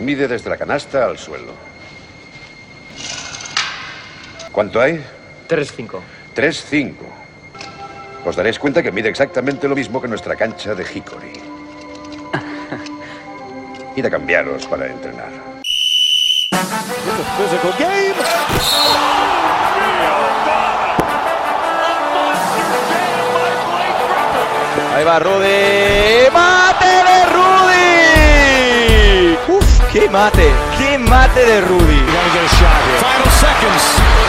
Mide desde la canasta al suelo. ¿Cuánto hay? 3-5. 3-5. Os daréis cuenta que mide exactamente lo mismo que nuestra cancha de Hickory. Id a cambiaros para entrenar. Ahí va Rudy. ¡Mate ¡Qué mate! ¡Qué mate de Rudy! Final seconds.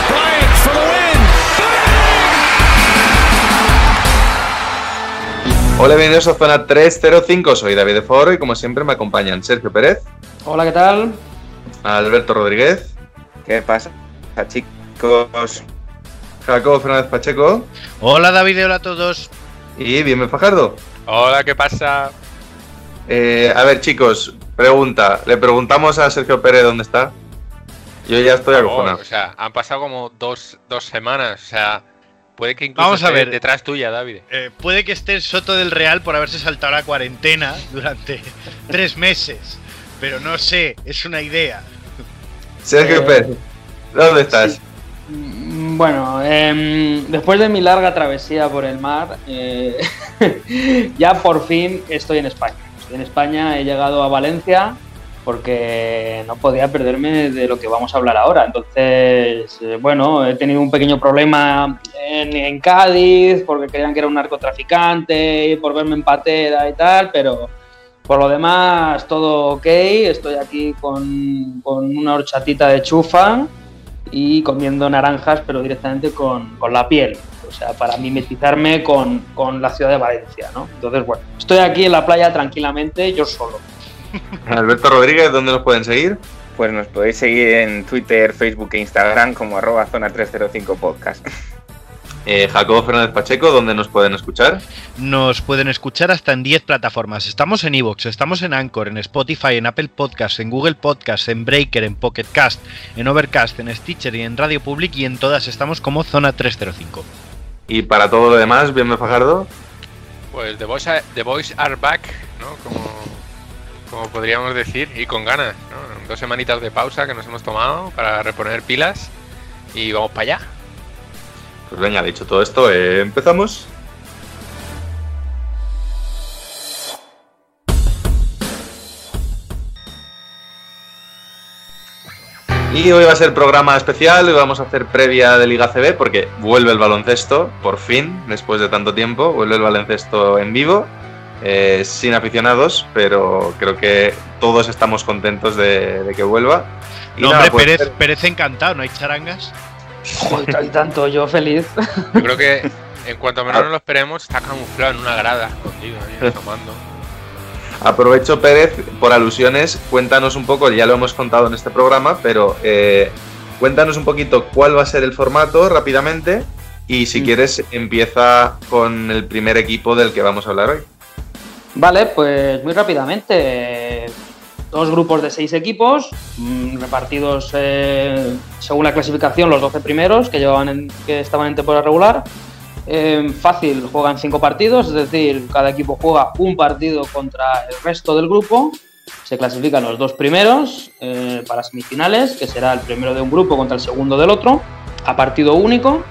Bryant for the win. Hola, bienvenidos a Zona 305. Soy David de Foro y como siempre me acompañan Sergio Pérez, Hola, ¿qué tal? Alberto Rodríguez, ¿Qué pasa, chicos? Jacobo Fernández Pacheco Hola David, hola a todos. y Bienvenido Fajardo. Hola, ¿qué pasa? Eh, a ver, chicos, pregunta. Le preguntamos a Sergio Pérez dónde está. Yo ya estoy acojonado. o sea, han pasado como dos, dos semanas. O sea, puede que incluso Vamos a ver. detrás tuya, David. Eh, puede que esté Soto del Real por haberse saltado la cuarentena durante tres meses, pero no sé, es una idea. Sergio Eh, Pérez, ¿dónde estás? Mm, Bueno, em, después de mi larga travesía por el mar, eh, ya por fin estoy en España. En España, he llegado a Valencia porque no podía perderme de lo que vamos a hablar ahora. Entonces, eh, bueno, he tenido un pequeño problema en, Cádiz porque creían que era un narcotraficante y por verme en patera y tal, pero por lo demás todo ok. Estoy aquí con, una horchatita de chufa y comiendo naranjas, pero directamente con la piel. O sea, para mimetizarme con, con la ciudad de Valencia, ¿no? Entonces, bueno, estoy aquí en la playa tranquilamente, yo solo. Alberto Rodríguez, ¿dónde nos pueden seguir? Pues nos podéis seguir en Twitter, Facebook e Instagram como arroba zona 305 podcast. Eh, Jacobo Fernández Pacheco, ¿dónde nos pueden escuchar? Nos pueden escuchar hasta en 10 plataformas. Estamos en Evox, estamos en Anchor, en Spotify, en Apple Podcasts, en Google Podcasts, en Breaker, en Pocket Cast, en Overcast, en Stitcher y en Radio Public y en todas estamos como Zona 305. Y para todo lo demás, Bienvenido Fajardo. Pues The Boys, are, The Boys are back, ¿no? Como, como podríamos decir, y con ganas, ¿no? Dos semanitas de pausa que nos hemos tomado para reponer pilas y vamos para allá. Pues venga, dicho todo esto, eh, empezamos. Y hoy va a ser programa especial, hoy vamos a hacer previa de Liga CB porque vuelve el baloncesto, por fin, después de tanto tiempo, vuelve el baloncesto en vivo, eh, sin aficionados, pero creo que todos estamos contentos de, de que vuelva. Y No, nada, hombre, pues, Pérez, Pérez encantado, ¿no hay charangas? Joder, y tanto, yo feliz. Yo creo que en cuanto menos nos lo esperemos, está camuflado en una grada, escondido ahí, asomando. Aprovecho, Pérez, por alusiones, cuéntanos un poco, ya lo hemos contado en este programa, pero eh, cuéntanos un poquito cuál va a ser el formato rápidamente y si Mm. quieres empieza con el primer equipo del que vamos a hablar hoy. Vale, pues muy rápidamente. Dos grupos de seis equipos, mm, repartidos eh, según la clasificación, los 12 primeros que, llevaban en- que estaban en temporada regular. Eh, fácil, juegan cinco partidos, es decir, cada equipo juega un partido contra el resto del grupo. Se clasifican los dos primeros eh, para semifinales, que será el primero de un grupo contra el segundo del otro, a partido único.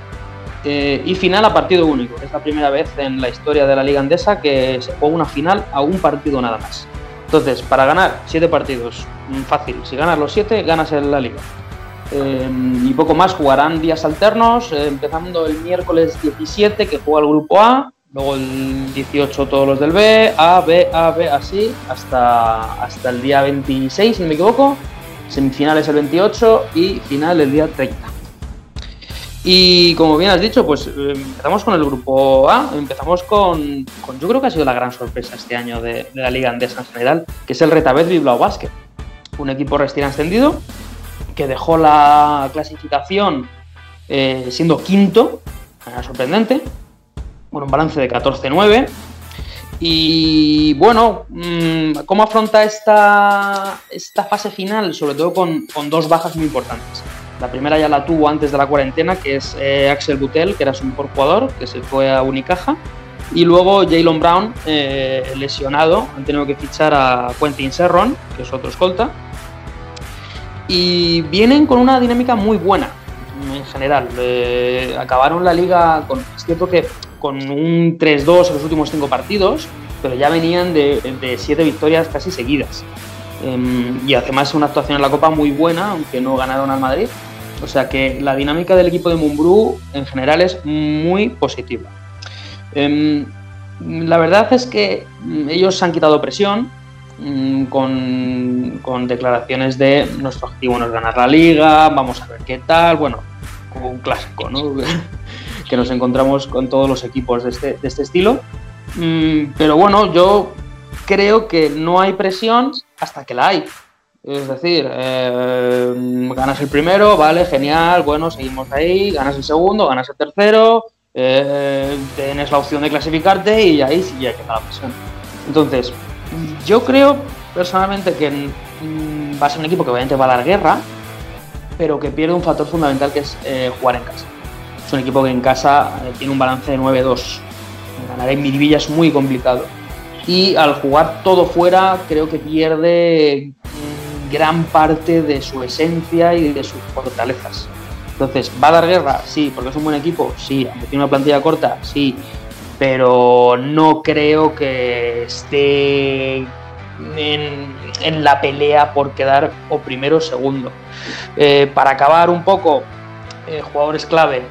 Eh, y final a partido único. Es la primera vez en la historia de la Liga Andesa que se juega una final a un partido nada más. Entonces, para ganar siete partidos, mm, fácil. Si ganas los siete, ganas en la liga. Y poco más, jugarán días alternos, eh, empezando el miércoles 17 que juega el grupo A, luego el 18 todos los del B, A, B, A, B, así, hasta, hasta el día 26, si no me equivoco. Semifinales el 28 y final el día 30. Y como bien has dicho, pues eh, empezamos con el grupo A, empezamos con, con- yo creo que ha sido la gran sorpresa este año de, de la Liga Andesa en general, que es el Retabet Bilbao Basket, un equipo recién ascendido que dejó la clasificación eh, siendo quinto, era sorprendente, con un balance de 14-9. Y bueno, mm, ¿cómo afronta esta, esta fase final? Sobre todo con, con dos bajas muy importantes. La primera ya la tuvo antes de la cuarentena, que es eh, Axel Butel, que era su mejor jugador, que se fue a Unicaja. Y luego Jalen Brown, eh, lesionado, han tenido que fichar a Quentin Serron, que es otro escolta. Y vienen con una dinámica muy buena, en general. Eh, acabaron la liga con. Es cierto que con un 3-2 en los últimos cinco partidos, pero ya venían de, siete victorias casi seguidas. Em, y además una actuación en la Copa muy buena, aunque no ganaron al Madrid. O sea que la dinámica del equipo de Mumbrú en general es muy positiva. Em, la verdad es que mm, ellos se han quitado presión mm, con, con declaraciones de nuestro objetivo no es ganar la liga, vamos a ver qué tal, bueno, como un clásico, ¿no? que nos encontramos con todos los equipos de este, de este estilo. Mm, pero bueno, yo creo que no hay presión hasta que la hay. Es decir, eh, ganas el primero, vale, genial, bueno, seguimos ahí, ganas el segundo, ganas el tercero, eh, tienes la opción de clasificarte y ahí sí ya queda la presión. Entonces, yo creo personalmente que mm, va a ser un equipo que obviamente va a dar guerra, pero que pierde un factor fundamental que es eh, jugar en casa. Es un equipo que en casa tiene un balance de 9-2. Ganar en Miribilla es muy complicado y al jugar todo fuera creo que pierde mm, gran parte de su esencia y de sus fortalezas. Entonces, ¿va a dar guerra? Sí, porque es un buen equipo, sí, aunque tiene una plantilla corta, sí, pero no creo que esté en, la pelea por quedar o primero o segundo. Eh, para acabar un poco, eh, jugadores clave,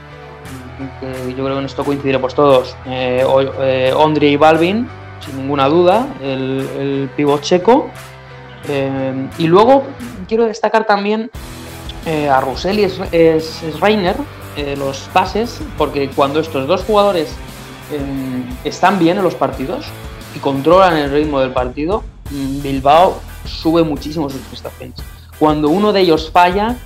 que yo creo que en esto coincidiremos todos, eh, eh Ondri y Balvin, sin ninguna duda, el, el pivot checo. Y luego quiero destacar también a Russell y los pases, porque cuando estos dos jugadores están bien en los partidos y controlan el ritmo del partido, mm, Bilbao sube muchísimo sus prestaciones. Cuando uno de ellos falla,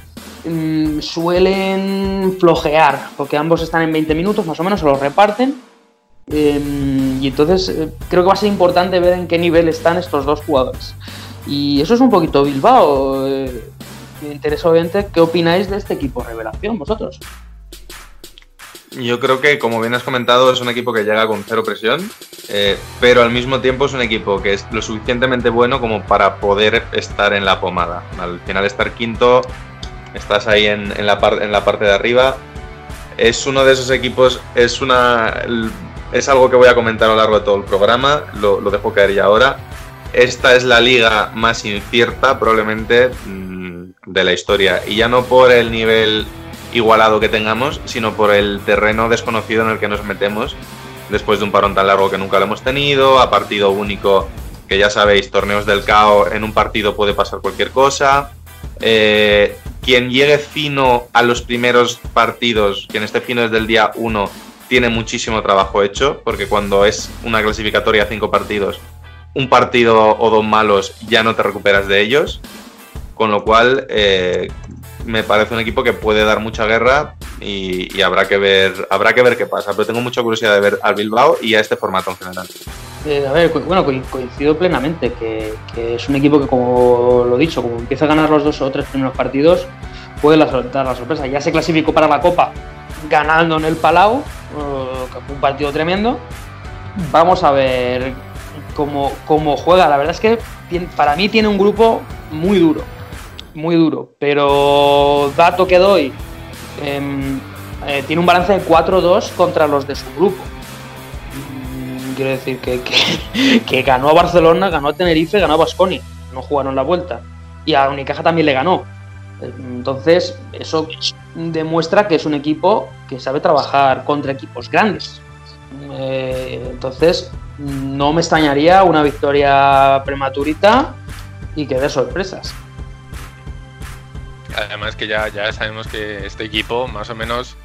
mm, suelen flojear, porque ambos están en 20 minutos, más o menos, se los reparten Em, y entonces eh, creo que va a ser importante ver en qué nivel están estos dos jugadores. Y eso es un poquito Bilbao. Eh, me interesa obviamente qué opináis de este equipo revelación vosotros. Yo creo que, como bien has comentado, es un equipo que llega con cero presión, eh, pero al mismo tiempo es un equipo que es lo suficientemente bueno como para poder estar en la pomada. Al final estar quinto, estás ahí en, la, parte de arriba. Es uno de esos equipos, es una es algo que voy a comentar a lo largo de todo el programa, lo, dejo caer ya ahora. Esta es la liga más incierta probablemente mm, de la historia, y ya no por el nivel igualado que tengamos, sino por el terreno desconocido en el que nos metemos después de un parón tan largo que nunca lo hemos tenido, a partido único, que ya sabéis, torneos del caos, en un partido puede pasar cualquier cosa. Eh, quien llegue fino a los primeros partidos, quien esté fino desde el día 1, tiene muchísimo trabajo hecho, porque cuando es una clasificatoria a cinco partidos, un partido o dos malos ya no te recuperas de ellos. Con lo cual, eh, me parece un equipo que puede dar mucha guerra y, habrá que ver habrá que ver qué pasa. Pero tengo mucha curiosidad de ver al Bilbao y a este formato en general. A ver, bueno, coincido plenamente que, es un equipo que, como lo he dicho, como empieza a ganar los dos o tres primeros partidos, puede dar la sorpresa. Ya se clasificó para la Copa ganando en el Palau, un partido tremendo. Vamos a ver cómo, cómo, juega. La verdad es que para mí tiene un grupo muy duro, muy duro. Pero dato que doy, em, eh, tiene un balance de 4-2 contra los de su grupo. Mm, quiero decir que, que, ganó a Barcelona, ganó a Tenerife, ganó a Basconi. No jugaron la vuelta. Y a Unicaja también le ganó. Entonces, eso demuestra que es un equipo que sabe trabajar contra equipos grandes. Eh, entonces, no me extrañaría una victoria prematurita y que dé sorpresas. Además que ya, ya sabemos que este equipo, más o menos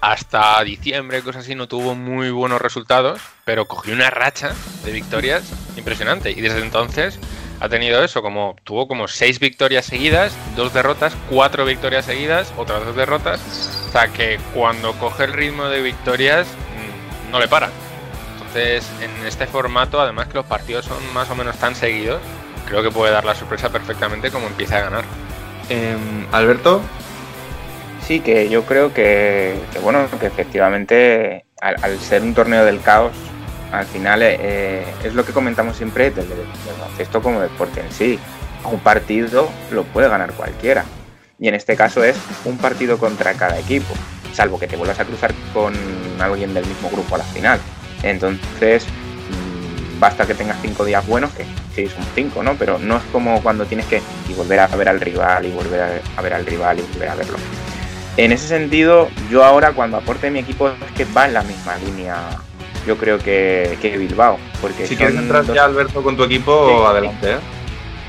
hasta diciembre, cosas así, no tuvo muy buenos resultados, pero cogió una racha de victorias impresionante. Y desde entonces ha tenido eso, como tuvo como seis victorias seguidas, dos derrotas, cuatro victorias seguidas, otras dos derrotas. O sea que cuando coge el ritmo de victorias mm, no le para. Entonces, en este formato, además que los partidos son más o menos tan seguidos, creo que puede dar la sorpresa perfectamente como empieza a ganar. Em, Alberto. Sí, que yo creo que, bueno, que efectivamente al, ser un torneo del caos, al final eh, es lo que comentamos siempre del, baloncesto como deporte en sí. Un partido lo puede ganar cualquiera. Y en este caso es un partido contra cada equipo, salvo que te vuelvas a cruzar con alguien del mismo grupo a la final. Entonces, mm, basta que tengas cinco días buenos, que sí son cinco, ¿no? Pero no es como cuando tienes que y volver a ver al rival y volver a ver al rival y volver a verlo. En ese sentido, yo ahora cuando aporte mi equipo es que va en la misma línea, yo creo que, que Bilbao. Porque si quieres entrar ya, Alberto, con tu equipo, adelante. ¿eh?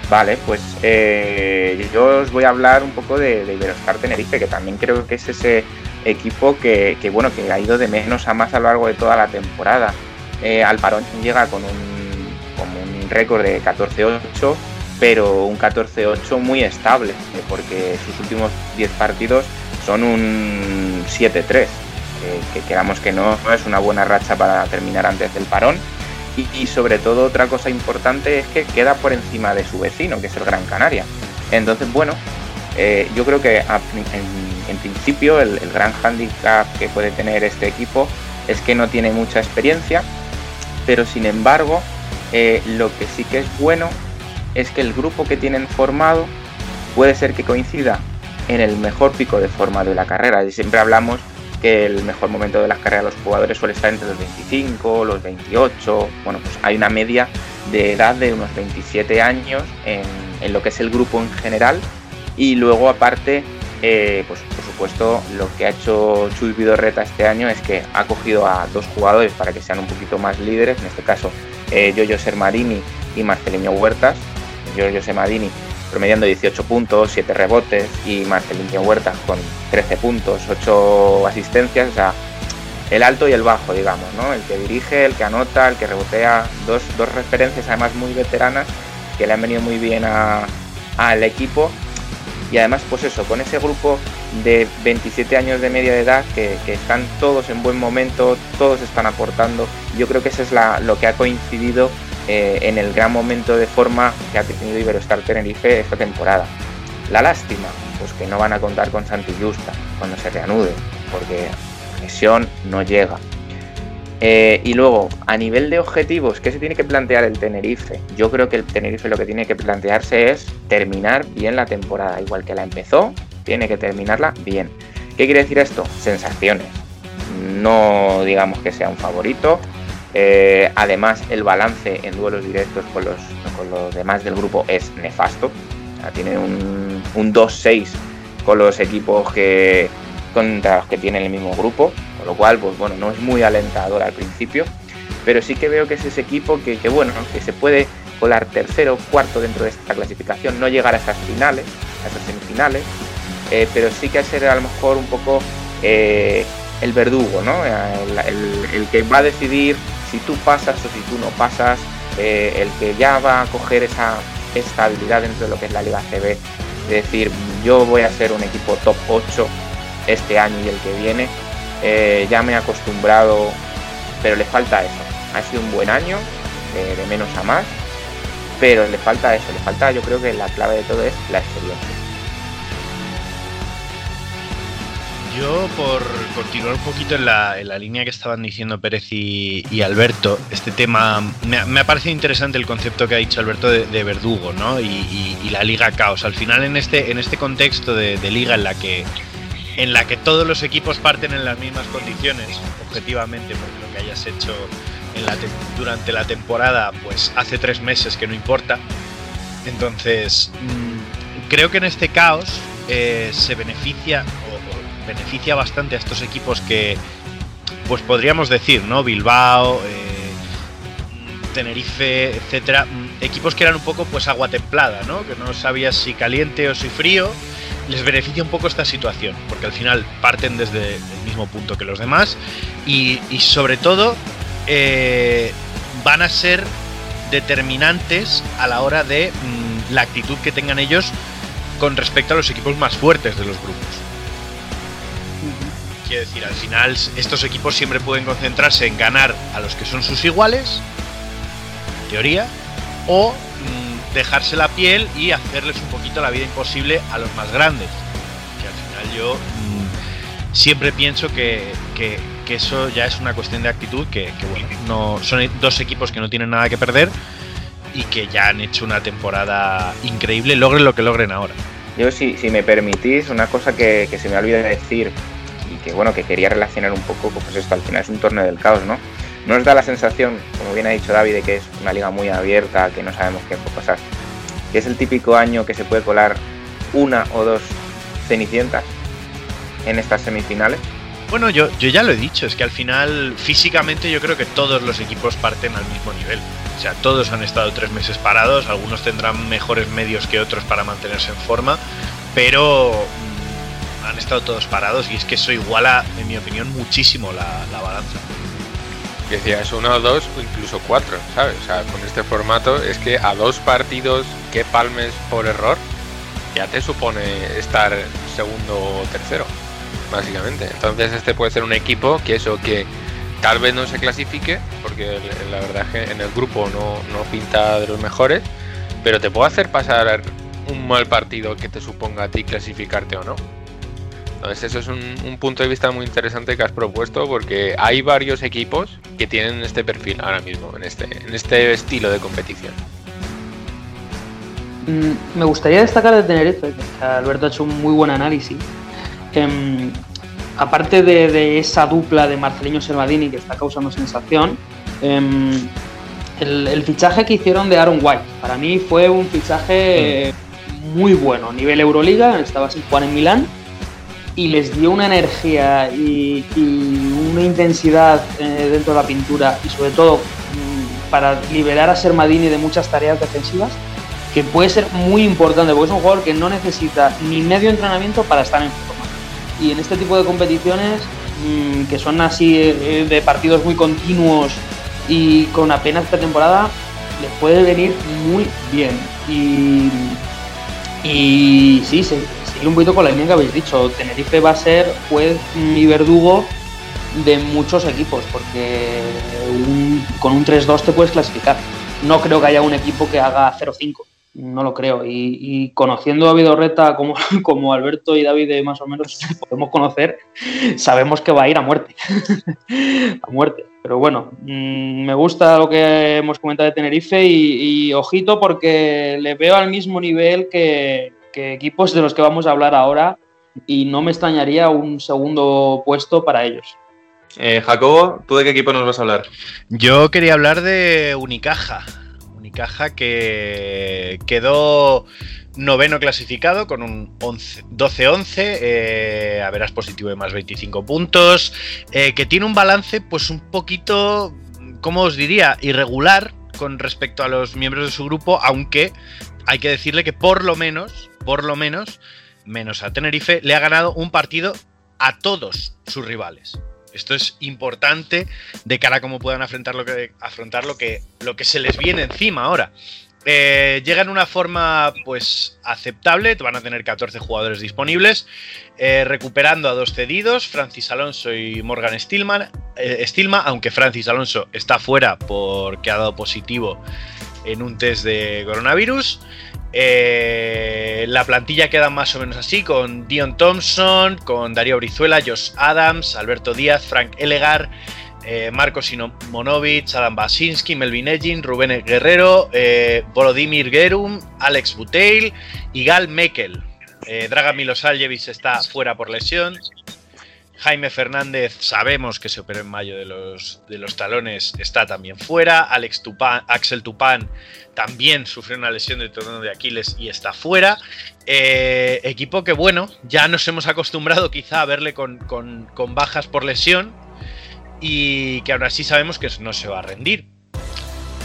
Vale, pues eh, yo os voy a hablar un poco de, de Iberostar Tenerife, que también creo que es ese equipo que, bueno, que ha ido de menos a más a lo largo de toda la temporada. Eh, al parón llega con un, con un récord de 14-8, pero un 14-8 muy estable, porque sus últimos 10 partidos son un 7-3, que queramos que no, es una buena racha para terminar antes del parón. Y, sobre todo otra cosa importante es que queda por encima de su vecino, que es el Gran Canaria. Entonces, bueno, eh, yo creo que en, principio el, gran hándicap que puede tener este equipo es que no tiene mucha experiencia, pero sin embargo, eh, lo que sí que es bueno es que el grupo que tienen formado puede ser que coincida en el mejor pico de forma de la carrera. Y siempre hablamos que el mejor momento de las carreras de los jugadores suele estar entre los 25, los 28. Bueno, pues hay una media de edad de unos 27 años en, lo que es el grupo en general. Y luego, aparte, eh, pues por supuesto, lo que ha hecho Chuy Vidorreta este año es que ha cogido a dos jugadores para que sean un poquito más líderes. En este caso, eh, Yoyo Sermarini y Marcelino Huertas. Yoyo Sermarini promediando 18 puntos, 7 rebotes y Marcelino Huertas con 13 puntos, 8 asistencias, o sea, el alto y el bajo, digamos, ¿no? El que dirige, el que anota, el que rebotea, dos, referencias además muy veteranas que le han venido muy bien al equipo y además pues eso, con ese grupo de 27 años de media de edad que, están todos en buen momento, todos están aportando, yo creo que eso es lo que ha coincidido eh, en el gran momento de forma que ha tenido Iberostar Tenerife esta temporada. La lástima, pues que no van a contar con Santi Justa cuando se reanude, porque presión no llega. Eh, y luego, a nivel de objetivos, ¿qué se tiene que plantear el Tenerife? Yo creo que el Tenerife lo que tiene que plantearse es terminar bien la temporada, igual que la empezó, tiene que terminarla bien. ¿Qué quiere decir esto? Sensaciones. No digamos que sea un favorito, eh, además, el balance en duelos directos con los, con los demás del grupo es nefasto. tiene un, un 2-6 con los equipos que contra los que tienen el mismo grupo, con lo cual, pues bueno, no es muy alentador al principio, pero sí que veo que es ese equipo que, bueno, que se puede colar tercero o cuarto dentro de esta clasificación, no llegar a esas finales, a esas semifinales, eh, pero sí que ser a lo mejor un poco eh, el verdugo, ¿no? el, que va a decidir si tú pasas o si tú no pasas, eh, el que ya va a coger esa estabilidad dentro de lo que es la Liga CB, es decir, yo voy a ser un equipo top 8 este año y el que viene, eh, ya me he acostumbrado, pero le falta eso. Ha sido un buen año, de menos a más, pero le falta eso, le falta, yo creo que la clave de todo es la experiencia. Yo, por continuar un poquito en la, línea que estaban diciendo Pérez y, Alberto, este tema, me, ha parecido interesante el concepto que ha dicho Alberto de, verdugo, ¿no? Y, la liga caos. Al final, en este, en este contexto de, liga en la que en la que todos los equipos parten en las mismas condiciones, objetivamente, porque lo que hayas hecho durante la temporada, pues hace tres meses que no importa. Entonces, mm, creo que en este caos eh, se beneficia beneficia bastante a estos equipos que, pues podríamos decir, ¿no? Bilbao, eh, Tenerife, etcétera, mm, equipos que eran un poco pues agua templada, ¿no? Que no sabías si caliente o si frío. Les beneficia un poco esta situación, porque al final parten desde el mismo punto que los demás y, sobre todo eh, van a ser determinantes a la hora de mm, la actitud que tengan ellos con respecto a los equipos más fuertes de los grupos. Quiero decir, al final estos equipos siempre pueden concentrarse en ganar a los que son sus iguales, en teoría, o mm, dejarse la piel y hacerles un poquito la vida imposible a los más grandes. Que al final yo mm, siempre pienso que, eso ya es una cuestión de actitud que, bueno, no son dos equipos que no tienen nada que perder y que ya han hecho una temporada increíble, logren lo que logren ahora. Yo, si, me permitís, una cosa que, que se me olvida decir que bueno, que quería relacionar un poco, pues esto al final es un torneo del caos, ¿no? No os da la sensación, como bien ha dicho David, de que es una liga muy abierta, que no sabemos qué puede pasar. Que es el típico año que se puede colar una o dos cenicientas en estas semifinales. Bueno, yo, yo ya lo he dicho, es que al final físicamente yo creo que todos los equipos parten al mismo nivel. O sea, todos han estado tres meses parados, algunos tendrán mejores medios que otros para mantenerse en forma, pero han estado todos parados y es que eso iguala, en mi opinión, muchísimo la, la balanza. Decías uno, dos o incluso cuatro, ¿sabes? O sea, con este formato es que a dos partidos que palmes por error ya te supone estar segundo o tercero, básicamente. Entonces este puede ser un equipo que eso que tal vez no se clasifique, porque la verdad es que en el grupo no, no pinta de los mejores, pero te puede hacer pasar un mal partido que te suponga a ti clasificarte o no. Entonces eso es un, un, punto de vista muy interesante que has propuesto porque hay varios equipos que tienen este perfil ahora mismo, en este, en este estilo de competición. Mm, me gustaría destacar de Tenerife, que Alberto ha hecho un muy buen análisis. Eh, aparte de, de, esa dupla de Marcelinho Servadini que está causando sensación, eh, el, el, fichaje que hicieron de Aaron White para mí fue un fichaje eh, muy bueno, nivel Euroliga, estaba sin jugar en Milán y les dio una energía y, una intensidad eh, dentro de la pintura y sobre todo mmm, para liberar a Sermadini de muchas tareas defensivas que puede ser muy importante porque es un jugador que no necesita ni medio entrenamiento para estar en forma. Y en este tipo de competiciones mmm, que son así eh, de partidos muy continuos y con apenas pretemporada les puede venir muy bien. Y, y sí, sí un poquito con la línea que habéis dicho. Tenerife va a ser juez y verdugo de muchos equipos, porque con un 3-2 te puedes clasificar. No creo que haya un equipo que haga 0-5, no lo creo. Y, conociendo a Vidorreta como, como Alberto y David más o menos podemos conocer, sabemos que va a ir a muerte. a muerte. Pero bueno, mmm, me gusta lo que hemos comentado de Tenerife y ojito porque le veo al mismo nivel que, que equipos de los que vamos a hablar ahora y no me extrañaría un segundo puesto para ellos. Eh, Jacobo, ¿tú de qué equipo nos vas a hablar? Yo quería hablar de Unicaja. Unicaja que quedó noveno clasificado con un 12-11, eh, a verás positivo de más 25 puntos, eh, que tiene un balance pues un poquito, ¿cómo os diría? Irregular con respecto a los miembros de su grupo, aunque hay que decirle que por lo menos, por lo menos, menos a Tenerife, le ha ganado un partido a todos sus rivales. Esto es importante de cara a cómo puedan afrontar lo que, afrontar lo que, lo que se les viene encima ahora. Eh, llega en una forma pues aceptable, van a tener 14 jugadores disponibles, eh, recuperando a dos cedidos, Francis Alonso y Morgan Stillman, eh, Stillma, aunque Francis Alonso está fuera porque ha dado positivo en un test de coronavirus. Eh, la plantilla queda más o menos así, con Dion Thompson, con Darío Brizuela, Josh Adams, Alberto Díaz, Frank Elegar, eh, Marco Simonovic, Adam Basinski, Melvin Egin, Rubén Guerrero, eh, Volodymyr Gerum, Alex Buteil y Gal Mekel. Dragan Milosaljevic está fuera por lesión. Jaime Fernández, sabemos que se operó en mayo de los, de los talones, está también fuera. Alex Tupan, Axel Tupán también sufrió una lesión de torno de Aquiles y está fuera. Eh, equipo que, bueno, ya nos hemos acostumbrado quizá a verle con, con, con bajas por lesión y que aún así sabemos que no se va a rendir.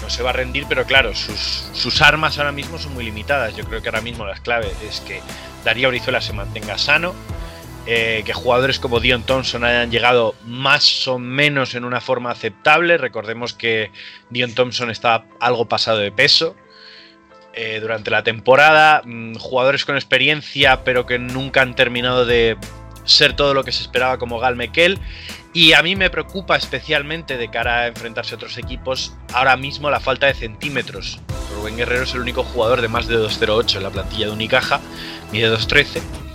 No se va a rendir, pero claro, sus, sus armas ahora mismo son muy limitadas. Yo creo que ahora mismo las claves es que Darío Brizuela se mantenga sano, eh, que jugadores como Dion Thompson hayan llegado más o menos en una forma aceptable. Recordemos que Dion Thompson está algo pasado de peso eh, durante la temporada. Mm, jugadores con experiencia, pero que nunca han terminado de ser todo lo que se esperaba como Gal Mekel. Y a mí me preocupa especialmente de cara a enfrentarse a otros equipos ahora mismo la falta de centímetros. Rubén Guerrero es el único jugador de más de 2.08 en la plantilla de Unicaja, mide 2.13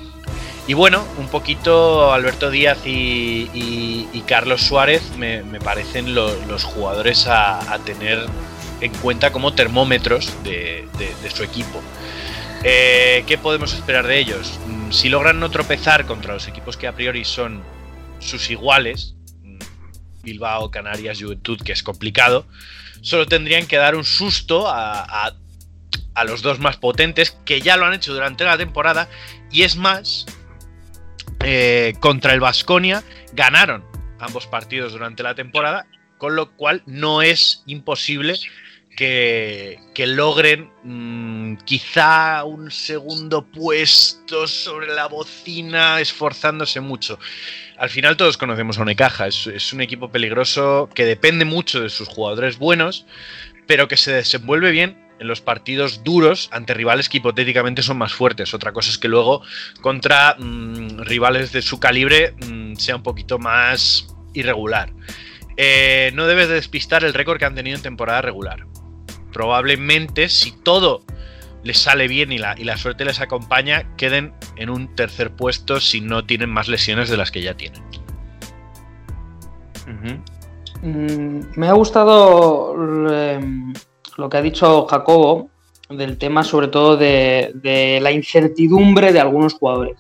Y bueno, un poquito Alberto Díaz y, Carlos Suárez me, parecen los jugadores a, tener en cuenta como termómetros de, su equipo. Eh, ¿Qué podemos esperar de ellos? Mm, si logran no tropezar contra los equipos que a priori son sus iguales, mm, Bilbao, Canarias, Juventud, que es complicado, solo tendrían que dar un susto a, a los dos más potentes, que ya lo han hecho durante la temporada, y es más, eh, contra el Vasconia ganaron ambos partidos durante la temporada, con lo cual no es imposible que, logren mm, quizá un segundo puesto sobre la bocina esforzándose mucho. Al final todos conocemos a Unicaja, es, es un equipo peligroso que depende mucho de sus jugadores buenos, pero que se desenvuelve bien en los partidos duros ante rivales que hipotéticamente son más fuertes. Otra cosa es que luego contra mm, rivales de su calibre mm, sea un poquito más irregular. Eh, no debes despistar el récord que han tenido en temporada regular. Probablemente, si todo les sale bien y la, y la suerte les acompaña, queden en un tercer puesto si no tienen más lesiones de las que ya tienen. Mm, me ha gustado em, lo que ha dicho Jacobo del tema sobre todo de, la incertidumbre de algunos jugadores.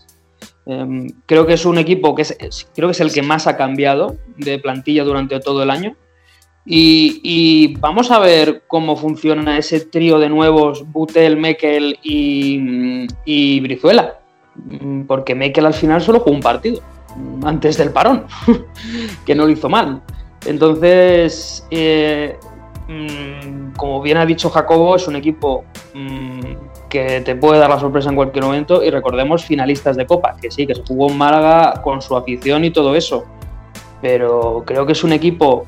Em, creo que es un equipo que es, creo que es el que más ha cambiado de plantilla durante todo el año. Y, vamos a ver cómo funciona ese trío de nuevos, Butel, Mekel y, Brizuela. Porque Mekel al final solo jugó un partido antes del parón, que no lo hizo mal. Entonces, eh, Mm, como bien ha dicho Jacobo, es un equipo mm, que te puede dar la sorpresa en cualquier momento. Y recordemos finalistas de Copa, que sí, que se jugó en Málaga con su afición y todo eso, pero creo que es un equipo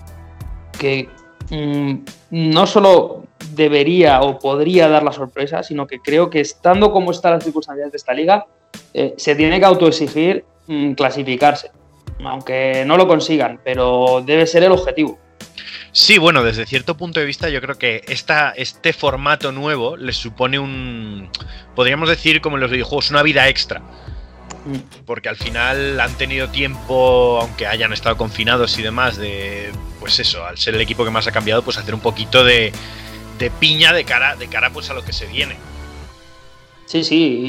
que mm, no solo debería o podría dar la sorpresa, sino que creo que estando como están las circunstancias de esta liga, eh, se tiene que autoexigir clasificarse, aunque no lo consigan, pero debe ser el objetivo. Sí, bueno, desde cierto punto de vista yo creo que esta, este formato nuevo les supone un, podríamos decir como en los videojuegos, una vida extra. Mm. Porque al final han tenido tiempo, aunque hayan estado confinados y demás, de, pues eso, al ser el equipo que más ha cambiado, pues hacer un poquito de, piña de cara, de cara pues a lo que se viene. Sí, sí,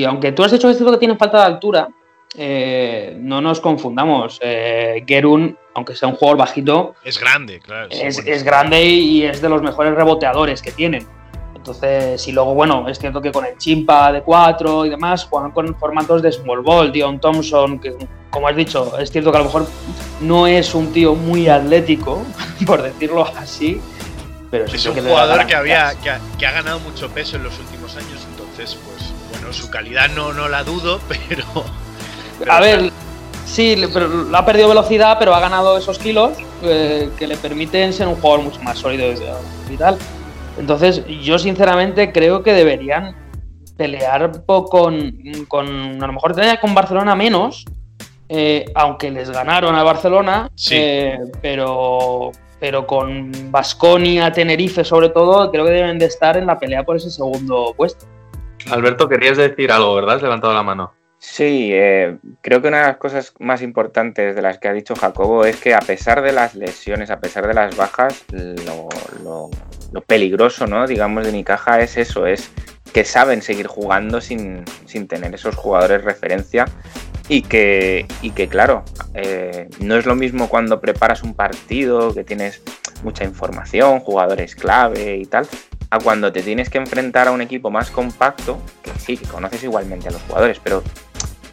y, aunque tú has hecho esto que tiene falta de altura, eh, no nos confundamos. Eh, Gerun, aunque sea un jugador bajito, es grande, claro. Es, grande y es de los mejores reboteadores que tienen. Entonces, y luego, bueno, es cierto que con el Chimpa de 4 y demás, juegan con formatos de small ball, Dion Thompson, que como has dicho, es cierto que a lo mejor no es un tío muy atlético, por decirlo así, pero es un jugador que, había, que ha, ganado mucho peso en los últimos años, entonces, pues, bueno, su calidad no, no la dudo, pero a ver, sí, pero ha perdido velocidad, pero ha ganado esos kilos eh, que le permiten ser un jugador mucho más sólido y tal. Entonces, yo sinceramente creo que deberían pelear con, con a lo mejor con Barcelona menos, eh, aunque les ganaron a Barcelona, eh, pero, pero con Basconia, Tenerife sobre todo, creo que deben de estar en la pelea por ese segundo puesto. Alberto, querías decir algo, ¿verdad? Has levantado la mano. Sí, eh, creo que una de las cosas más importantes de las que ha dicho Jacobo es que a pesar de las lesiones, a pesar de las bajas, lo, peligroso, ¿no? Digamos, de Nicaja es eso, es que saben seguir jugando sin, tener esos jugadores referencia y que, y que claro, eh, no es lo mismo cuando preparas un partido, que tienes mucha información, jugadores clave y tal, a cuando te tienes que enfrentar a un equipo más compacto, que sí, que conoces igualmente a los jugadores, pero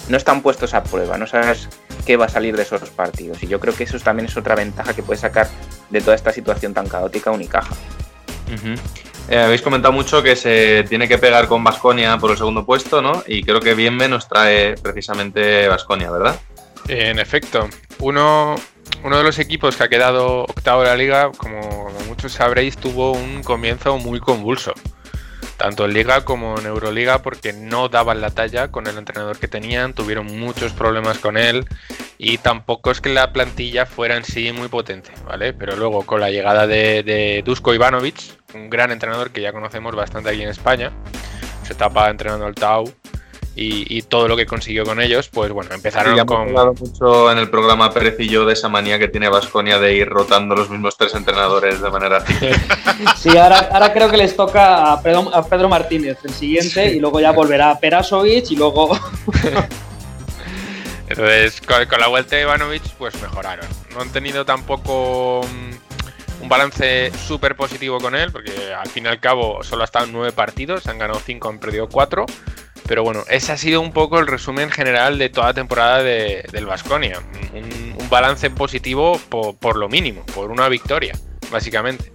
no están puestos a prueba, no sabes qué va a salir de esos partidos. Y yo creo que eso también es otra ventaja que puede sacar de toda esta situación tan caótica Unicaja. Eh, habéis comentado mucho que se tiene que pegar con Vasconia por el segundo puesto, ¿no? Y creo que bien nos trae precisamente Vasconia, ¿verdad? En efecto, uno, uno de los equipos que ha quedado octavo de la liga, como muchos sabréis, tuvo un comienzo muy convulso tanto en Liga como en Euroliga, porque no daban la talla con el entrenador que tenían, tuvieron muchos problemas con él y tampoco es que la plantilla fuera en sí muy potente, ¿vale? Pero luego con la llegada de, Dusko Ivanovic, un gran entrenador que ya conocemos bastante aquí en España, se tapa entrenando al Tau y, todo lo que consiguió con ellos, pues bueno, empezaron sí, ya con. Hemos hablado mucho en el programa Pérez y yo de esa manía que tiene Vasconia de ir rotando los mismos tres entrenadores de manera. Sí, ahora, ahora creo que les toca a Pedro, a Pedro Martínez el siguiente y luego ya volverá a Perasovic y luego. Entonces, con, con la vuelta de Ivanovic, pues mejoraron. No han tenido tampoco mm, un balance súper positivo con él, porque al fin y al cabo solo ha estado en nueve partidos, han ganado cinco, han perdido cuatro. Pero bueno, ese ha sido un poco el resumen general de toda la temporada de, del Vasconia. Un, balance positivo por, lo mínimo, por una victoria, básicamente.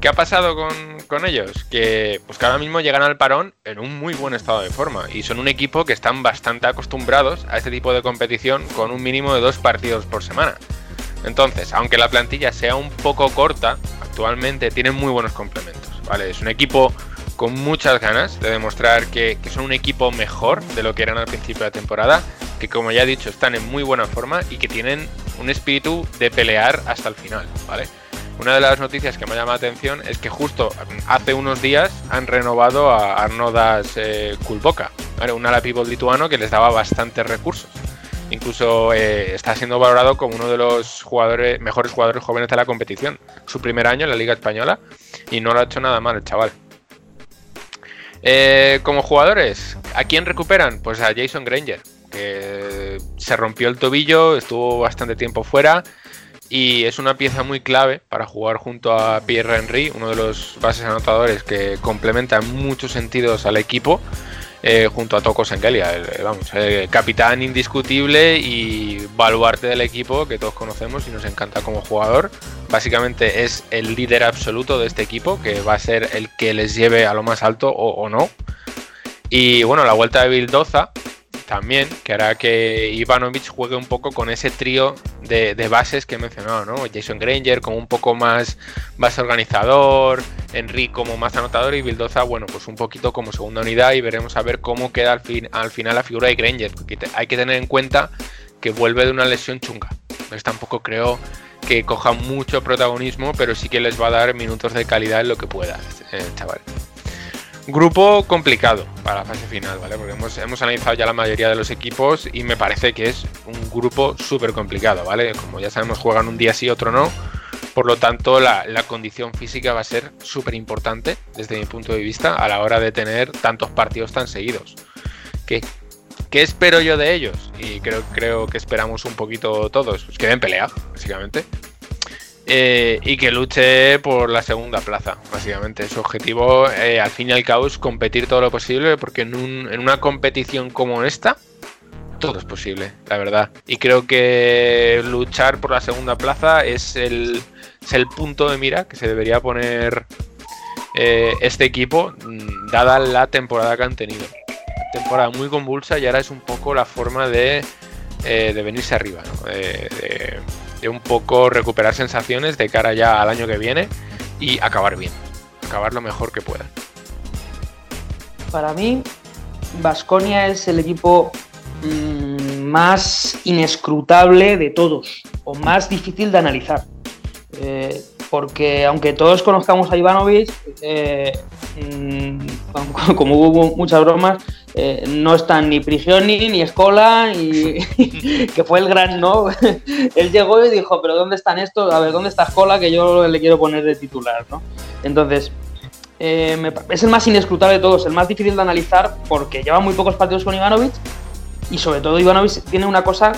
¿Qué ha pasado con, con, ellos? Que pues que ahora mismo llegan al parón en un muy buen estado de forma y son un equipo que están bastante acostumbrados a este tipo de competición con un mínimo de dos partidos por semana. Entonces, aunque la plantilla sea un poco corta, actualmente tienen muy buenos complementos. ¿vale? Es un equipo con muchas ganas de demostrar que, son un equipo mejor de lo que eran al principio de la temporada, que como ya he dicho están en muy buena forma y que tienen un espíritu de pelear hasta el final, ¿vale? Una de las noticias que me llama la atención es que justo hace unos días han renovado a Arnodas eh, Kulboka, un ala pivot lituano que les daba bastantes recursos. Incluso eh, está siendo valorado como uno de los jugadores, mejores jugadores jóvenes de la competición. Su primer año en la Liga Española y no lo ha hecho nada mal el chaval. Eh, como jugadores, ¿a quién recuperan? Pues a Jason Granger, que se rompió el tobillo, estuvo bastante tiempo fuera y es una pieza muy clave para jugar junto a Pierre Henry, uno de los bases anotadores que complementa en muchos sentidos al equipo. Eh, junto a Toko Sengelia, el, vamos, capitán indiscutible y baluarte del equipo que todos conocemos y nos encanta como jugador. Básicamente es el líder absoluto de este equipo, que va a ser el que les lleve a lo más alto o, o no. Y bueno, la vuelta de Bildoza también, que hará que Ivanovic juegue un poco con ese trío de, bases que he mencionado, ¿no? Jason Granger como un poco más base organizador, Henry como más anotador y Bildoza, bueno, pues un poquito como segunda unidad y veremos a ver cómo queda al, fin, al final la figura de Granger, hay que tener en cuenta que vuelve de una lesión chunga. Entonces tampoco creo que coja mucho protagonismo, pero sí que les va a dar minutos de calidad en lo que pueda, eh, chaval. Grupo complicado para la fase final, ¿vale? Porque hemos, hemos, analizado ya la mayoría de los equipos y me parece que es un grupo súper complicado, ¿vale? Como ya sabemos, juegan un día sí, otro no. Por lo tanto, la, la condición física va a ser súper importante desde mi punto de vista a la hora de tener tantos partidos tan seguidos. ¿Qué, ¿Qué espero yo de ellos? Y creo, creo que esperamos un poquito todos. Pues que den pelea, básicamente. Eh, y que luche por la segunda plaza, básicamente. Su objetivo, eh, al fin y al cabo, es competir todo lo posible, porque en, un, en, una competición como esta, todo es posible, la verdad. Y creo que luchar por la segunda plaza es el, es el punto de mira que se debería poner eh, este equipo, dada la temporada que han tenido. Temporada muy convulsa y ahora es un poco la forma de, de venirse arriba, ¿no? de de un poco recuperar sensaciones de cara ya al año que viene y acabar bien, acabar lo mejor que pueda. Para mí, Vasconia es el equipo mmm, más inescrutable de todos, o más difícil de analizar. Eh, porque aunque todos conozcamos a Ivanovic, eh, mmm, como hubo muchas bromas, eh, no están ni Prigioni, ni Escola, y, que fue el gran no. Él llegó y dijo, pero ¿dónde están estos? A ver, ¿dónde está Escola? Que yo le quiero poner de titular, ¿no? Entonces, eh, es el más inescrutable de todos, el más difícil de analizar porque lleva muy pocos partidos con Ivanovic y sobre todo Ivanovic tiene una cosa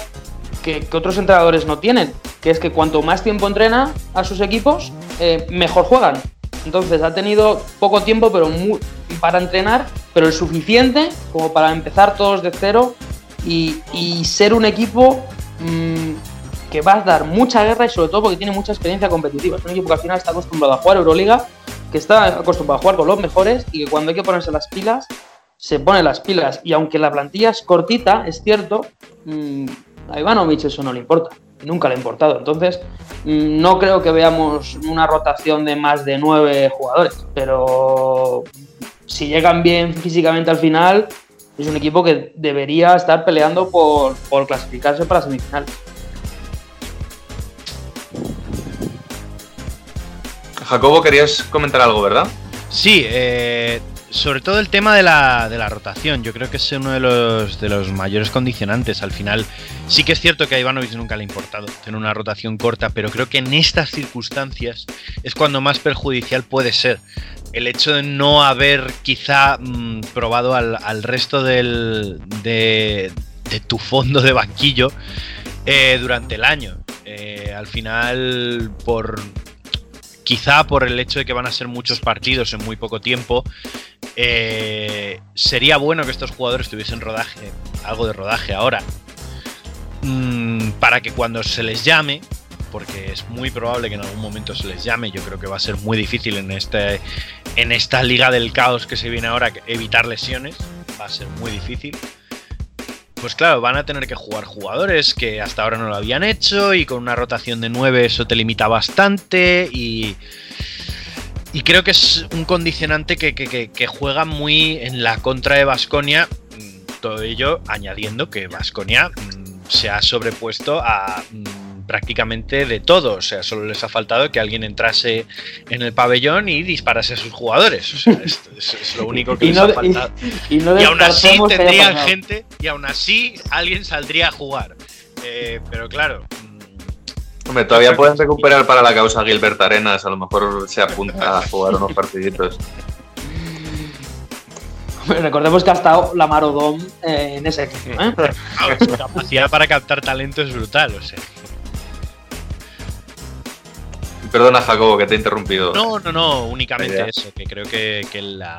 que, otros entrenadores no tienen, que es que cuanto más tiempo entrena a sus equipos, eh, mejor juegan. Entonces ha tenido poco tiempo pero para entrenar, pero el suficiente como para empezar todos de cero y, ser un equipo mmm, que va a dar mucha guerra y sobre todo porque tiene mucha experiencia competitiva. Es un equipo que al final está acostumbrado a jugar Euroliga, que está acostumbrado a jugar con los mejores y que cuando hay que ponerse las pilas, se pone las pilas. Y aunque la plantilla es cortita, es cierto, mmm, a Ivanovic eso no le importa. Nunca le ha importado. Entonces, mmm, no creo que veamos una rotación de más de nueve jugadores. Pero si llegan bien físicamente al final, es un equipo que debería estar peleando por, por clasificarse para semifinales. Jacobo, querías comentar algo, ¿verdad? Sí, eh, sobre todo el tema de la, de la rotación, yo creo que es uno de los, de los mayores condicionantes. Al final, sí que es cierto que a Ivanovic nunca le ha importado tener una rotación corta, pero creo que en estas circunstancias es cuando más perjudicial puede ser. El hecho de no haber quizá mm, probado al, al resto del, de, de tu fondo de banquillo eh, durante el año. Eh, al final, por quizá por el hecho de que van a ser muchos partidos en muy poco tiempo, eh, sería bueno que estos jugadores tuviesen rodaje, algo de rodaje ahora, mm, para que cuando se les llame, porque es muy probable que en algún momento se les llame, yo creo que va a ser muy difícil en, este, en esta liga del caos que se viene ahora evitar lesiones, va a ser muy difícil. Pues claro, van a tener que jugar jugadores que hasta ahora no lo habían hecho y con una rotación de 9 eso te limita bastante y... Y creo que es un condicionante que, juega muy en la contra de Vasconia. Mm, todo ello añadiendo que Vasconia mm, se ha sobrepuesto a mm, prácticamente de todo. O sea, solo les ha faltado que alguien entrase en el pabellón y disparase a sus jugadores. O sea, esto es, lo único que les ha faltado. Y, aún así tendrían gente, y aún así alguien saldría a jugar. Eh, pero claro. Hombre, todavía pueden recuperar para la causa Gilbert Arenas, a lo mejor se apunta a jugar unos partiditos. Recordemos que ha estado la Marodom eh, en ese equipo. ¿eh? su capacidad para captar talento es brutal, o sea. Perdona, Jacobo, que te he interrumpido. No, no, no, únicamente eso, que creo que, la,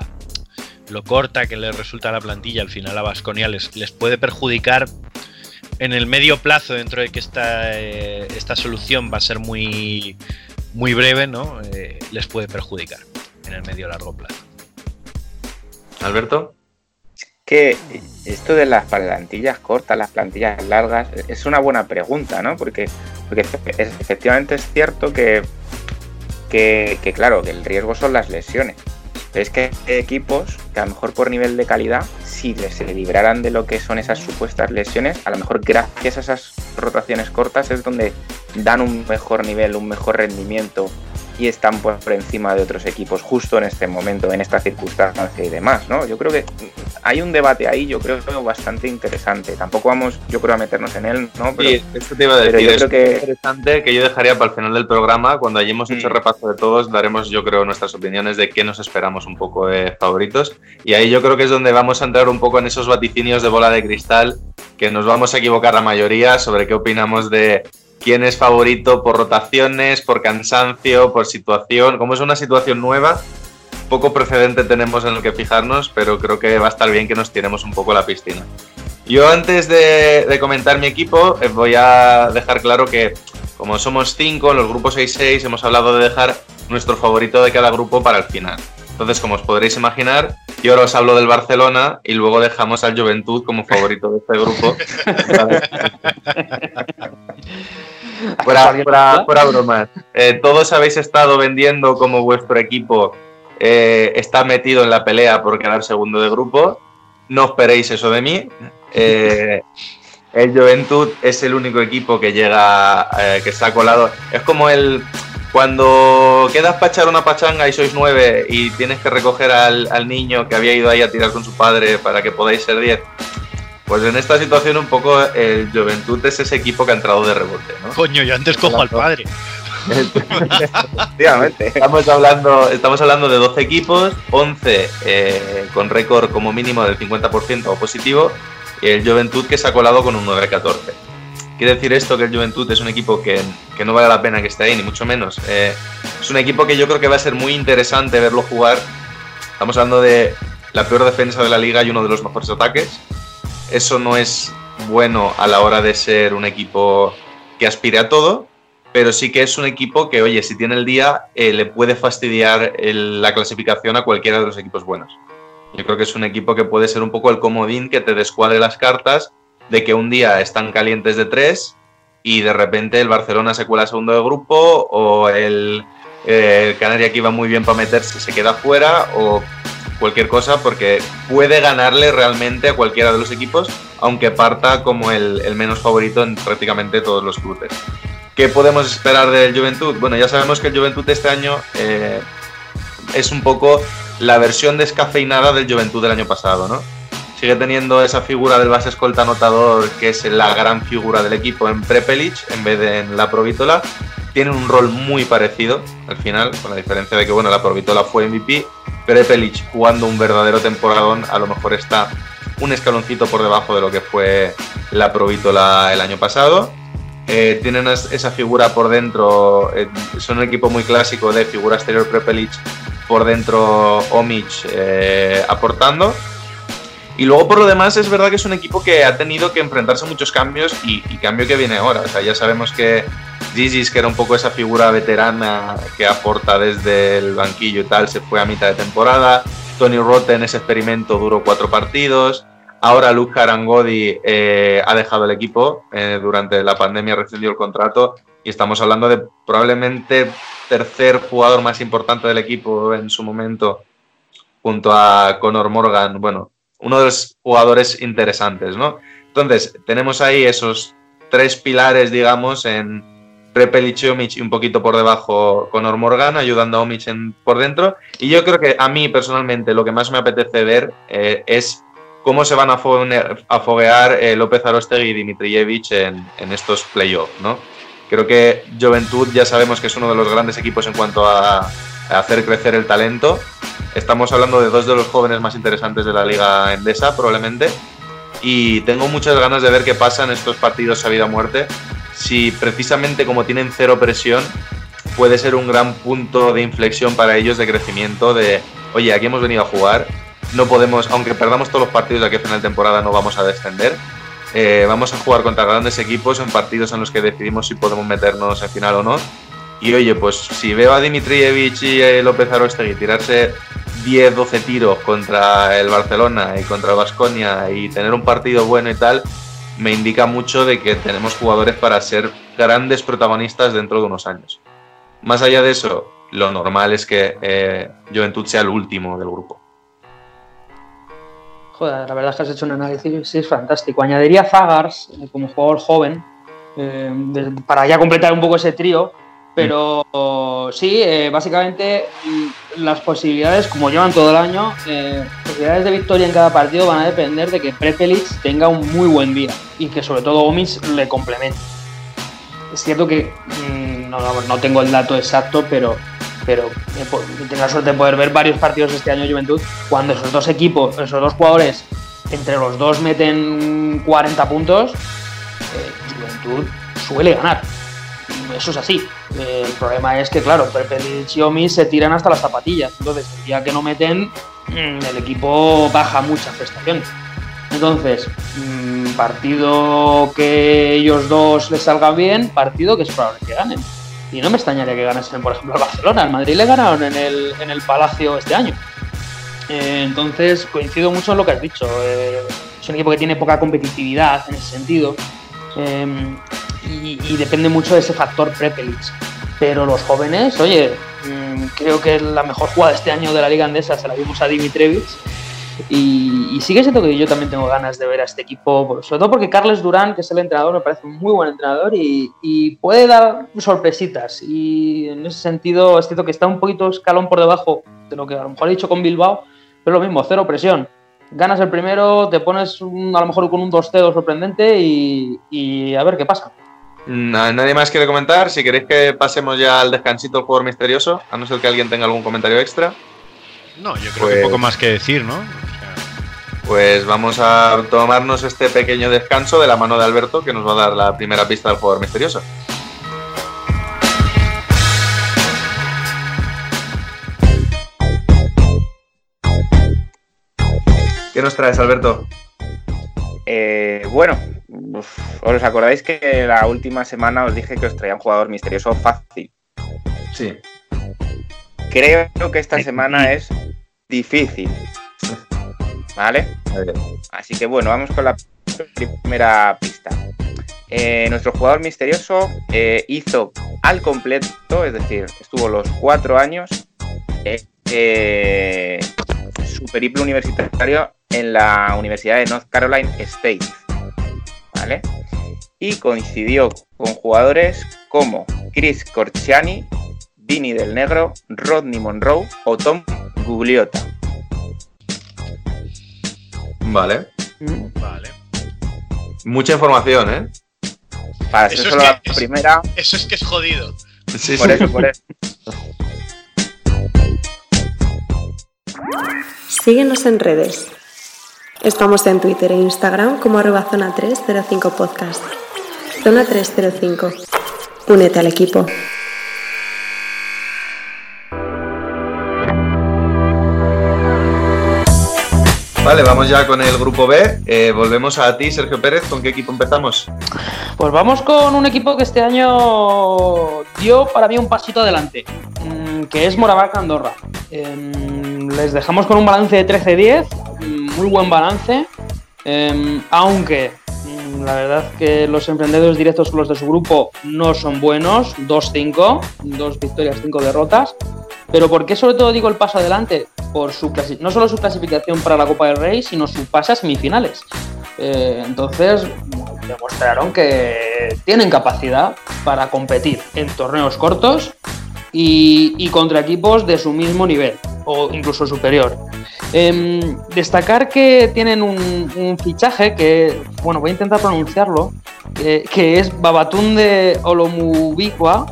lo corta que le resulta a la plantilla al final a Vasconia les, puede perjudicar en el medio plazo, dentro de que esta, eh, esta solución va a ser muy, muy breve, ¿no? Eh, les puede perjudicar en el medio largo plazo. Alberto que esto de las plantillas cortas, las plantillas largas, es una buena pregunta, ¿no? Porque, porque efectivamente es cierto que, que, claro, que el riesgo son las lesiones. Es que hay equipos que a lo mejor por nivel de calidad, si se libraran de lo que son esas supuestas lesiones, a lo mejor gracias a esas rotaciones cortas es donde dan un mejor nivel, un mejor rendimiento y están por encima de otros equipos justo en este momento, en esta circunstancia y demás, ¿no? Yo creo que hay un debate ahí, yo creo bastante interesante. Tampoco vamos, yo creo, a meternos en él, ¿no? Pero, sí, esto te iba a decir, es que... interesante que yo dejaría para el final del programa, cuando hayamos hecho mm. repaso de todos, daremos, yo creo, nuestras opiniones de qué nos esperamos un poco de favoritos. Y ahí yo creo que es donde vamos a entrar un poco en esos vaticinios de bola de cristal, que nos vamos a equivocar la mayoría sobre qué opinamos de quién es favorito por rotaciones, por cansancio, por situación. Como es una situación nueva, poco precedente tenemos en el que fijarnos, pero creo que va a estar bien que nos tiremos un poco la piscina. Yo antes de, comentar mi equipo, eh, voy a dejar claro que como somos cinco, en los grupos 6-6 hemos hablado de dejar nuestro favorito de cada grupo para el final. Entonces, como os podréis imaginar, yo ahora os hablo del Barcelona y luego dejamos al Juventud como favorito de este grupo. Fuera, bromas. Eh, todos habéis estado vendiendo como vuestro equipo eh, está metido en la pelea por quedar segundo de grupo. No esperéis eso de mí. Eh, el Juventud es el único equipo que llega, que está colado. Es como el cuando quedas para echar una pachanga y sois nueve y tienes que recoger al, al, niño que había ido ahí a tirar con su padre para que podáis ser diez. Pues en esta situación un poco el Juventud es ese equipo que ha entrado de rebote, ¿no? Coño, yo antes cojo al padre. Estamos hablando, estamos hablando de 12 equipos, 11 eh, con récord como mínimo del 50% o positivo, y el Juventud que se ha colado con un 9-14. Quiere decir esto que el Juventud es un equipo que, no vale la pena que esté ahí, ni mucho menos. Eh, es un equipo que yo creo que va a ser muy interesante verlo jugar. Estamos hablando de la peor defensa de la liga y uno de los mejores ataques eso no es bueno a la hora de ser un equipo que aspire a todo, pero sí que es un equipo que, oye, si tiene el día, eh, le puede fastidiar la clasificación a cualquiera de los equipos buenos. Yo creo que es un equipo que puede ser un poco el comodín que te descuadre las cartas de que un día están calientes de tres y de repente el Barcelona se cuela segundo de grupo o el, Canaria que iba muy bien para meterse se queda fuera o cualquier cosa porque puede ganarle realmente a cualquiera de los equipos, aunque parta como el, menos favorito en prácticamente todos los cruces. ¿Qué podemos esperar del Juventud? Bueno, ya sabemos que el Juventud este año eh, es un poco la versión descafeinada del Juventud del año pasado, ¿no? Sigue teniendo esa figura del base escolta anotador, que es la gran figura del equipo en Prepelic, en vez de en la Provítola. Tienen un rol muy parecido al final, con la diferencia de que, bueno, la Provítola fue MVP. Prepelic jugando un verdadero temporadón, a lo mejor está un escaloncito por debajo de lo que fue la Provítola el año pasado. Eh, tienen esa figura por dentro, eh, son un equipo muy clásico de figura exterior Prepelic, por dentro Omic eh, aportando. Y luego por lo demás es verdad que es un equipo que ha tenido que enfrentarse a muchos cambios y, cambio que viene ahora. O sea, ya sabemos que Gigis, que era un poco esa figura veterana que aporta desde el banquillo y tal, se fue a mitad de temporada. Tony Rotten, ese experimento duró cuatro partidos. Ahora Luke Arangodi eh, ha dejado el equipo eh, durante la pandemia, rescindió el contrato y estamos hablando de probablemente tercer jugador más importante del equipo en su momento, junto a Conor Morgan, bueno, uno de los jugadores interesantes, ¿no? Entonces, tenemos ahí esos tres pilares, digamos, en Prepelic y Omic y un poquito por debajo Conor Morgan, ayudando a Omic por dentro. Y yo creo que a mí personalmente lo que más me apetece ver eh, es cómo se van a, foguear eh, López Arostegui y Dimitrijevic en, estos playoffs, ¿no? Creo que Juventud ya sabemos que es uno de los grandes equipos en cuanto a, hacer crecer el talento. Estamos hablando de dos de los jóvenes más interesantes de la liga endesa, probablemente. Y tengo muchas ganas de ver qué pasa en estos partidos a vida o muerte. Si precisamente como tienen cero presión, puede ser un gran punto de inflexión para ellos de crecimiento de, oye, aquí hemos venido a jugar, no podemos, aunque perdamos todos los partidos de aquí a final de temporada, no vamos a descender. Eh, vamos a jugar contra grandes equipos en partidos en los que decidimos si podemos meternos en final o no. Y oye, pues si veo a Dimitrievich y López Arostegui tirarse 10-12 tiros contra el Barcelona y contra el Vasconia y tener un partido bueno y tal, me indica mucho de que tenemos jugadores para ser grandes protagonistas dentro de unos años. Más allá de eso, lo normal es que eh, Juventud sea el último del grupo. Joder, la verdad es que has hecho un análisis es fantástico. Añadiría Zagars eh, como jugador joven eh, para ya completar un poco ese trío. Pero sí, eh, básicamente mm, las posibilidades, como llevan todo el año, las posibilidades de victoria en cada partido van a depender de que Prepelic tenga un muy buen día y que sobre todo Omis le complemente. Es cierto que mm, no tengo el dato exacto, pero pero tengo la suerte de poder ver varios partidos este año de Juventud cuando esos dos equipos, esos dos jugadores, entre los dos meten 40 puntos, eh, Juventud suele ganar. Eso es así. El problema es que, claro, Pepe y Xiaomi se tiran hasta las zapatillas. Entonces, el día que no meten, mm, el equipo baja muchas prestaciones. Entonces, mm, partido que ellos dos les salgan bien, partido que es probable que ganen. Y no me extrañaría que ganasen, por ejemplo, el Barcelona. Al Madrid le ganaron en el, en el Palacio este año. Eh, entonces, coincido mucho en lo que has dicho. Eh, es un equipo que tiene poca competitividad en ese sentido. Eh, y, depende mucho de ese factor Prepelic. Pero los jóvenes, oye, mm, creo que la mejor jugada este año de la Liga Andesa se la vimos a Dimitrevich y, sigue siendo que yo también tengo ganas de ver a este equipo, sobre todo porque Carles Durán, que es el entrenador, me parece un muy buen entrenador y, puede dar sorpresitas. Y en ese sentido, es cierto que está un poquito escalón por debajo de lo que a lo mejor he dicho con Bilbao, pero lo mismo, cero presión. Ganas el primero, te pones a lo mejor con un 2-0 sorprendente y, a ver qué pasa. Nadie más quiere comentar. Si queréis que pasemos ya al descansito del jugador misterioso, a no ser que alguien tenga algún comentario extra. No, yo creo que poco pues- más que decir, ¿no? Pues vamos a tomarnos este pequeño descanso de la mano de Alberto, que nos va a dar la primera pista del jugador misterioso. ¿Qué nos traes, Alberto? Eh, bueno, ¿os acordáis que la última semana os dije que os traía un jugador misterioso fácil? Sí. Creo que esta semana es difícil. ¿Vale? Así que bueno, vamos con la primera pista. Eh, nuestro jugador misterioso eh, hizo al completo, es decir, estuvo los cuatro años, eh, su periplo universitario en la Universidad de North Carolina State. ¿Vale? Y coincidió con jugadores como Chris Corciani, Vinny del Negro, Rodney Monroe o Tom Gugliota. Vale. Mm. Vale. Mucha información, ¿eh? Para ser Eso es solo que la es- primera, Eso es que es jodido. Sí, por sí. eso, por eso. Síguenos en redes. Estamos en Twitter e Instagram como arroba zona 305 podcast. Zona 305. Únete al equipo. Vale, vamos ya con el grupo B. Eh, volvemos a ti, Sergio Pérez. ¿Con qué equipo empezamos? Pues vamos con un equipo que este año dio para mí un pasito adelante, mm, que es Morabarca Andorra. Em, les dejamos con un balance de 13-10, mm, muy buen balance, em, aunque mm, la verdad que los emprendedores directos los de su grupo no son buenos, 2-5, dos victorias, cinco derrotas. Pero ¿por qué sobre todo digo el paso adelante? Por su no solo su clasificación para la Copa del Rey, sino su pase semifinales. Eh, entonces demostraron que tienen capacidad para competir en torneos cortos y, y contra equipos de su mismo nivel o incluso superior. Em, destacar que tienen un, un fichaje que, bueno, voy a intentar pronunciarlo, que, que es Babatunde Olomubikwa,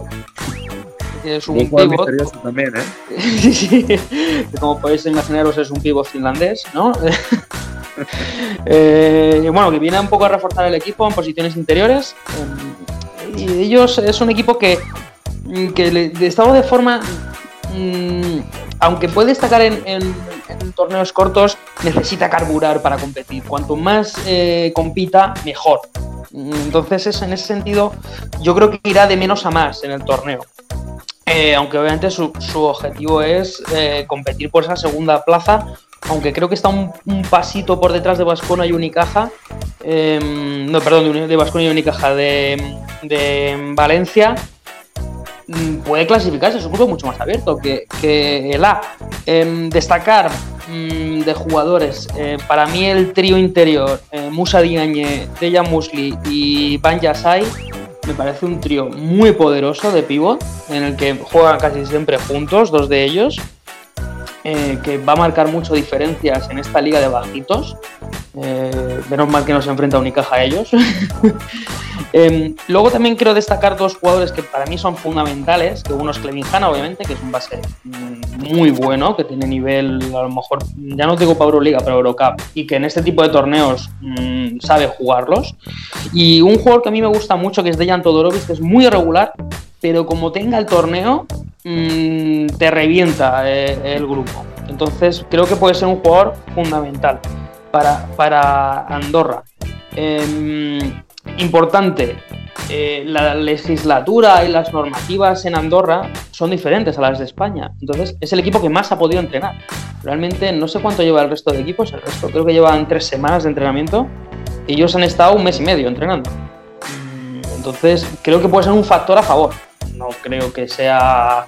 que es un pivot. también, ¿eh? Sí, sí. Que Como podéis imaginaros, es un pivot finlandés, ¿no? Eh, bueno, que viene un poco a reforzar el equipo en posiciones interiores. eh, y ellos es un equipo que, que le, de estado de forma, mm, aunque puede destacar en, torneos cortos, necesita carburar para competir. Cuanto más eh, compita, mejor. Mm, Entonces, es, en ese sentido, yo creo que irá de menos a más en el torneo. Eh, aunque obviamente su, objetivo es eh, competir por esa segunda plaza, aunque creo que está un, pasito por detrás de Vascona y Unicaja. eh, no, perdón, de, Baskonia y Unicaja, de Valencia. Mm, Puede clasificarse, es un grupo mucho más abierto que, que el A. Em, destacar mm, de jugadores, eh, para mí el trío interior, eh, Musa Diagne, Dejan Musli y Van Yasai, me parece un trío muy poderoso de pivot, en el que juegan casi siempre juntos, dos de ellos, eh, que va a marcar mucho diferencias en esta liga de bajitos. Eh, menos mal que no se enfrenta a Unicaja a ellos. Em, luego también quiero destacar dos jugadores que para mí son fundamentales, que uno es Clevin obviamente, que es un base mm, muy bueno, que tiene nivel, a lo mejor, ya no digo para Euroliga, pero Eurocup, y que en este tipo de torneos mm, sabe jugarlos. Y un jugador que a mí me gusta mucho, que es Dejan Todorovic, que es muy irregular, pero como tenga el torneo, mm, te revienta eh, el grupo. Entonces creo que puede ser un jugador fundamental para, para Andorra. Em, importante, eh, la legislatura y las normativas en Andorra son diferentes a las de España. Entonces es el equipo que más ha podido entrenar. Realmente no sé cuánto lleva el resto de equipos, el resto creo que llevan tres semanas de entrenamiento. Ellos han estado un mes y medio entrenando. Entonces creo que puede ser un factor a favor. No creo que sea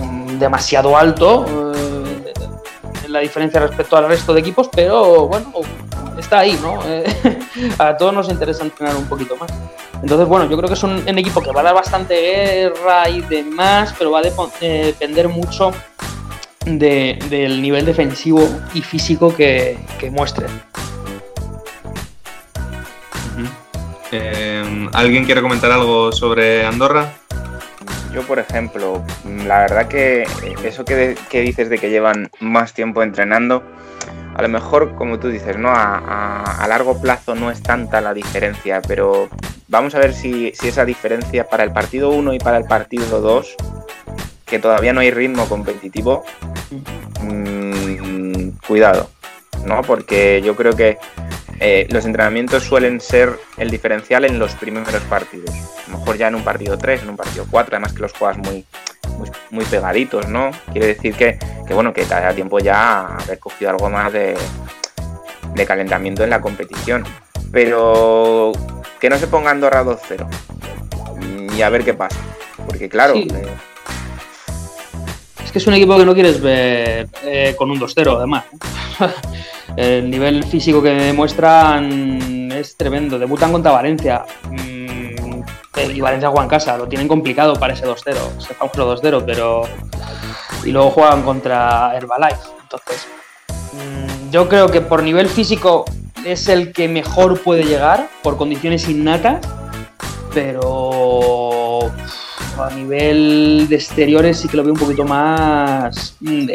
mm, demasiado alto eh, la diferencia respecto al resto de equipos, pero bueno, está ahí, ¿no? A todos nos interesa entrenar un poquito más. Entonces, bueno, yo creo que es un, equipo que va a dar bastante guerra y demás, pero va a eh, depender mucho de- del nivel defensivo y físico que, que. Eh, ¿Alguien quiere comentar algo sobre Andorra? Yo, por ejemplo, la verdad que eso que, de- que dices de que llevan más tiempo entrenando, a lo mejor, como tú dices, ¿no? A, a- a largo plazo no es tanta la diferencia, pero vamos a ver si, si esa diferencia para el partido 1 y para el partido 2, que todavía no hay ritmo competitivo, mm, cuidado, ¿no? Porque yo creo que eh, los entrenamientos suelen ser el diferencial en los primeros partidos. A lo mejor ya en un partido 3, en un partido 4, además que los juegas muy, muy, muy pegaditos, ¿no? Quiere decir que, que, bueno, que te da tiempo ya haber cogido algo más de, de calentamiento en la competición. Pero que no se ponga Andorra 2-0 y a ver qué pasa. Porque claro, Sí. eh, Es que es un equipo que no quieres ver eh, con un 2-0, además. El nivel físico que demuestran es tremendo. Debutan contra Valencia. mm, y Valencia juega en casa. Lo tienen complicado para ese 2-0, ese famoso 2-0, pero y luego juegan contra Herbalife. Entonces, mm, yo creo que por nivel físico es el que mejor puede llegar, por condiciones innatas, pero a nivel de exteriores sí que lo veo un poquito más mm,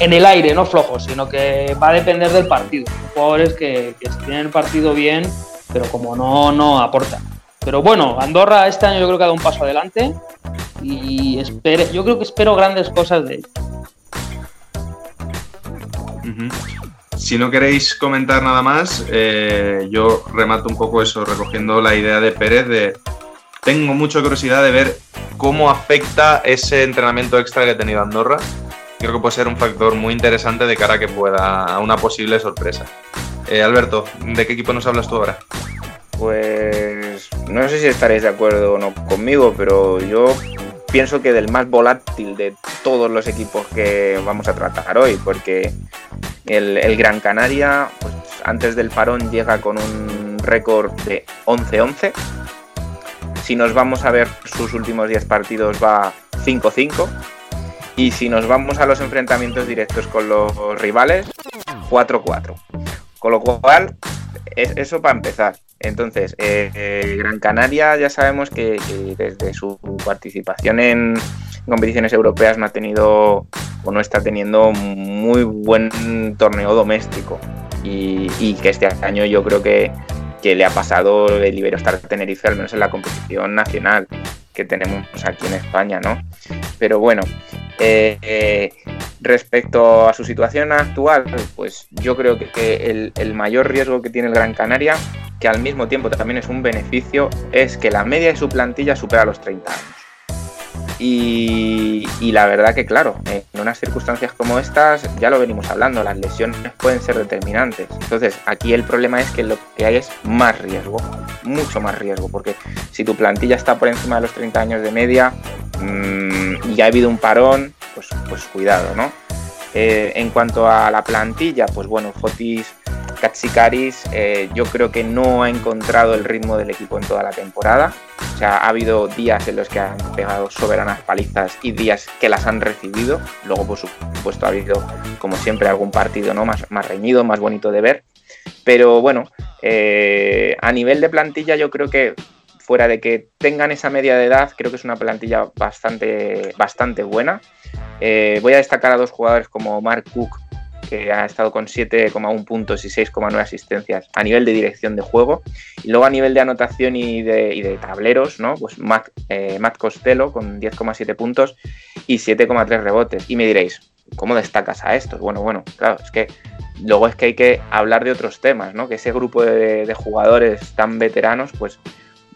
en el aire, no flojo, sino que va a depender del partido. Jugadores que, que tienen el partido bien, pero como no, no aportan. Pero bueno, Andorra este año yo creo que ha dado un paso adelante y espere, yo creo que espero grandes cosas de él. Si no queréis comentar nada más, eh, yo remato un poco eso, recogiendo la idea de Pérez de tengo mucha curiosidad de ver cómo afecta ese entrenamiento extra que ha tenido Andorra. Creo que puede ser un factor muy interesante de cara a que pueda a una posible sorpresa. Eh, Alberto, ¿de qué equipo nos hablas tú ahora? Pues no sé si estaréis de acuerdo o no conmigo, pero yo pienso que del más volátil de todos los equipos que vamos a tratar hoy, porque el, Gran Canaria, pues antes del parón llega con un récord de 11-11. Si nos vamos a ver sus últimos 10 partidos va 5-5. Y si nos vamos a los enfrentamientos directos con los rivales, 4-4. Con lo cual, eso para empezar. Entonces, eh, eh, Gran Canaria ya sabemos que, desde su participación en competiciones europeas no ha tenido o no está teniendo muy buen torneo doméstico y, que este año yo creo que, le ha pasado el Iberostar Tenerife, al menos en la competición nacional que tenemos aquí en España, ¿no? Pero bueno, eh, respecto a su situación actual, pues yo creo que, el, el, mayor riesgo que tiene el Gran Canaria que al mismo tiempo también es un beneficio, es que la media de su plantilla supera los 30 años. Y, la verdad que claro, en unas circunstancias como estas, ya lo venimos hablando, las lesiones pueden ser determinantes. Entonces, aquí el problema es que lo que hay es más riesgo, mucho más riesgo, porque si tu plantilla está por encima de los 30 años de media mm, y ha habido un parón, pues, pues cuidado, ¿no? Eh, en cuanto a la plantilla, pues bueno, Fotis Katsikaris eh, yo creo que no ha encontrado el ritmo del equipo en toda la temporada. O sea, ha habido días en los que han pegado soberanas palizas y días que las han recibido. Luego, por supuesto, ha habido, como siempre, algún partido ¿no? más, reñido, más bonito de ver. Pero bueno, eh, a nivel de plantilla yo creo que fuera de que tengan esa media de edad, creo que es una plantilla bastante, bastante buena. Eh, voy a destacar a dos jugadores como Mark Cook que ha estado con 7,1 puntos y 6,9 asistencias a nivel de dirección de juego. Y luego a nivel de anotación y de, tableros, ¿no? Pues Matt, eh, Matt Costello con 10,7 puntos y 7,3 rebotes. Y me diréis, ¿cómo destacas a estos? Bueno, bueno, claro, es que luego es que hay que hablar de otros temas, ¿no? Que ese grupo de, jugadores tan veteranos, pues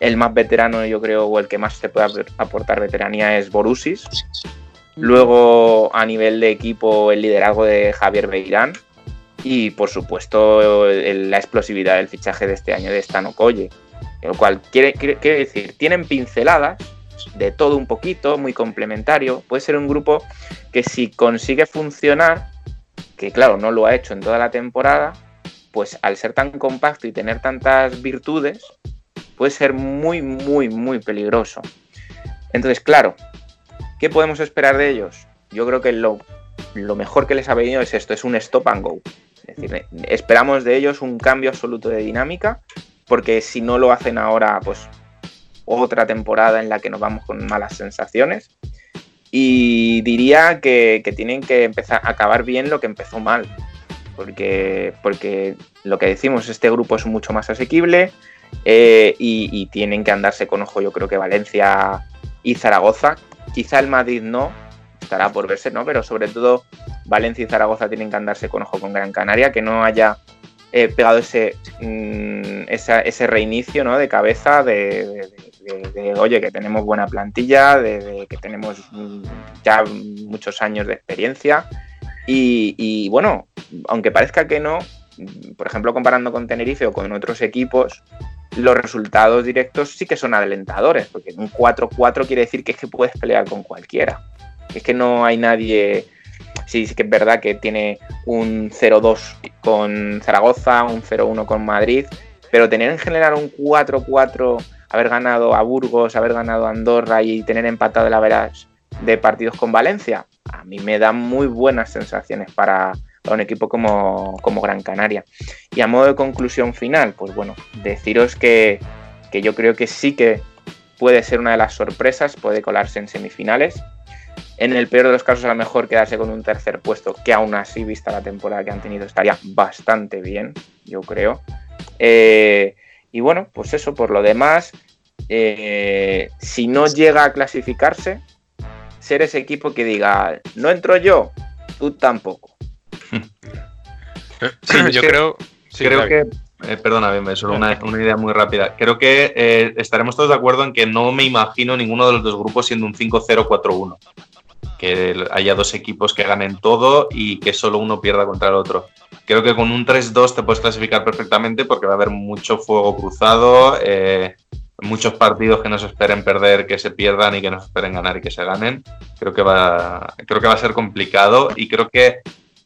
el más veterano yo creo o el que más te puede aportar veteranía es Borussis Luego, a nivel de equipo, el liderazgo de Javier Beirán. Y, por supuesto, la explosividad del fichaje de este año de Stano Colle. Lo cual quiere, quiere, decir, tienen pinceladas de todo un poquito, muy complementario. Puede ser un grupo que si consigue funcionar, que claro, no lo ha hecho en toda la temporada, pues al ser tan compacto y tener tantas virtudes, puede ser muy, muy, muy peligroso. Entonces, claro, ¿Qué podemos esperar de ellos? Yo creo que lo, mejor que les ha venido es esto, es un stop and go. Es decir, esperamos de ellos un cambio absoluto de dinámica, porque si no lo hacen ahora, pues otra temporada en la que nos vamos con malas sensaciones. Y diría que, tienen que empezar a acabar bien lo que empezó mal. Porque, porque lo que decimos, este grupo es mucho más asequible eh, y, tienen que andarse con ojo, yo creo que Valencia y Zaragoza, Quizá el Madrid no, estará por verse, ¿no? Pero sobre todo Valencia y Zaragoza tienen que andarse con ojo con Gran Canaria, que no haya eh, pegado ese, mm, ese reinicio ¿no? de cabeza de, oye, que tenemos buena plantilla, de, que tenemos mm, ya muchos años de experiencia. Y, bueno, aunque parezca que no, por ejemplo, comparando con Tenerife o con otros equipos, los resultados directos sí que son alentadores, porque un 4-4 quiere decir que es que puedes pelear con cualquiera. Es que no hay nadie. Sí, sí que es verdad que tiene un 0-2 con Zaragoza, un 0-1 con Madrid, pero tener en general un 4-4, haber ganado a Burgos, haber ganado a Andorra y tener empatado la Verage de partidos con Valencia. A mí me da muy buenas sensaciones para, para un equipo como, como, Gran Canaria. Y a modo de conclusión final, pues bueno, deciros que, que yo creo que sí que puede ser una de las sorpresas, puede colarse en semifinales. En el peor de los casos, a lo mejor quedarse con un tercer puesto, que aún así, vista la temporada que han tenido, estaría bastante bien, yo creo. Eh, y bueno, pues eso, por lo demás, eh, si no llega a clasificarse, ser ese equipo que diga, no entro yo, tú tampoco. Sí, yo creo, sí, creo que eh, perdona, solo una, una, idea muy rápida. Creo que eh, estaremos todos de acuerdo en que no me imagino ninguno de los dos grupos siendo un 5-0-4-1. Que haya dos equipos que ganen todo y que solo uno pierda contra el otro. Creo que con un 3-2 te puedes clasificar perfectamente porque va a haber mucho fuego cruzado, eh, muchos partidos que no se esperen perder, que se pierdan y que no se esperen ganar y que se ganen. Creo que va, creo que va a ser complicado y creo que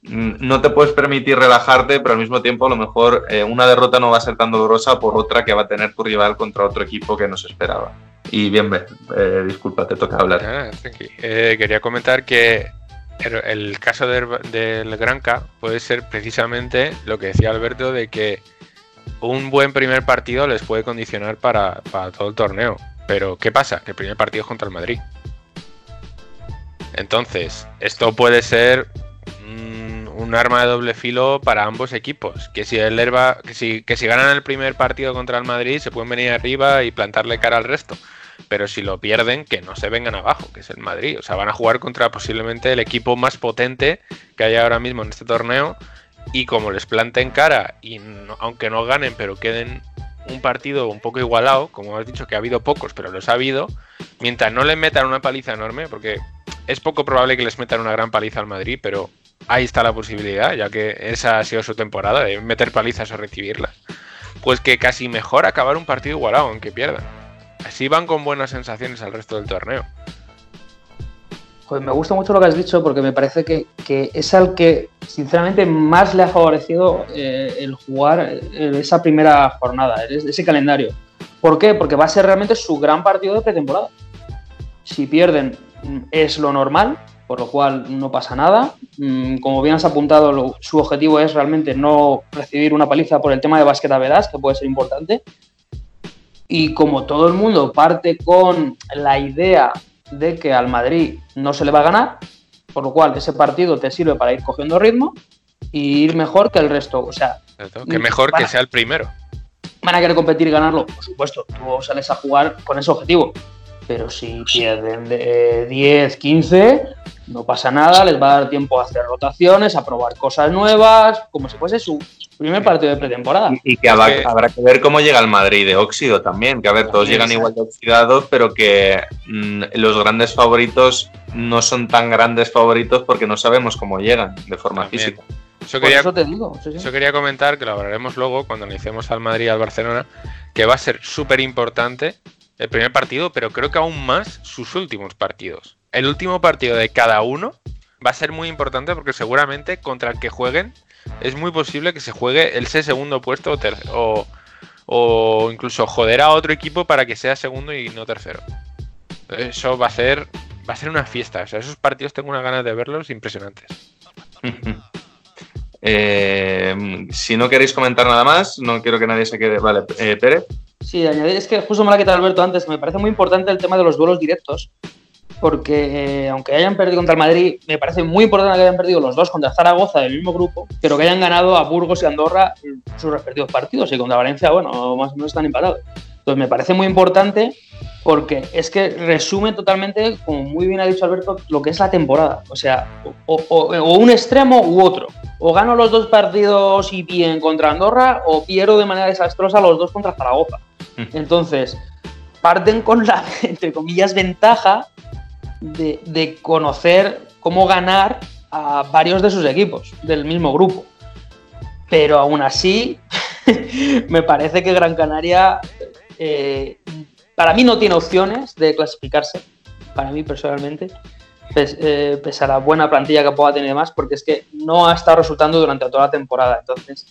no te puedes permitir relajarte, pero al mismo tiempo a lo mejor eh, una derrota no va a ser tan dolorosa por otra que va a tener tu rival contra otro equipo que no se esperaba. Y bien, eh, disculpa, te toca hablar. Eh, quería comentar que el, caso del, del Granca puede ser precisamente lo que decía Alberto de que un buen primer partido les puede condicionar para, todo el torneo. Pero ¿qué pasa? Que el primer partido es contra el Madrid. Entonces, esto puede ser un arma de doble filo para ambos equipos. Que si el Herba, que si, que si ganan el primer partido contra el Madrid, se pueden venir arriba y plantarle cara al resto. Pero si lo pierden, que no se vengan abajo, que es el Madrid. O sea, van a jugar contra posiblemente el equipo más potente que hay ahora mismo en este torneo. Y como les planten cara, y aunque no ganen, pero queden un partido un poco igualado, como has dicho que ha habido pocos, pero los ha habido, mientras no le metan una paliza enorme, porque es poco probable que les metan una gran paliza al Madrid, pero ahí está la posibilidad, ya que esa ha sido su temporada, de meter palizas o recibirlas. Pues que casi mejor acabar un partido igualado, aunque pierdan. Así van con buenas sensaciones al resto del torneo. Pues me gusta mucho lo que has dicho porque me parece que, es al que sinceramente más le ha favorecido eh, el jugar eh, esa primera jornada, ese calendario. ¿Por qué? Porque va a ser realmente su gran partido de pretemporada. Si pierden es lo normal, por lo cual no pasa nada. Mm, como bien has apuntado, su objetivo es realmente no recibir una paliza por el tema de basqueta veras, que puede ser importante. Y como todo el mundo parte con la idea de que al Madrid no se le va a ganar, por lo cual ese partido te sirve para ir cogiendo ritmo y ir mejor que el resto. O sea, que mejor que sea el primero. Van a querer competir y ganarlo, por supuesto. Tú sales a jugar con ese objetivo. Pero si pierden de 10, 15, no pasa nada, les va a dar tiempo a hacer rotaciones, a probar cosas nuevas, como si fuese su primer partido de pretemporada. Y, que, habrá, que ver cómo llega el Madrid de óxido también, que a ver, todos llegan igual de oxidados, pero que mm, los grandes favoritos no son tan grandes favoritos porque no sabemos cómo llegan de forma física. Eso quería, eso, te digo, eso quería comentar, que lo hablaremos luego cuando analicemos al Madrid y al Barcelona, que va a ser súper importante el primer partido, pero creo que aún más sus últimos partidos el último partido de cada uno va a ser muy importante porque seguramente contra el que jueguen es muy posible que se juegue el segundo puesto o, o, incluso joder a otro equipo para que sea segundo y no tercero. Eso va a ser va a ser una fiesta. O sea, esos partidos tengo una ganas de verlos impresionantes. Eh, si no queréis comentar nada más, no quiero que nadie se quede. Vale, eh, Pérez. Sí, añadir es que justo me lo ha quitado Alberto antes, me parece muy importante el tema de los duelos directos, porque eh, aunque hayan perdido contra el Madrid, me parece muy importante que hayan perdido los dos contra Zaragoza del mismo grupo, pero que hayan ganado a Burgos y Andorra sus respectivos partidos y contra Valencia, bueno, más o menos están empatados. Entonces me parece muy importante porque es que resume totalmente, como muy bien ha dicho Alberto, lo que es la temporada. O sea, o, un extremo u otro. O gano los dos partidos y bien contra Andorra, o pierdo de manera desastrosa los dos contra Zaragoza. Entonces, parten con la, entre comillas, ventaja de, conocer cómo ganar a varios de sus equipos del mismo grupo. Pero aún así, me parece que Gran Canaria, eh, para mí no tiene opciones de clasificarse, para mí personalmente, eh, pese a la buena plantilla que pueda tener más, porque es que no ha estado resultando durante toda la temporada. Entonces,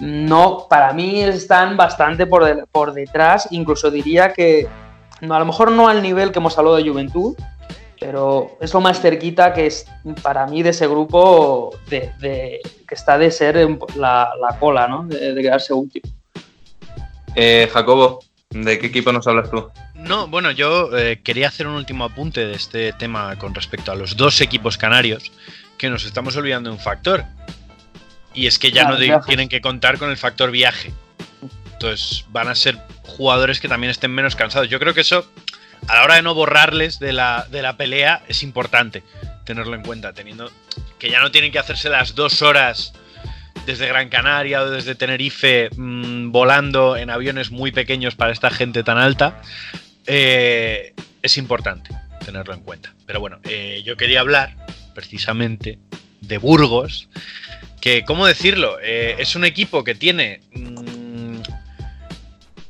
no, para mí están bastante por, por detrás, incluso diría que no, a lo mejor no al nivel que hemos hablado de Juventud, pero es lo más cerquita que es para mí de ese grupo de, de- que está de ser la, la cola, ¿no? De, de quedarse último. Eh, Jacobo, ¿de qué equipo nos hablas tú? No, bueno, yo eh, quería hacer un último apunte de este tema con respecto a los dos equipos canarios, que nos estamos olvidando de un factor. Y es que ya no de- tienen que contar con el factor viaje. Entonces van a ser jugadores que también estén menos cansados. Yo creo que eso, a la hora de no borrarles de la, de la pelea, es importante tenerlo en cuenta, teniendo que ya no tienen que hacerse las dos horas desde Gran Canaria o desde Tenerife mm, volando en aviones muy pequeños para esta gente tan alta, eh, es importante tenerlo en cuenta. Pero bueno, eh, yo quería hablar precisamente de Burgos, que, ¿cómo decirlo? Eh, es un equipo que tiene mm,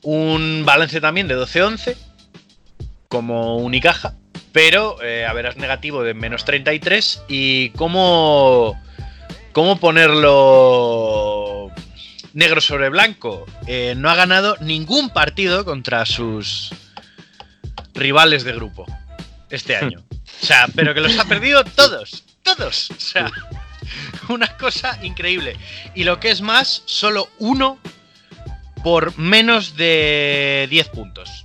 un balance también de 12-11, como Unicaja, pero eh, a veras negativo de menos 33. ¿Y cómo, cómo ponerlo negro sobre blanco? Eh, no ha ganado ningún partido contra sus rivales de grupo este año. O sea, pero que los ha perdido todos, todos. O sea, una cosa increíble. Y lo que es más, solo uno por menos de 10 puntos.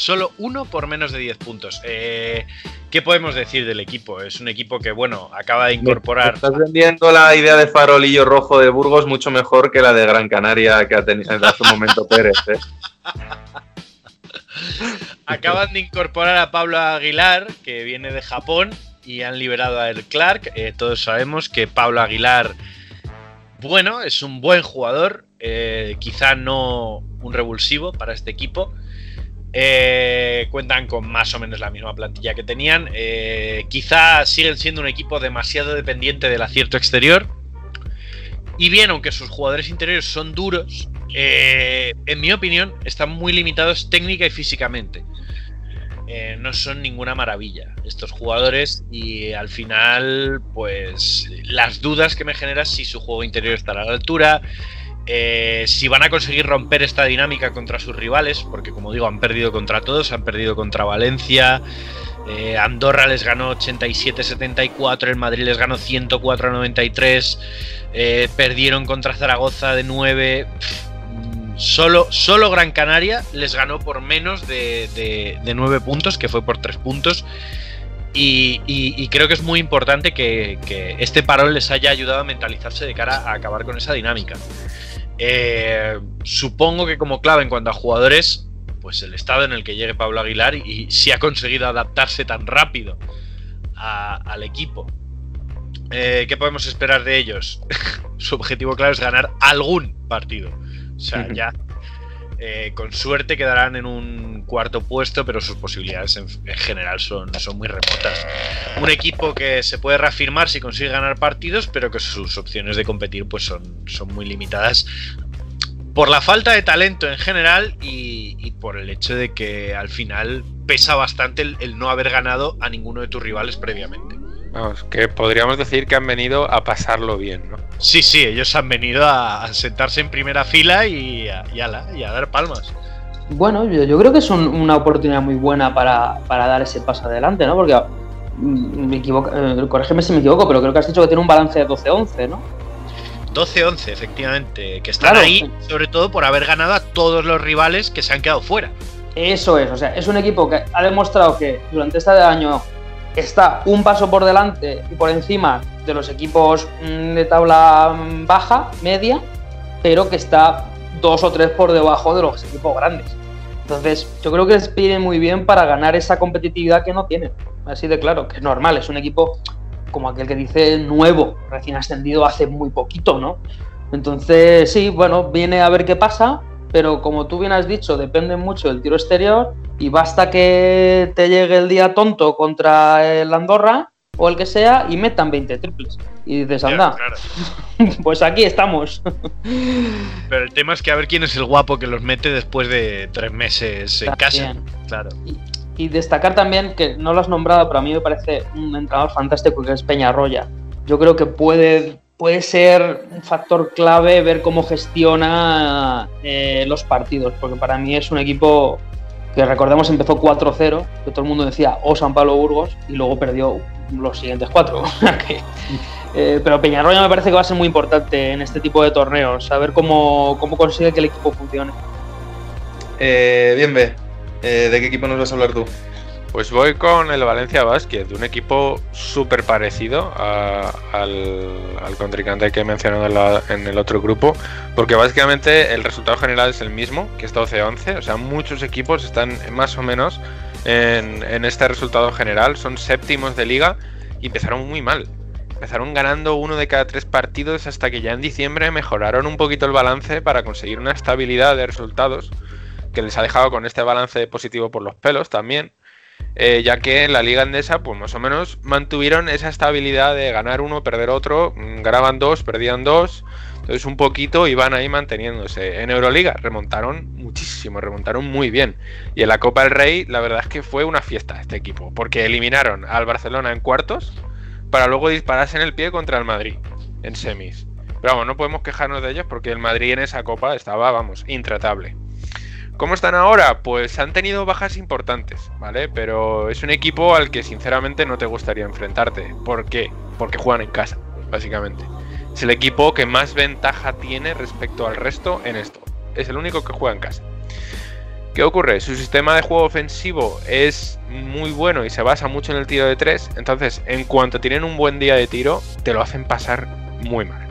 Solo uno por menos de 10 puntos. Eh, ¿Qué podemos decir del equipo? Es un equipo que, bueno, acaba de incorporar. Estás vendiendo la idea de farolillo rojo de Burgos mucho mejor que la de Gran Canaria que ha tenido hace un momento Pérez. ¿eh? Acaban de incorporar a Pablo Aguilar, que viene de Japón, y han liberado a El Clark. Eh, todos sabemos que Pablo Aguilar, bueno, es un buen jugador, eh, quizá no un revulsivo para este equipo. Eh, cuentan con más o menos la misma plantilla que tenían. Eh, quizá siguen siendo un equipo demasiado dependiente del acierto exterior. Y bien, aunque sus jugadores interiores son duros, eh, en mi opinión, están muy limitados técnica y físicamente. Eh, no son ninguna maravilla estos jugadores y al final, pues las dudas que me genera si su juego interior estará a la altura, eh, si van a conseguir romper esta dinámica contra sus rivales, porque como digo, han perdido contra todos, han perdido contra Valencia, eh, Andorra les ganó 87-74, el Madrid les ganó 104-93, eh, perdieron contra Zaragoza de 9. mm, Solo, solo Gran Canaria les ganó por menos de, de, de 9 puntos, que fue por 3 puntos. Y creo que es muy importante que, que este parón les haya ayudado a mentalizarse de cara a acabar con esa dinámica. Eh, supongo que como clave en cuanto a jugadores, pues el estado en el que llegue Pablo Aguilar y, y si ha conseguido adaptarse tan rápido a- al equipo. Eh, ¿Qué podemos esperar de ellos? Su objetivo claro es ganar algún partido. O sea, ya eh, con suerte quedarán en un cuarto puesto, pero sus posibilidades en, en general son, muy remotas. Un equipo que se puede reafirmar si consigue ganar partidos, pero que sus opciones de competir pues son, muy limitadas por la falta de talento en general y, y por el hecho de que al final pesa bastante el, el no haber ganado a ninguno de tus rivales previamente. Vamos, que podríamos decir que han venido a pasarlo bien, ¿no? Sí, sí, ellos han venido a, a sentarse en primera fila y a, y ala, y a dar palmas. Bueno, yo, yo creo que es un- una oportunidad muy buena para, para dar ese paso adelante, ¿no? Porque mm, me equivoco, eh, corrígeme si me equivoco, pero creo que has dicho que tiene un balance de 12-11, ¿no? 12-11, efectivamente, que están Claro, ahí sí. sobre todo por haber ganado a todos los rivales que se han quedado fuera. Eso es, o sea, es un equipo que ha demostrado que durante este año está un paso por delante y por encima de los equipos mm, de tabla mm, baja, media, pero que está dos o tres por debajo de los equipos grandes. Entonces, yo creo que les pide muy bien para ganar esa competitividad que no tienen. Así de claro, que es normal, es un equipo como aquel que dice nuevo, recién ascendido hace muy poquito, ¿no? Entonces, sí, bueno, viene a ver qué pasa, pero como tú bien has dicho, depende mucho del tiro exterior y basta que te llegue el día tonto contra el Andorra o el que sea y metan 20 triples. Y dices, anda, Claro. pues aquí estamos. Pero el tema es que a ver quién es el guapo que los mete después de tres meses en casa. Claro. Y destacar también, que no lo has nombrado, pero a mí me parece un entrenador fantástico que es Peñarroya. Yo creo que puede, puede ser un factor clave ver cómo gestiona eh, los partidos, porque para mí es un equipo que recordemos empezó 4-0, que todo el mundo decía o San Pablo Burgos y luego perdió los siguientes cuatro. eh, pero Peñarroya me parece que va a ser muy importante en este tipo de torneos, saber cómo, cómo consigue que el equipo funcione. Eh, bien, ve. Eh, ¿De qué equipo nos vas a hablar tú? Pues voy con el Valencia Basket, un equipo súper parecido al, al contrincante que he mencionado en, el otro grupo, porque básicamente el resultado general es el mismo, que es 12-11, o sea, muchos equipos están más o menos en, en este resultado general, son séptimos de liga y empezaron muy mal. Empezaron ganando uno de cada tres partidos hasta que ya en diciembre mejoraron un poquito el balance para conseguir una estabilidad de resultados que les ha dejado con este balance positivo por los pelos también eh, ya que en la liga andesa, pues más o menos mantuvieron esa estabilidad de ganar uno, perder otro, mm, ganaban dos, perdían dos, entonces un poquito iban ahí manteniéndose. En Euroliga remontaron muchísimo, remontaron muy bien. Y en la Copa del Rey, la verdad es que fue una fiesta este equipo, porque eliminaron al Barcelona en cuartos para luego dispararse en el pie contra el Madrid en semis. Pero vamos, no podemos quejarnos de ellos porque el Madrid en esa copa estaba, vamos, intratable. ¿Cómo están ahora? Pues han tenido bajas importantes, ¿vale? Pero es un equipo al que sinceramente no te gustaría enfrentarte. ¿Por qué? Porque juegan en casa, básicamente. Es el equipo que más ventaja tiene respecto al resto en esto. Es el único que juega en casa. ¿Qué ocurre? Su sistema de juego ofensivo es muy bueno y se basa mucho en el tiro de tres. Entonces, en cuanto tienen un buen día de tiro, te lo hacen pasar muy mal.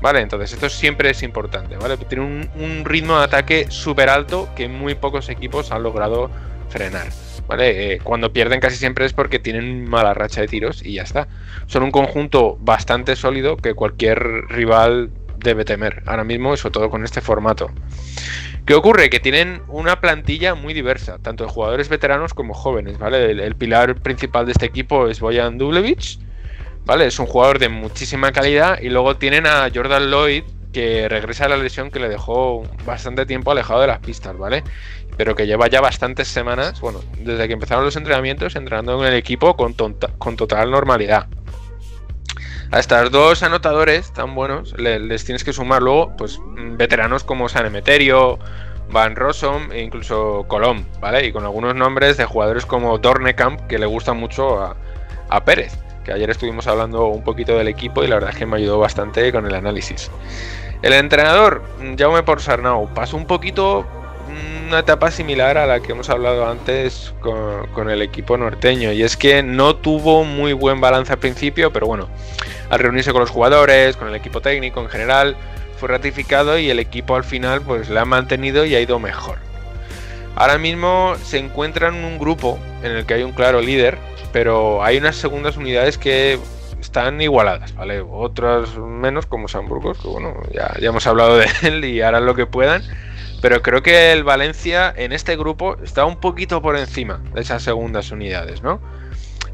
Vale, entonces esto siempre es importante, ¿vale? Tiene un, un ritmo de ataque súper alto que muy pocos equipos han logrado frenar, ¿vale? Eh, cuando pierden casi siempre es porque tienen mala racha de tiros y ya está. Son un conjunto bastante sólido que cualquier rival debe temer, ahora mismo, sobre todo con este formato. ¿Qué ocurre? Que tienen una plantilla muy diversa, tanto de jugadores veteranos como jóvenes, ¿vale? El, pilar principal de este equipo es Boyan Dublevich, ¿vale? Es un jugador de muchísima calidad y luego tienen a Jordan Lloyd que regresa a la lesión que le dejó bastante tiempo alejado de las pistas, ¿vale? Pero que lleva ya bastantes semanas, bueno, desde que empezaron los entrenamientos, entrenando en el equipo con, con total normalidad. A estos dos anotadores tan buenos le- les tienes que sumar luego, pues, veteranos como San Emeterio, Van Rossum e incluso Colom, ¿vale? Y con algunos nombres de jugadores como Dornekamp que le gustan mucho a, a Pérez, ayer estuvimos hablando un poquito del equipo y la verdad es que me ayudó bastante con el análisis. El entrenador, Jaume Porsarnau, pasó un poquito mm, una etapa similar a la que hemos hablado antes con, el equipo norteño, y es que no tuvo muy buen balance al principio, pero bueno, al reunirse con los jugadores, con el equipo técnico en general, fue ratificado y el equipo al final pues le ha mantenido y ha ido mejor. Ahora mismo se encuentra en un grupo en el que hay un claro líder, pero hay unas segundas unidades que están igualadas, ¿vale? Otras menos, como San Burgos, que bueno, ya, ya hemos hablado de él y harán lo que puedan. Pero creo que el Valencia en este grupo está un poquito por encima de esas segundas unidades, ¿no?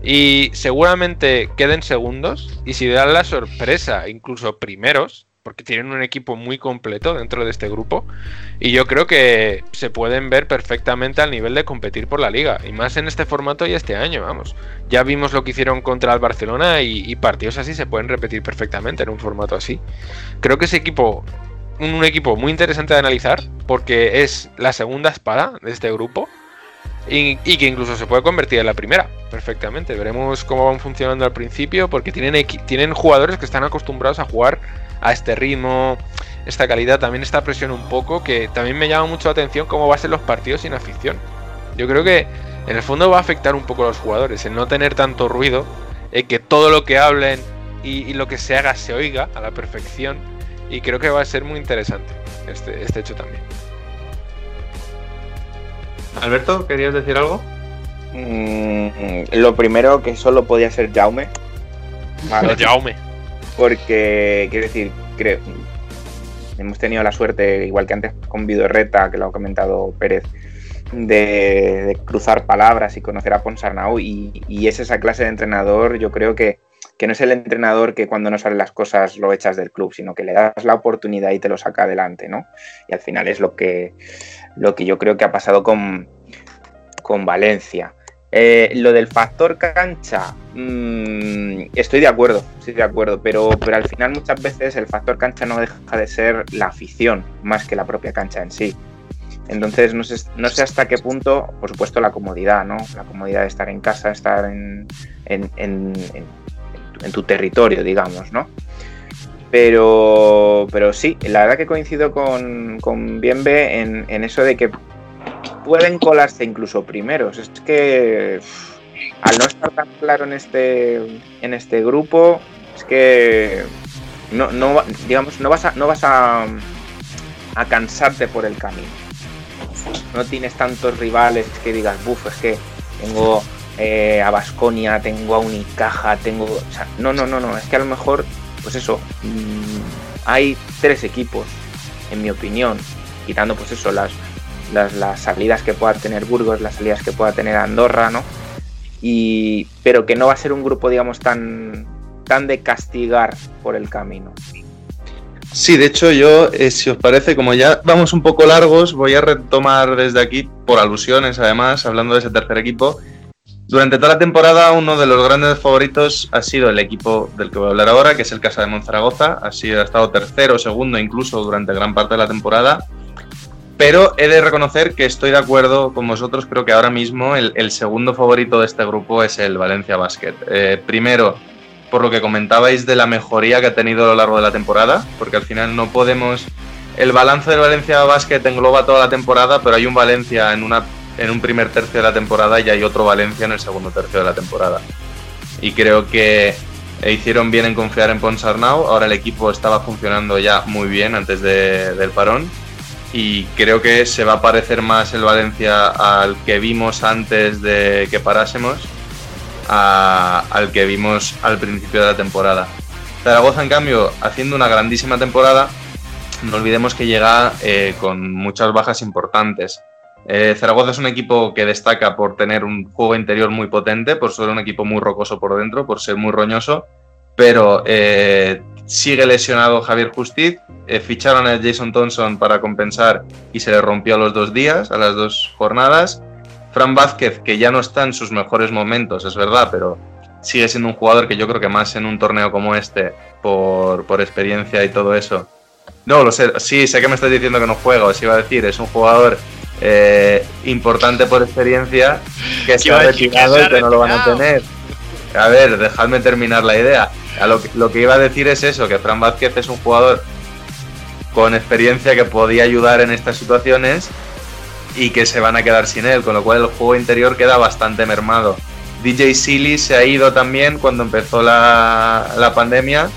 Y seguramente queden segundos. Y si dan la sorpresa, incluso primeros, porque tienen un equipo muy completo dentro de este grupo. Y yo creo que se pueden ver perfectamente al nivel de competir por la liga. Y más en este formato y este año, vamos. Ya vimos lo que hicieron contra el Barcelona y, partidos así se pueden repetir perfectamente en un formato así. Creo que ese equipo, un, equipo muy interesante de analizar, porque es la segunda espada de este grupo. Y, y que incluso se puede convertir en la primera, perfectamente. Veremos cómo van funcionando al principio, porque tienen, tienen jugadores que están acostumbrados a jugar a este ritmo, esta calidad, también esta presión un poco, que también me llama mucho la atención cómo va a ser los partidos sin afición. Yo creo que en el fondo va a afectar un poco a los jugadores, el no tener tanto ruido, el que todo lo que hablen y, y lo que se haga se oiga a la perfección, y creo que va a ser muy interesante este, este hecho también. Alberto, ¿querías decir algo? Mm, lo primero que solo podía ser Jaume. ¿vale? Jaume. Porque, quiero decir, creo, hemos tenido la suerte, igual que antes con Vidorreta, que lo ha comentado Pérez, de, cruzar palabras y conocer a Ponsarnau. Y, y es esa clase de entrenador, yo creo que, que no es el entrenador que cuando no salen las cosas lo echas del club, sino que le das la oportunidad y te lo saca adelante, ¿no? Y al final es lo que, lo que yo creo que ha pasado con, con Valencia. Eh, lo del factor cancha, mm, estoy de acuerdo, estoy de acuerdo, pero, pero al final muchas veces el factor cancha no deja de ser la afición más que la propia cancha en sí. Entonces, no sé, no sé hasta qué punto, por supuesto, la comodidad, ¿no? La comodidad de estar en casa, estar en, en, en tu territorio, digamos, ¿no? Pero, pero sí, la verdad que coincido con, con Bienve en, en eso de que pueden colarse incluso primeros. Es que al no estar tan claro en este, en este grupo, es que no, no, digamos, no vas a, no vas a, a cansarte por el camino. No tienes tantos rivales que digas, buf, es que tengo eh, a Basconia, tengo a Unicaja, tengo. No, no, no, no. Es que a lo mejor pues eso, mmm, hay tres equipos, en mi opinión, quitando pues eso, las, las, las, salidas que pueda tener Burgos, las salidas que pueda tener Andorra, ¿no? Y, pero que no va a ser un grupo, digamos, tan, tan de castigar por el camino. Sí, de hecho yo, eh, si os parece, como ya vamos un poco largos, voy a retomar desde aquí, por alusiones además, hablando de ese tercer equipo, durante toda la temporada, uno de los grandes favoritos ha sido el equipo del que voy a hablar ahora, que es el Casa de Monzaragoza. Ha, sido, ha estado tercero, segundo, incluso durante gran parte de la temporada. Pero he de reconocer que estoy de acuerdo con vosotros. Creo que ahora mismo el, segundo favorito de este grupo es el Valencia Basket. Eh, primero, por lo que comentabais de la mejoría que ha tenido a lo largo de la temporada, porque al final no podemos. El balance del Valencia Basket engloba toda la temporada, pero hay un Valencia en una en un primer tercio de la temporada y hay otro Valencia en el segundo tercio de la temporada. Y creo que hicieron bien en confiar en Ponsarnau. Ahora el equipo estaba funcionando ya muy bien antes de, del parón. Y creo que se va a parecer más el Valencia al que vimos antes de que parásemos al que vimos al principio de la temporada. Zaragoza, en cambio, haciendo una grandísima temporada, no olvidemos que llega eh, con muchas bajas importantes. Eh, Zaragoza es un equipo que destaca por tener un juego interior muy potente, por ser un equipo muy rocoso por dentro, por ser muy roñoso, pero eh, sigue lesionado Javier Justiz. Eh, ficharon a Jason Thompson para compensar y se le rompió a los dos días, a las dos jornadas. Fran Vázquez, que ya no está en sus mejores momentos, es verdad, pero sigue siendo un jugador que yo creo que más en un torneo como este, por, por experiencia y todo eso. No, lo sé, sí, sé que me estás diciendo que no juega, os iba a decir, es un jugador eh, importante por experiencia que se ha retirado y que no lo van a tener. A ver, dejadme terminar la idea. A lo, que, lo que iba a decir es eso, que Fran Vázquez es un jugador con experiencia que podía ayudar en estas situaciones y que se van a quedar sin él, con lo cual el juego interior queda bastante mermado. DJ Silly se ha ido también cuando empezó la, la pandemia.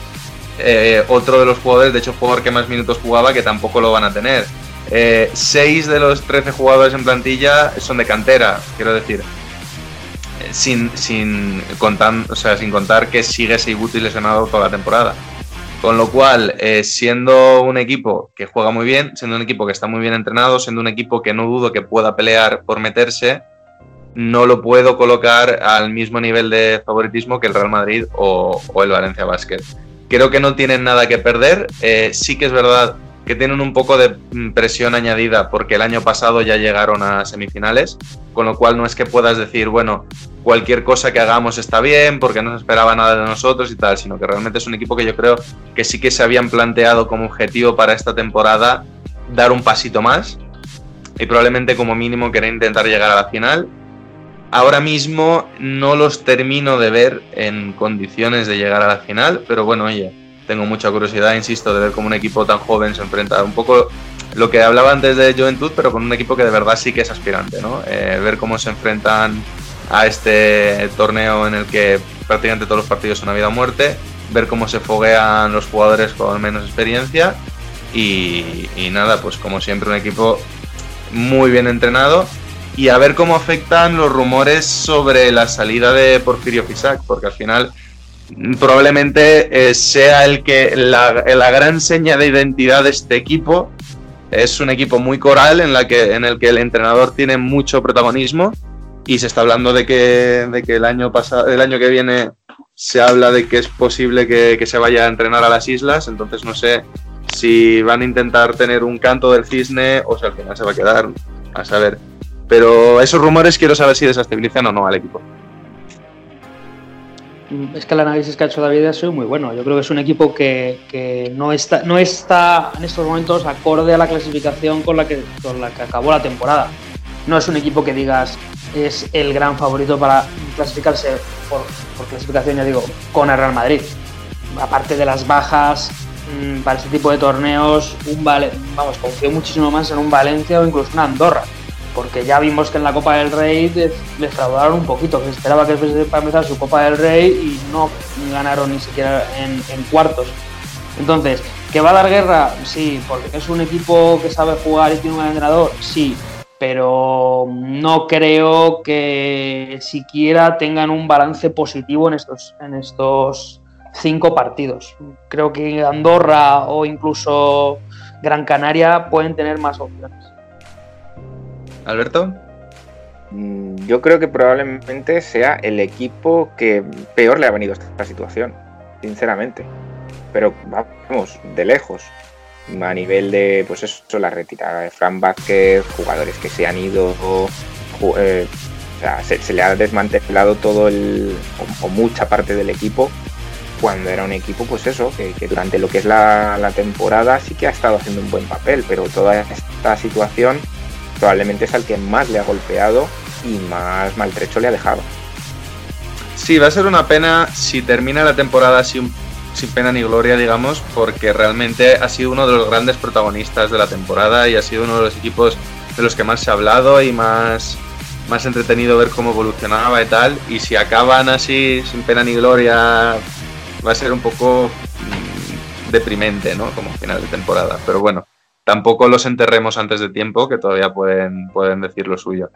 Eh, otro de los jugadores, de hecho, jugador que más minutos jugaba, que tampoco lo van a tener. Eh, seis de los 13 jugadores en plantilla son de cantera, quiero decir. Sin, sin, contar, o sea, sin contar que sigue Seibuti lesionado toda la temporada. Con lo cual, eh, siendo un equipo que juega muy bien, siendo un equipo que está muy bien entrenado, siendo un equipo que no dudo que pueda pelear por meterse, no lo puedo colocar al mismo nivel de favoritismo que el Real Madrid o, o el Valencia Basket. Creo que no tienen nada que perder. Eh, sí que es verdad que tienen un poco de presión añadida porque el año pasado ya llegaron a semifinales, con lo cual no es que puedas decir, bueno, cualquier cosa que hagamos está bien porque no se esperaba nada de nosotros y tal, sino que realmente es un equipo que yo creo que sí que se habían planteado como objetivo para esta temporada dar un pasito más y probablemente como mínimo querer intentar llegar a la final. Ahora mismo no los termino de ver en condiciones de llegar a la final, pero bueno, oye, tengo mucha curiosidad, insisto, de ver cómo un equipo tan joven se enfrenta. Un poco lo que hablaba antes de Juventud, pero con un equipo que de verdad sí que es aspirante, ¿no? Eh, ver cómo se enfrentan a este torneo en el que prácticamente todos los partidos son a vida o muerte, ver cómo se foguean los jugadores con menos experiencia y, y nada, pues como siempre un equipo muy bien entrenado y a ver cómo afectan los rumores sobre la salida de Porfirio Fisac, porque al final probablemente eh, sea el que la, gran seña de identidad de este equipo. Es un equipo muy coral en, la que, en el que el entrenador tiene mucho protagonismo y se está hablando de que, de que el, año pasado, el año que viene se habla de que es posible que, que se vaya a entrenar a las islas, entonces no sé si van a intentar tener un canto del cisne o si al final se va a quedar, a saber. Pero esos rumores quiero saber si desestabilizan o no al equipo. Es que el análisis que ha hecho David ha sido muy bueno. Yo creo que es un equipo que, no, está, no está en estos momentos acorde a la clasificación con la que, con la que acabó la temporada. No es un equipo que digas es el gran favorito para clasificarse por, clasificación, ya digo, con el Real Madrid. Aparte de las bajas mm, para este tipo de torneos, un vale, vamos, confío muchísimo más en un Valencia o incluso una Andorra porque ya vimos que en la Copa del Rey les fraudaron un poquito, que esperaba que fuese para empezar su Copa del Rey y no ganaron ni siquiera en, cuartos. Entonces, ¿que va a dar guerra? Sí, porque es un equipo que sabe jugar y tiene un entrenador, sí, pero no creo que siquiera tengan un balance positivo en estos, en estos cinco partidos. Creo que Andorra o incluso Gran Canaria pueden tener más opciones. Alberto. Mm, yo creo que probablemente sea el equipo que peor le ha venido esta situación, sinceramente. Pero vamos, de lejos. A nivel de, pues eso, la retirada de Fran Vázquez, jugadores que se han ido, eh, o sea, se, le ha desmantelado todo el, o, mucha parte del equipo, cuando era un equipo, pues eso, que, durante lo que es la, la temporada sí que ha estado haciendo un buen papel, pero toda esta situación probablemente es al que más le ha golpeado y más maltrecho le ha dejado. Sí, va a ser una pena si termina la temporada sin, sin pena ni gloria, digamos, porque realmente ha sido uno de los grandes protagonistas de la temporada y ha sido uno de los equipos de los que más se ha hablado y más, más entretenido ver cómo evolucionaba y tal. Y si acaban así, sin pena ni gloria, va a ser un poco mm, deprimente, ¿no? Como final de temporada. Pero bueno, tampoco los enterremos antes de tiempo, que todavía pueden, pueden decir lo suyo.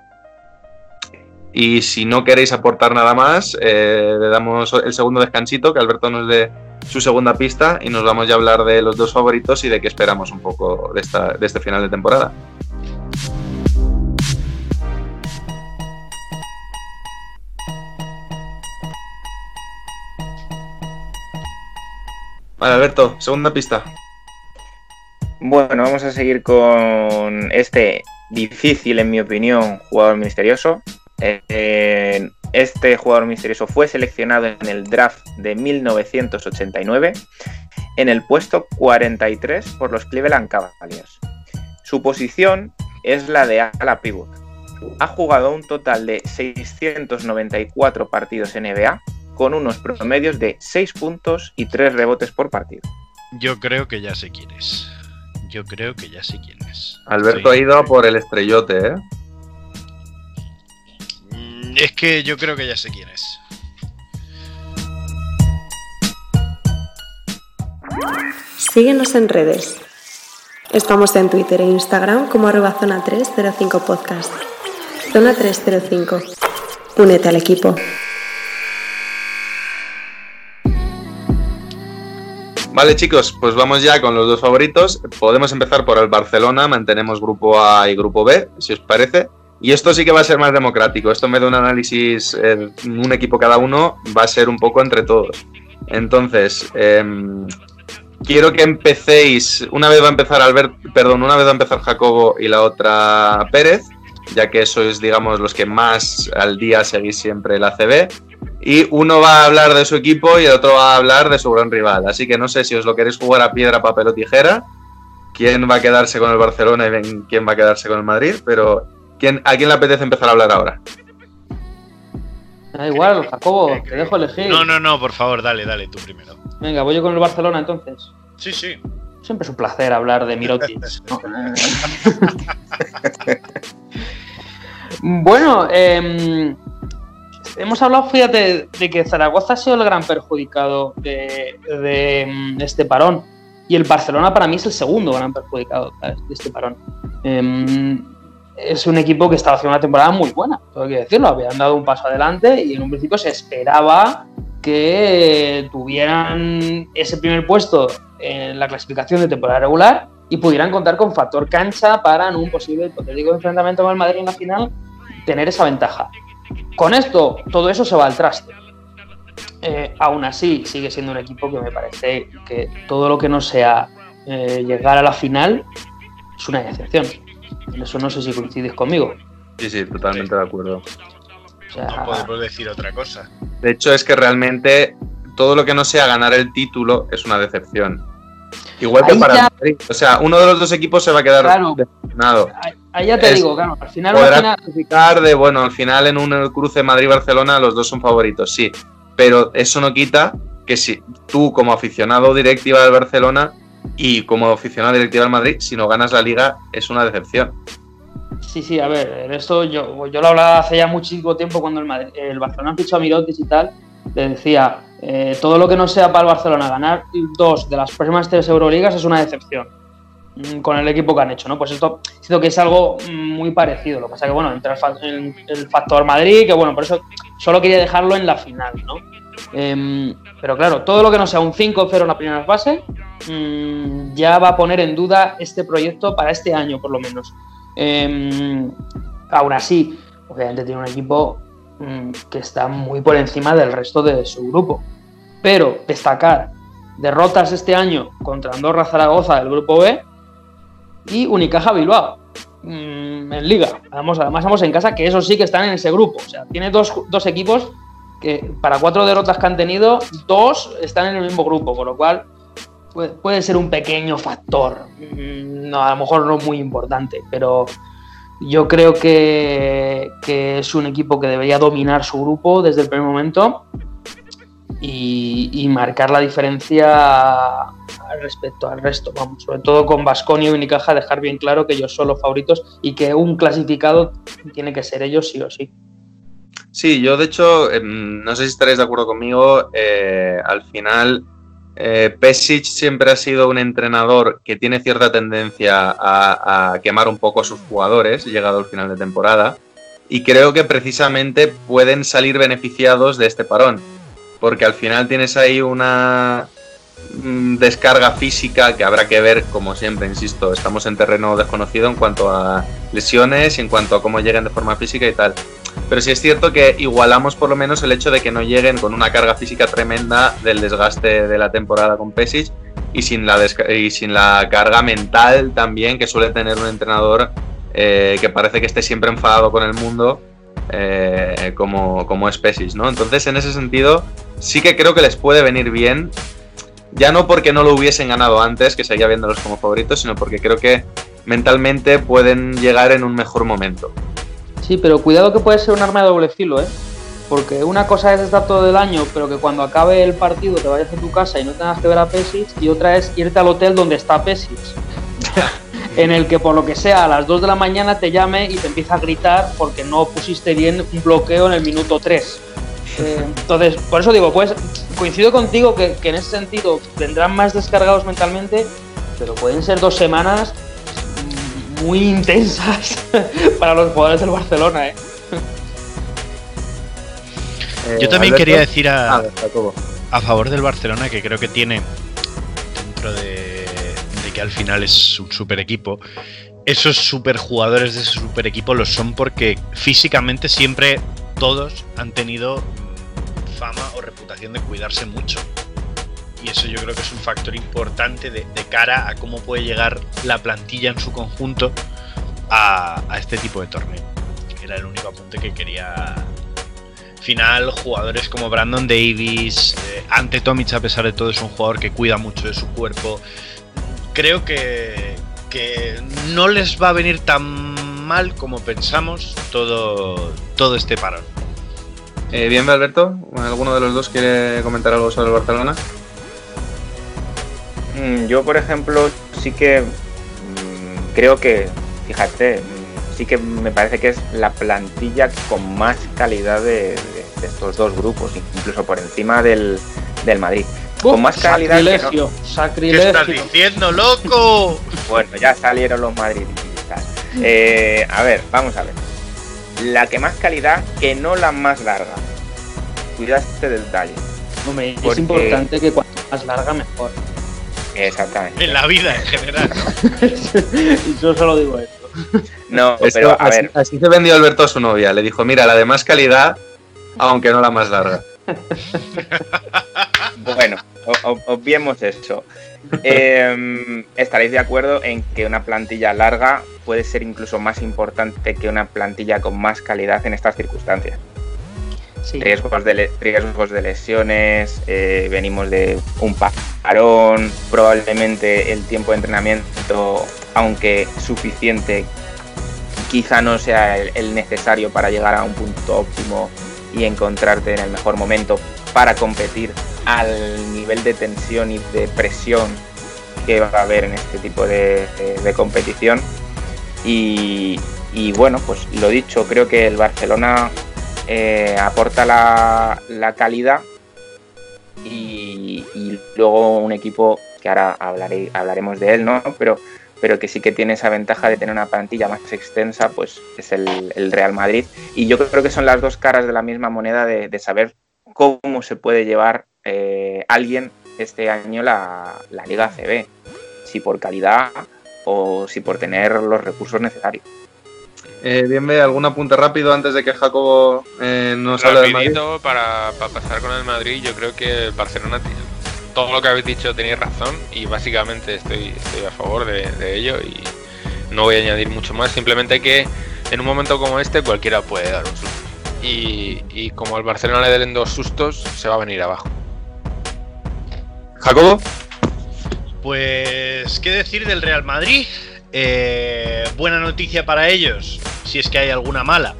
Y si no queréis aportar nada más, eh, le damos el segundo descansito, que Alberto nos dé su segunda pista y nos vamos ya a hablar de los dos favoritos y de qué esperamos un poco de, esta, de este final de temporada. Vale, Alberto, segunda pista. Bueno, vamos a seguir con este difícil, en mi opinión, jugador misterioso. Eh, este jugador misterioso fue seleccionado en el draft de 1989 en el puesto 43 por los Cleveland Cavaliers. Su posición es la de ala pivot. Ha jugado un total de 694 partidos en NBA con unos promedios de 6 puntos y 3 rebotes por partido. Yo creo que ya sé quién es. Yo creo que ya sé quién es. Alberto ha ido por el estrellote, ¿eh? Mm, es que yo creo que ya sé quién es. Síguenos en redes. Estamos en Twitter e Instagram como arroba zona 305 podcast. Zona 305. Únete al equipo. Vale, chicos, pues vamos ya con los dos favoritos. Podemos empezar por el Barcelona, mantenemos grupo A y grupo B, si os parece. Y esto sí que va a ser más democrático. Esto me da un análisis, en un equipo cada uno, va a ser un poco entre todos. Entonces, em, quiero que empecéis. Una vez va a empezar Albert, perdón, una vez va a empezar Jacobo y la otra Pérez, ya que sois, digamos, los que más al día seguís siempre el ACB y uno va a hablar de su equipo y el otro va a hablar de su gran rival. Así que no sé si os lo queréis jugar a piedra, papel o tijera, quién va a quedarse con el Barcelona y quién va a quedarse con el Madrid, pero ¿quién, ¿a quién le apetece empezar a hablar ahora? Da igual, Jacobo, te dejo elegir. No, no, no, por favor, dale, dale, tú primero. Venga, voy yo con el Barcelona entonces. Sí, sí. Siempre es un placer hablar de Mirotic. bueno, eh, hemos hablado, fíjate, de que Zaragoza ha sido el gran perjudicado de, mm, este parón. Y el Barcelona para mí es el segundo gran perjudicado de este parón. Em, es un equipo que estaba haciendo una temporada muy buena, hay que decirlo. Habían dado un paso adelante y en un principio se esperaba que tuvieran ese primer puesto en la clasificación de temporada regular y pudieran contar con factor cancha para en un posible hipotético enfrentamiento con el Madrid en la final tener esa ventaja. Con esto, todo eso se va al traste. Eh, aún así, sigue siendo un equipo que me parece que todo lo que no sea eh, llegar a la final es una excepción. En eso no sé si coincides conmigo. Sí, sí, totalmente de acuerdo. O sea, No podemos decir otra cosa. De hecho, es que realmente todo lo que no sea ganar el título es una decepción. Igual que Ahí para ya- el Madrid. O sea, uno de los dos equipos se va a quedar Claro. decepcionado. Ahí- ya te Es- digo, claro, al final, una Podrá final- clasificar de, bueno, al final en un cruce Madrid-Barcelona los dos son favoritos, sí. Pero eso no quita que si tú como aficionado directiva del Barcelona y como aficionado directiva del Madrid, si no ganas la liga es una decepción. Sí, sí, a ver, esto yo, yo lo hablaba hace ya muchísimo tiempo cuando el, Madrid- el Barcelona fichó a Mirotic y tal. Le decía, eh, todo lo que no sea para el Barcelona ganar dos de las próximas tres Euroligas es una decepción con el equipo que han hecho, ¿no? Pues esto siento que es algo mm, muy parecido. Lo que pasa que, bueno, entra el, fa- el- el factor Madrid, que bueno, por eso solo quería dejarlo en la final, ¿no? Em, pero claro, todo lo que no sea un 5-0 en la primera fase mm, ya va a poner en duda este proyecto para este año, por lo menos. Em, aún así, obviamente tiene un equipo mm, que está muy por encima del resto de su grupo. Pero destacar derrotas este año contra Andorra Zaragoza del grupo B y Unicaja Bilbao mm, en Liga. Además, vamos en casa que esos sí que están en ese grupo. O sea, tiene dos, dos equipos que para cuatro derrotas que han tenido, dos están en el mismo grupo, con lo cual puede, puede ser un pequeño factor. Mm, No, a lo mejor no muy importante, pero yo creo que, que es un equipo que debería dominar su grupo desde el primer momento y, marcar la diferencia respecto al resto. Vamos, sobre todo con Vasconia y Unicaja, dejar bien claro que ellos son los favoritos y que un clasificado tiene que ser ellos sí o sí. Sí, yo de hecho, em, no sé si estaréis de acuerdo conmigo, eh, al final eh, siempre ha sido un entrenador que tiene cierta tendencia a, a quemar un poco a sus jugadores, llegado al final de temporada, y creo que precisamente pueden salir beneficiados de este parón, porque al final tienes ahí una mm, descarga física que habrá que ver, como siempre, insisto, estamos en terreno desconocido en cuanto a lesiones y en cuanto a cómo lleguen de forma física y tal. Pero sí es cierto que igualamos por lo menos el hecho de que no lleguen con una carga física tremenda del desgaste de la temporada con Pesic y sin la, y sin la carga mental también que suele tener un entrenador eh, que parece que esté siempre enfadado con el mundo eh, como, como es Pesic, ¿no? Entonces en ese sentido sí que creo que les puede venir bien ya no porque no lo hubiesen ganado antes, que seguía viéndolos como favoritos, sino porque creo que mentalmente pueden llegar en un mejor momento. Sí, pero cuidado que puede ser un arma de doble filo, ¿eh? Porque una cosa es estar todo el año, pero que cuando acabe el partido te vayas a tu casa y no tengas que ver a Pesic, y otra es irte al hotel donde está Pesic. en el que por lo que sea a las 2 de la mañana te llame y te empieza a gritar porque no pusiste bien un bloqueo en el minuto 3. Eh, entonces, por eso digo, pues coincido contigo que, que en ese sentido vendrán más descargados mentalmente, pero pueden ser dos semanas muy intensas para los jugadores del Barcelona, ¿eh? Yo también Alberto. quería decir a, Ah, a favor del Barcelona que creo que tiene, dentro de, de al final es un super equipo, esos super jugadores de ese super equipo lo son porque físicamente siempre todos han tenido fama o reputación de cuidarse mucho. Y eso yo creo que es un factor importante de, cara a cómo puede llegar la plantilla en su conjunto a, este tipo de torneo. Era el único apunte que quería final, jugadores como Brandon Davis, eh, ante Tomic a pesar de todo es un jugador que cuida mucho de su cuerpo. Creo que, que no les va a venir tan mal como pensamos todo, todo este parón. Eh, bien, Alberto. ¿Alguno de los dos quiere comentar algo sobre el Barcelona? Mm, Yo, por ejemplo, sí que mm, creo que, fíjate, mm, sí que me parece que es la plantilla con más calidad de, de- de estos dos grupos, incluso por encima del, del Madrid. Con más calidad que no- sacrilegio, ¿Qué estás sacrilegio. diciendo, loco? Bueno, ya salieron los madridistas. Eh, a ver, vamos a ver. La que más calidad, que no la más larga. Cuida este detalle. Hombre, es Porque- importante que cuanto más larga mejor. Exactamente. En la vida en general. y yo solo digo esto. No, Esto- pero a así, ver, así se vendió Alberto a su novia. Le dijo, mira, la de más calidad, aunque no la más larga. Bueno, obviemos eso. Eh, estaréis de acuerdo en que una plantilla larga puede ser incluso más importante que una plantilla con más calidad en estas circunstancias. Sí. riesgos de, le- riesgos de lesiones, eh, venimos de un parón, probablemente el tiempo de entrenamiento, aunque suficiente, quizá no sea el, el necesario para llegar a un punto óptimo y encontrarte en el mejor momento para competir al nivel de tensión y de presión que va a haber en este tipo de, de- competición. Y, y bueno, pues lo dicho, creo que el Barcelona eh, aporta la, la calidad y, y luego un equipo que ahora hablaré, hablaremos de él, ¿no? Pero, pero que sí que tiene esa ventaja de tener una plantilla más extensa, pues es el, el Real Madrid. Y yo creo que son las dos caras de la misma moneda de, de saber cómo se puede llevar eh, alguien este año la, la Liga CB, si por calidad o si por tener los recursos necesarios. Eh, bien, ve, algún apunte rápido antes de que Jacobo eh, nos hable del Madrid. Para, para pasar con el Madrid, yo creo que el Barcelona tiene todo lo que habéis dicho tenéis razón y básicamente estoy, estoy a favor de, de ello y no voy a añadir mucho más, simplemente que en un momento como este cualquiera puede dar un susto. Y, y como al Barcelona le den dos sustos, se va a venir abajo. Jacobo. Pues, ¿qué decir del Real Madrid? Eh, buena noticia para ellos, si es que hay alguna mala.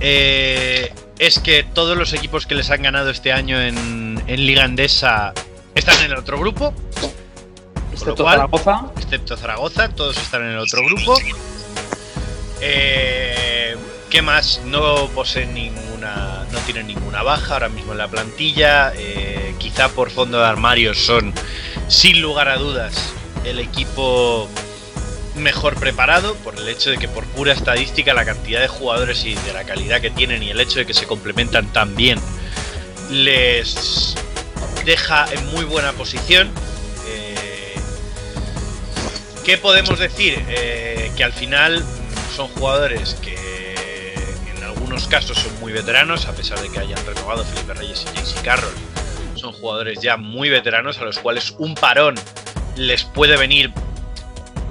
Eh, es que todos los equipos que les han ganado este año en, en Liga Endesa están en el otro grupo, Excepto cual- Zaragoza. excepto Zaragoza, todos están en el otro grupo. Eh, ¿Qué más? No poseen ninguna, no tienen ninguna baja ahora mismo en la plantilla. Eh, quizá por fondo de armario son, sin lugar a dudas, el equipo mejor preparado por el hecho de que por pura estadística la cantidad de jugadores y de la calidad que tienen y el hecho de que se complementan tan bien les deja en muy buena posición. Eh, ¿Qué podemos decir? Eh, que al final son jugadores que en algunos casos son muy veteranos, a pesar de que hayan renovado Felipe Reyes y JC Carroll. Son jugadores ya muy veteranos a los cuales un parón les puede venir,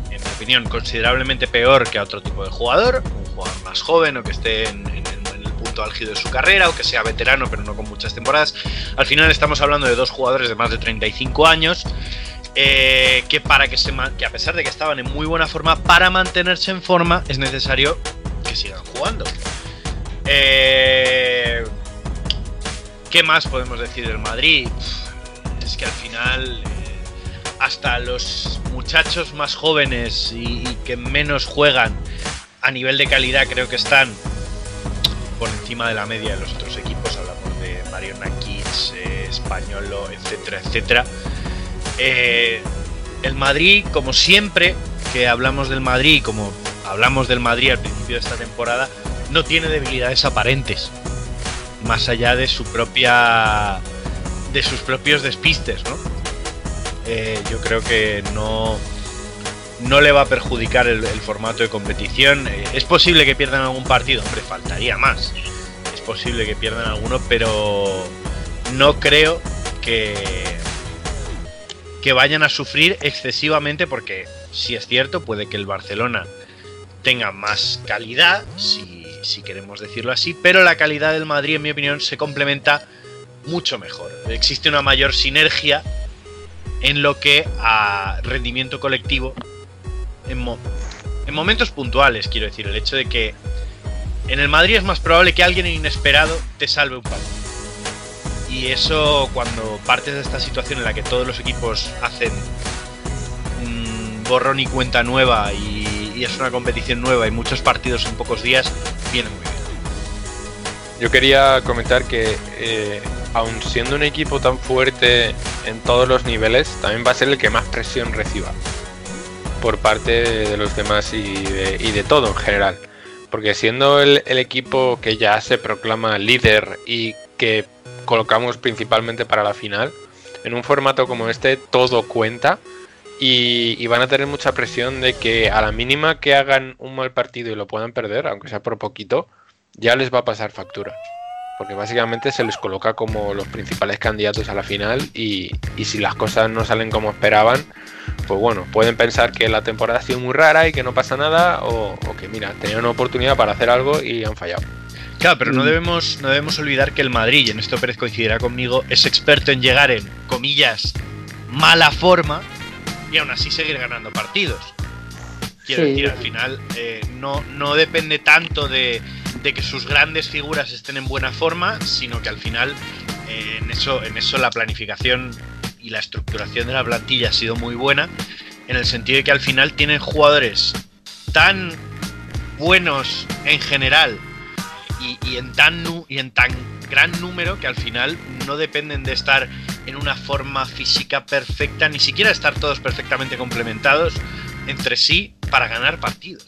en mi opinión, considerablemente peor que a otro tipo de jugador. Un jugador más joven o que esté en, en punto álgido de su carrera o que sea veterano pero no con muchas temporadas. Al final estamos hablando de dos jugadores de más de 35 años eh, que para que se que a pesar de que estaban en muy buena forma, para mantenerse en forma es necesario que sigan jugando. Eh, ¿Qué más podemos decir del Madrid? Es que al final eh, hasta los muchachos más jóvenes y que menos juegan a nivel de calidad creo que están por encima de la media de los otros equipos. Hablamos de Mariona Kids, eh, Españolo, etcétera, etcétera. Eh, el Madrid, como siempre que hablamos del Madrid, como hablamos del Madrid al principio de esta temporada, no tiene debilidades aparentes. Más allá de su propia. de sus propios despistes, ¿no? Eh, yo creo que no. No le va a perjudicar el, formato de competición. Eh, es posible que pierdan algún partido, hombre, faltaría más. Es posible que pierdan alguno, pero no creo que, que vayan a sufrir excesivamente porque si es cierto puede que el Barcelona tenga más calidad, si queremos decirlo así, pero la calidad del Madrid en mi opinión se complementa mucho mejor. Existe una mayor sinergia en lo que a rendimiento colectivo en, mo- en momentos puntuales, quiero decir, el hecho de que en el Madrid es más probable que alguien inesperado te salve un partido. Y eso cuando partes de esta situación en la que todos los equipos hacen mm, borrón y cuenta nueva y, y es una competición nueva y muchos partidos en pocos días, viene muy bien. Yo quería comentar que, eh, aun siendo un equipo tan fuerte en todos los niveles, también va a ser el que más presión reciba por parte de los demás y de, todo en general. Porque siendo el, equipo que ya se proclama líder y que colocamos principalmente para la final, en un formato como este todo cuenta y van a tener mucha presión de que a la mínima que hagan un mal partido y lo puedan perder, aunque sea por poquito, ya les va a pasar factura. Porque básicamente se les coloca como los principales candidatos a la final y, y si las cosas no salen como esperaban, pues bueno, pueden pensar que la temporada ha sido muy rara y que no pasa nada o, o que mira, tenían una oportunidad para hacer algo y han fallado. Claro, pero no debemos, no debemos olvidar que el Madrid, y en esto Pérez coincidirá conmigo, es experto en llegar en, comillas, mala forma y aún así seguir ganando partidos. Quiero Sí. decir, al final eh, no, no depende tanto de, de que sus grandes figuras estén en buena forma, sino que al final eh, en, eso, en eso la planificación y la estructuración de la plantilla ha sido muy buena, en el sentido de que al final tienen jugadores tan buenos en general y, y en tan y en tan gran número que al final no dependen de estar en una forma física perfecta, ni siquiera estar todos perfectamente complementados entre sí para ganar partidos.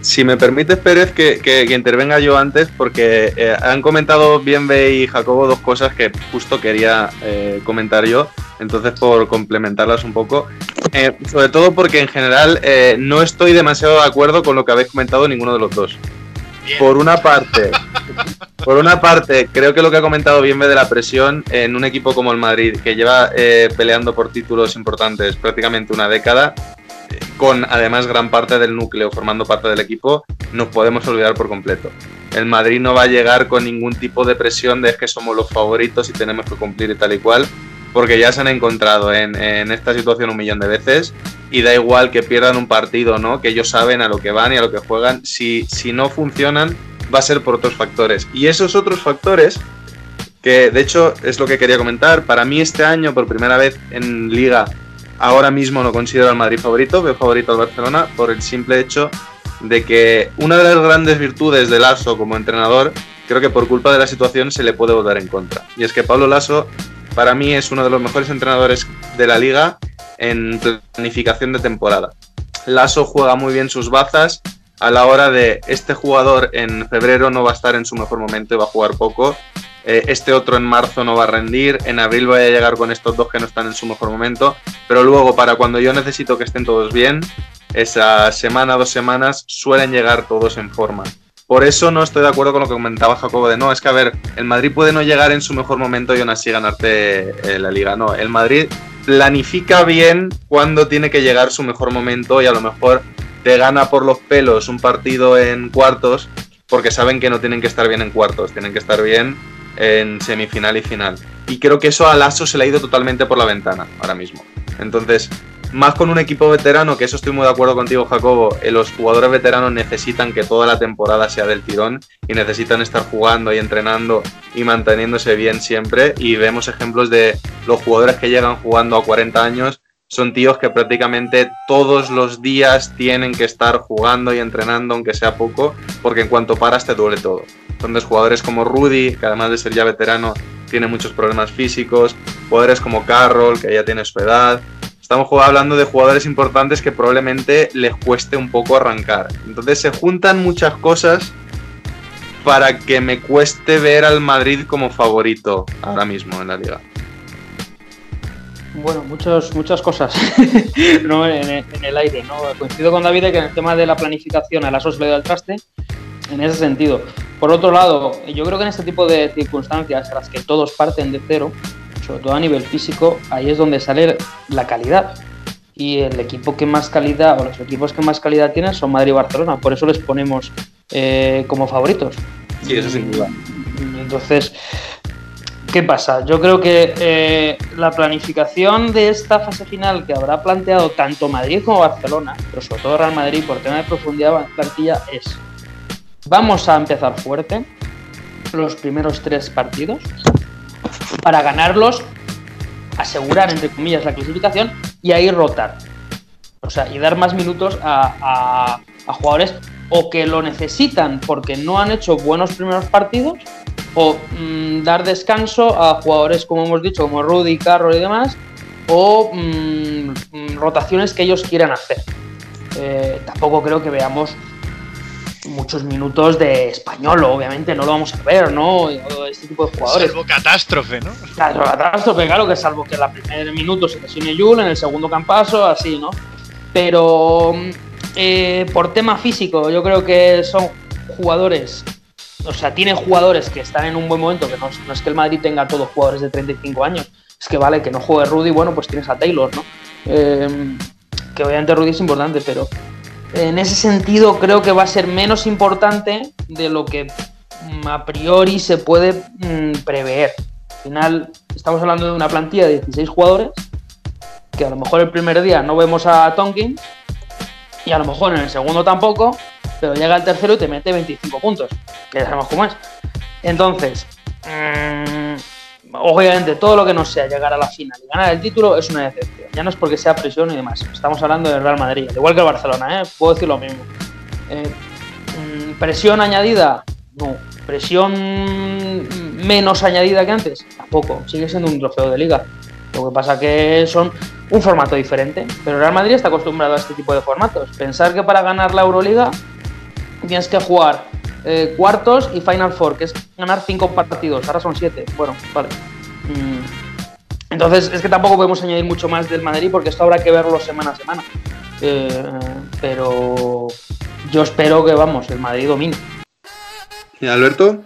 Si me permites, Pérez, que, que- que intervenga yo antes, porque eh, han comentado Bienve y Jacobo dos cosas que justo quería eh, comentar yo, entonces por complementarlas un poco. Eh, sobre todo porque en general no estoy demasiado de acuerdo con lo que habéis comentado ninguno de los dos. Bien. Por una parte, por una parte, creo que lo que ha comentado Bienve de la presión en un equipo como el Madrid, que lleva peleando por títulos importantes prácticamente una década, con además gran parte del núcleo formando parte del equipo, nos podemos olvidar por completo. El Madrid no va a llegar con ningún tipo de presión de que somos los favoritos y tenemos que cumplir y tal y cual, porque ya se han encontrado en, en esta situación un millón de veces y da igual que pierdan un partido, ¿no? Que ellos saben a lo que van y a lo que juegan. Si, si no funcionan, va a ser por otros factores. Y esos otros factores, que de hecho es lo que quería comentar, para mí este año, por primera vez en liga, ahora mismo no considero al Madrid favorito, veo favorito al Barcelona por el simple hecho de que una de las grandes virtudes de Lasso como entrenador, creo que por culpa de la situación se le puede votar en contra. Y es que Pablo Lasso, para mí, es uno de los mejores entrenadores de la liga en planificación de temporada. Lasso juega muy bien sus bazas a la hora de este jugador en febrero no va a estar en su mejor momento y va a jugar poco. Eh, este otro en marzo no va a rendir. En abril voy a llegar con estos dos que no están en su mejor momento. Pero luego, para cuando yo necesito que estén todos bien, esa semana, dos semanas, suelen llegar todos en forma. Por eso no estoy de acuerdo con lo que comentaba Jacobo de no, es que a ver, el Madrid puede no llegar en su mejor momento y aún así ganarte eh, la liga. No, el Madrid planifica bien cuando tiene que llegar su mejor momento y a lo mejor te gana por los pelos un partido en cuartos porque saben que no tienen que estar bien en cuartos, tienen que estar bien en semifinal y final. Y creo que eso a Lasso se le ha ido totalmente por la ventana ahora mismo. Entonces, más con un equipo veterano, que eso estoy muy de acuerdo contigo, Jacobo, eh, los jugadores veteranos necesitan que toda la temporada sea del tirón y necesitan estar jugando y entrenando y manteniéndose bien siempre. Y vemos ejemplos de los jugadores que llegan jugando a 40 años, son tíos que prácticamente todos los días tienen que estar jugando y entrenando, aunque sea poco, porque en cuanto paras te duele todo. Entonces, jugadores como Rudy, que además de ser ya veterano, tiene muchos problemas físicos, jugadores como Carroll, que ya tiene su edad, Estamos hablando de jugadores importantes que probablemente les cueste un poco arrancar. Entonces se juntan muchas cosas para que me cueste ver al Madrid como favorito ahora mismo en la liga. Bueno, muchas cosas ¿no? en, el aire. Coincido con David que en el tema de la planificación a la le da el traste en ese sentido. Por otro lado, yo creo que en este tipo de circunstancias en las que todos parten de cero, sobre todo a nivel físico, ahí es donde sale la calidad. Y el equipo que más calidad, o los equipos que más calidad tienen son Madrid y Barcelona, por eso les ponemos eh, como favoritos. Sí, eso sin duda. Entonces, ¿qué pasa? Yo creo que eh, la planificación de esta fase final que habrá planteado tanto Madrid como Barcelona, pero sobre todo Real Madrid por tema de profundidad de plantilla, es vamos a empezar fuerte los primeros tres partidos para ganarlos, asegurar entre comillas la clasificación y ahí rotar. O sea, y dar más minutos a, jugadores o que lo necesitan porque no han hecho buenos primeros partidos o mmm, dar descanso a jugadores como hemos dicho como Rudy, Carroll y demás o mmm, rotaciones que ellos quieran hacer eh, tampoco creo que veamos muchos minutos de español obviamente no lo vamos a ver no este tipo de jugadores. Salvo catástrofe no claro catástrofe claro que salvo que en el primer minuto se lesione Yul en el segundo Campaso así no pero eh, por tema físico, yo creo que son jugadores, o sea, tienen jugadores que están en un buen momento, que no, no, es que el Madrid tenga todos jugadores de 35 años, es que vale, que no juegue Rudy, bueno, pues tienes a Taylor, ¿no? Eh, que obviamente Rudy es importante, pero en ese sentido creo que va a ser menos importante de lo que mm, a priori se puede mm, prever. Al final estamos hablando de una plantilla de 16 jugadores que a lo mejor el primer día no vemos a Tonkin y a lo mejor en el segundo tampoco, pero llega el tercero y te mete 25 puntos, que ya sabemos cómo es. Entonces, mm, obviamente todo lo que no sea llegar a la final y ganar el título es una decepción. Ya no es porque sea presión y demás. Estamos hablando del Real Madrid, igual que el Barcelona, ¿eh? puedo decir lo mismo. Eh, mm, ¿Presión añadida? No. ¿Presión menos añadida que antes? Tampoco. Sigue siendo un trofeo de liga. Lo que pasa que son un formato diferente. Pero Real Madrid está acostumbrado a este tipo de formatos. Pensar que para ganar la Euroliga tienes que jugar eh, cuartos y Final Four, que es ganar cinco partidos. Ahora son siete. Bueno, vale. Mm. Entonces es que tampoco podemos añadir mucho más del Madrid porque esto habrá que verlo semana a semana. Eh, pero yo espero que, vamos, el Madrid domine. ¿Y Alberto?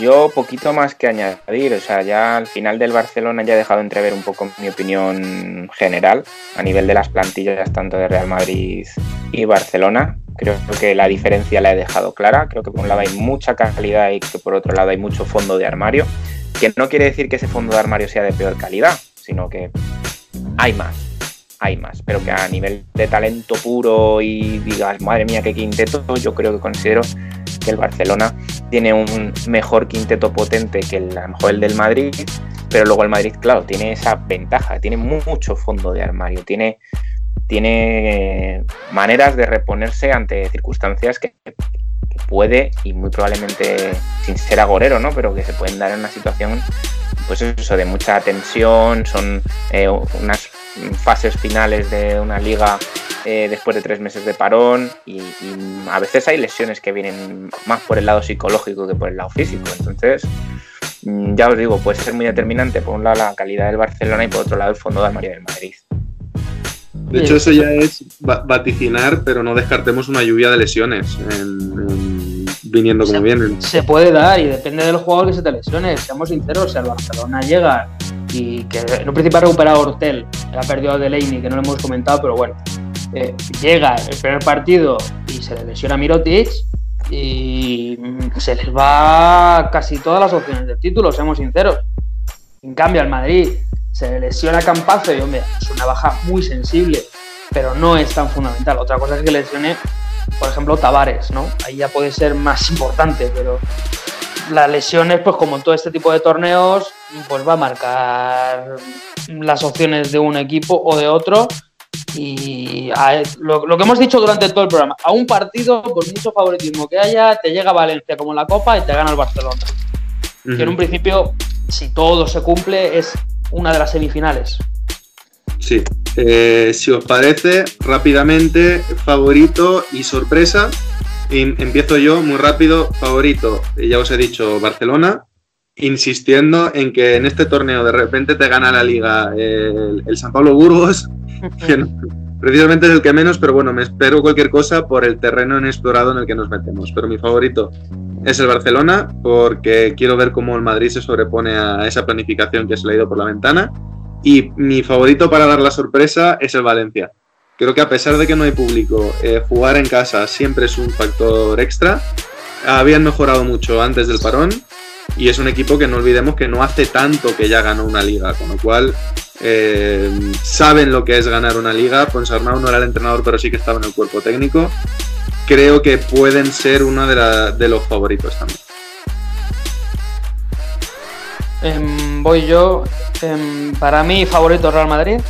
Yo poquito más que añadir, o sea, ya al final del Barcelona ya he dejado entrever un poco mi opinión general a nivel de las plantillas tanto de Real Madrid y Barcelona. Creo que la diferencia la he dejado clara, creo que por un lado hay mucha calidad y que por otro lado hay mucho fondo de armario, que no quiere decir que ese fondo de armario sea de peor calidad, sino que hay más, hay más, pero que a nivel de talento puro y digas, madre mía, qué quinteto, yo creo que considero que el Barcelona tiene un mejor quinteto potente que el, a lo mejor el del Madrid, pero luego el Madrid, claro, tiene esa ventaja, tiene mucho fondo de armario, tiene, tiene maneras de reponerse ante circunstancias que, puede y muy probablemente sin ser agorero, ¿no? Pero que se pueden dar en una situación, pues eso, de mucha tensión, son eh, unas fases finales de una liga eh, después de tres meses de parón y, y, a veces hay lesiones que vienen más por el lado psicológico que por el lado físico. Entonces, mm, ya os digo, puede ser muy determinante por un lado la calidad del Barcelona y por otro lado el fondo de armario del Madrid. De hecho, eso ya es vaticinar, pero no descartemos una lluvia de lesiones en, en, viniendo como se, vienen. Se puede dar y depende del jugador que se te lesione. Seamos sinceros, si al Barcelona llega y que en un principio ha recuperado Hortel, ha perdido a Delaney, que no lo hemos comentado, pero bueno, eh, llega el primer partido y se le lesiona a Mirotic y se les va casi todas las opciones del título, seamos sinceros. En cambio, al Madrid se le lesiona Campazo y hombre, es una baja muy sensible, pero no es tan fundamental. Otra cosa es que lesione, por ejemplo, Tavares, ¿no? Ahí ya puede ser más importante, pero las lesiones, pues como en todo este tipo de torneos, pues va a marcar las opciones de un equipo o de otro. Y a, lo, lo, que hemos dicho durante todo el programa, a un partido, por mucho favoritismo que haya, te llega Valencia como la Copa y te gana el Barcelona. Uh -huh. Que en un principio, si todo se cumple, es una de las semifinales. Sí, eh, si os parece, rápidamente, favorito y sorpresa. Y empiezo yo muy rápido, favorito, ya os he dicho, Barcelona, insistiendo en que en este torneo de repente te gana la liga el, el San Pablo Burgos, que no, precisamente es el que menos, pero bueno, me espero cualquier cosa por el terreno inexplorado en el que nos metemos. Pero mi favorito es el Barcelona, porque quiero ver cómo el Madrid se sobrepone a esa planificación que se le ha ido por la ventana. Y mi favorito para dar la sorpresa es el Valencia. Creo que a pesar de que no hay público, eh, jugar en casa siempre es un factor extra. Habían mejorado mucho antes del parón y es un equipo que no olvidemos que no hace tanto que ya ganó una liga, con lo cual eh, saben lo que es ganar una liga. Ponsarnau no era el entrenador, pero sí que estaba en el cuerpo técnico. Creo que pueden ser uno de, los favoritos también. Eh, voy yo. Eh, para mí, favorito Real Madrid.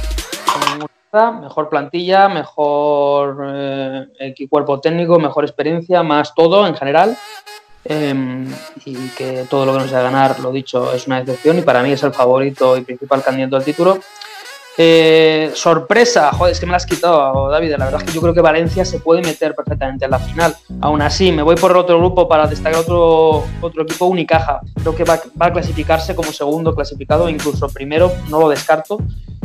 Mejor plantilla, mejor eh, cuerpo técnico, mejor experiencia, más todo en general. Eh, y que todo lo que nos sea ganar, lo dicho, es una excepción y para mí es el favorito y principal candidato al título. Eh, sorpresa, joder, es que me la has quitado, David. La verdad es que yo creo que Valencia se puede meter perfectamente en la final. Aún así, me voy por el otro grupo para destacar otro, otro equipo, Unicaja. Creo que va, va, a clasificarse como segundo clasificado, incluso primero, no lo descarto,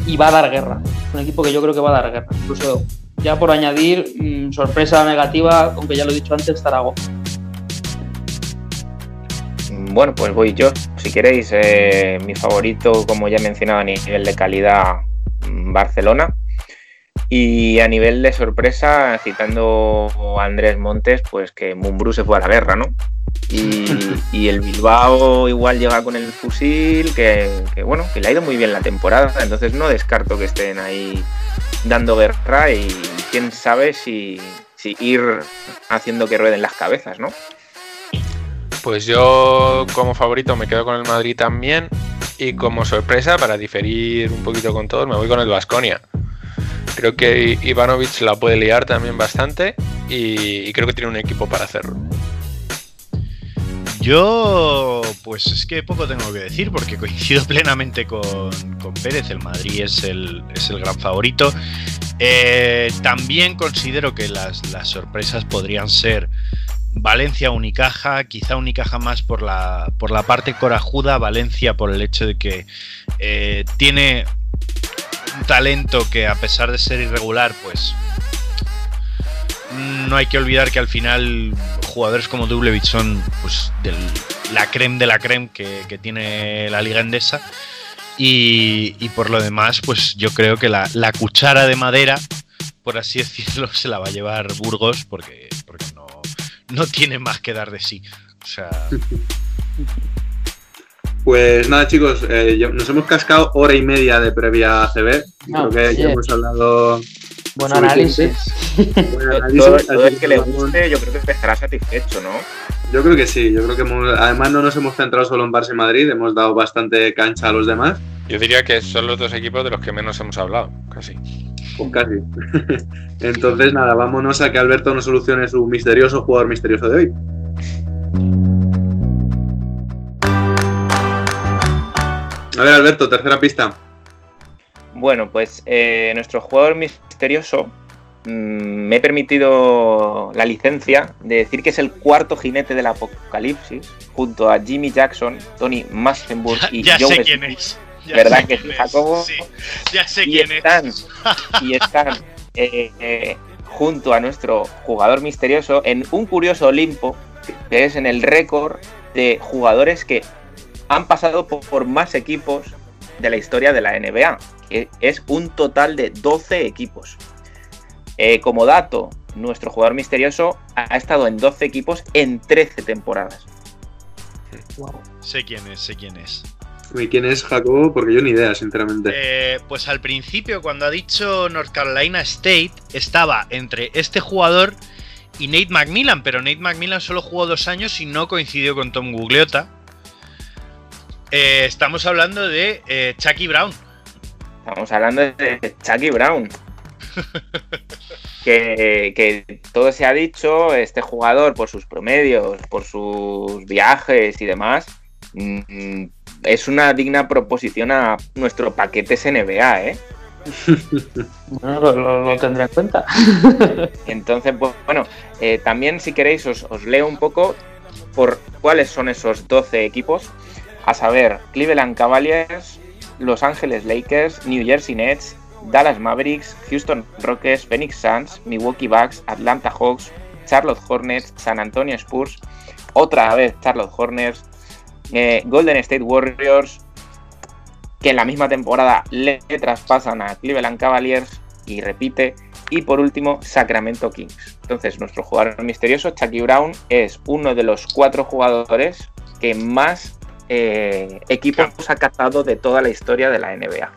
y va a dar guerra. Un equipo que yo creo que va a dar guerra. Incluso ya por añadir, mmm, sorpresa negativa, aunque ya lo he dicho antes, Zaragoza. Bueno, pues voy yo. Si queréis, eh, mi favorito, como ya he mencionado, a nivel de calidad, Barcelona. Y a nivel de sorpresa, citando a Andrés Montes, pues que Mumbrú se fue a la guerra, ¿no? Y, el Bilbao igual llega con el fusil, que, bueno, que le ha ido muy bien la temporada, entonces no descarto que estén ahí dando guerra y quién sabe si, si ir haciendo que rueden las cabezas, ¿no? Pues yo como favorito me quedo con el Madrid también y como sorpresa para diferir un poquito con todos me voy con el Vasconia. Creo que Ivanovic la puede liar también bastante y creo que tiene un equipo para hacerlo. Yo, pues es que poco tengo que decir porque coincido plenamente con, Pérez. El Madrid es el, es el gran favorito. Eh, también considero que las, sorpresas podrían ser Valencia Unicaja, quizá Unicaja más por la, por la parte corajuda, Valencia por el hecho de que eh, tiene un talento que a pesar de ser irregular, pues no hay que olvidar que al final jugadores como Dublevich son pues, la creme de la creme que, tiene la liga endesa. Y, por lo demás, pues yo creo que la, cuchara de madera, por así decirlo, se la va a llevar Burgos porque, porque no, no tiene más que dar de sí. O sea. Pues nada, chicos, eh, nos hemos cascado hora y media de previa ACB. Creo que ya hemos hablado Buen análisis. Todo, el que le guste, yo creo que estará satisfecho, ¿no? Yo creo que sí, yo creo que además no nos hemos centrado solo en Barça y Madrid, hemos dado bastante cancha a los demás. Yo diría que son los dos equipos de los que menos hemos hablado, casi. Pues casi. Entonces, nada, vámonos a que Alberto nos solucione su misterioso jugador misterioso de hoy. A ver, Alberto, tercera pista. Bueno, pues eh, nuestro jugador misterioso mm, me he permitido la licencia de decir que es el cuarto jinete del apocalipsis, junto a Jimmy Jackson, Tony Massenburg y ya Joe sé quién es. ¿Verdad que sí, Jacobo? Sí, ya sé y quién están, es. y están eh, eh, junto a nuestro jugador misterioso en un curioso Olimpo, que es en el récord de jugadores que han pasado por más equipos de la historia de la NBA es un total de 12 equipos. Eh, como dato, nuestro jugador misterioso ha estado en 12 equipos en 13 temporadas. Sé quién es, sé quién es. ¿Y quién es Jacobo? Porque yo ni idea, sinceramente. Eh, pues al principio, cuando ha dicho North Carolina State, estaba entre este jugador y Nate McMillan, pero Nate McMillan solo jugó dos años y no coincidió con Tom Gugliotta. Eh, estamos hablando de Chucky Brown. Estamos hablando de Chucky Brown. que, todo se ha dicho, este jugador por sus promedios, por sus viajes y demás, mm, es una digna proposición a nuestro paquete NBA, ¿eh? Bueno, lo, tendré en cuenta. Entonces, pues, bueno, eh, también si queréis os, os, leo un poco por cuáles son esos 12 equipos. A saber, Cleveland Cavaliers, los Angeles Lakers, New Jersey Nets, Dallas Mavericks, Houston Rockets, Phoenix Suns, Milwaukee Bucks, Atlanta Hawks, Charlotte Hornets, San Antonio Spurs, otra vez Charlotte Hornets, eh, Golden State Warriors, que en la misma temporada le traspasan a Cleveland Cavaliers y repite, y por último Sacramento Kings. Entonces nuestro jugador misterioso, Chucky Brown, es uno de los cuatro jugadores que más eh, equipos ha cazado de toda la historia de la NBA.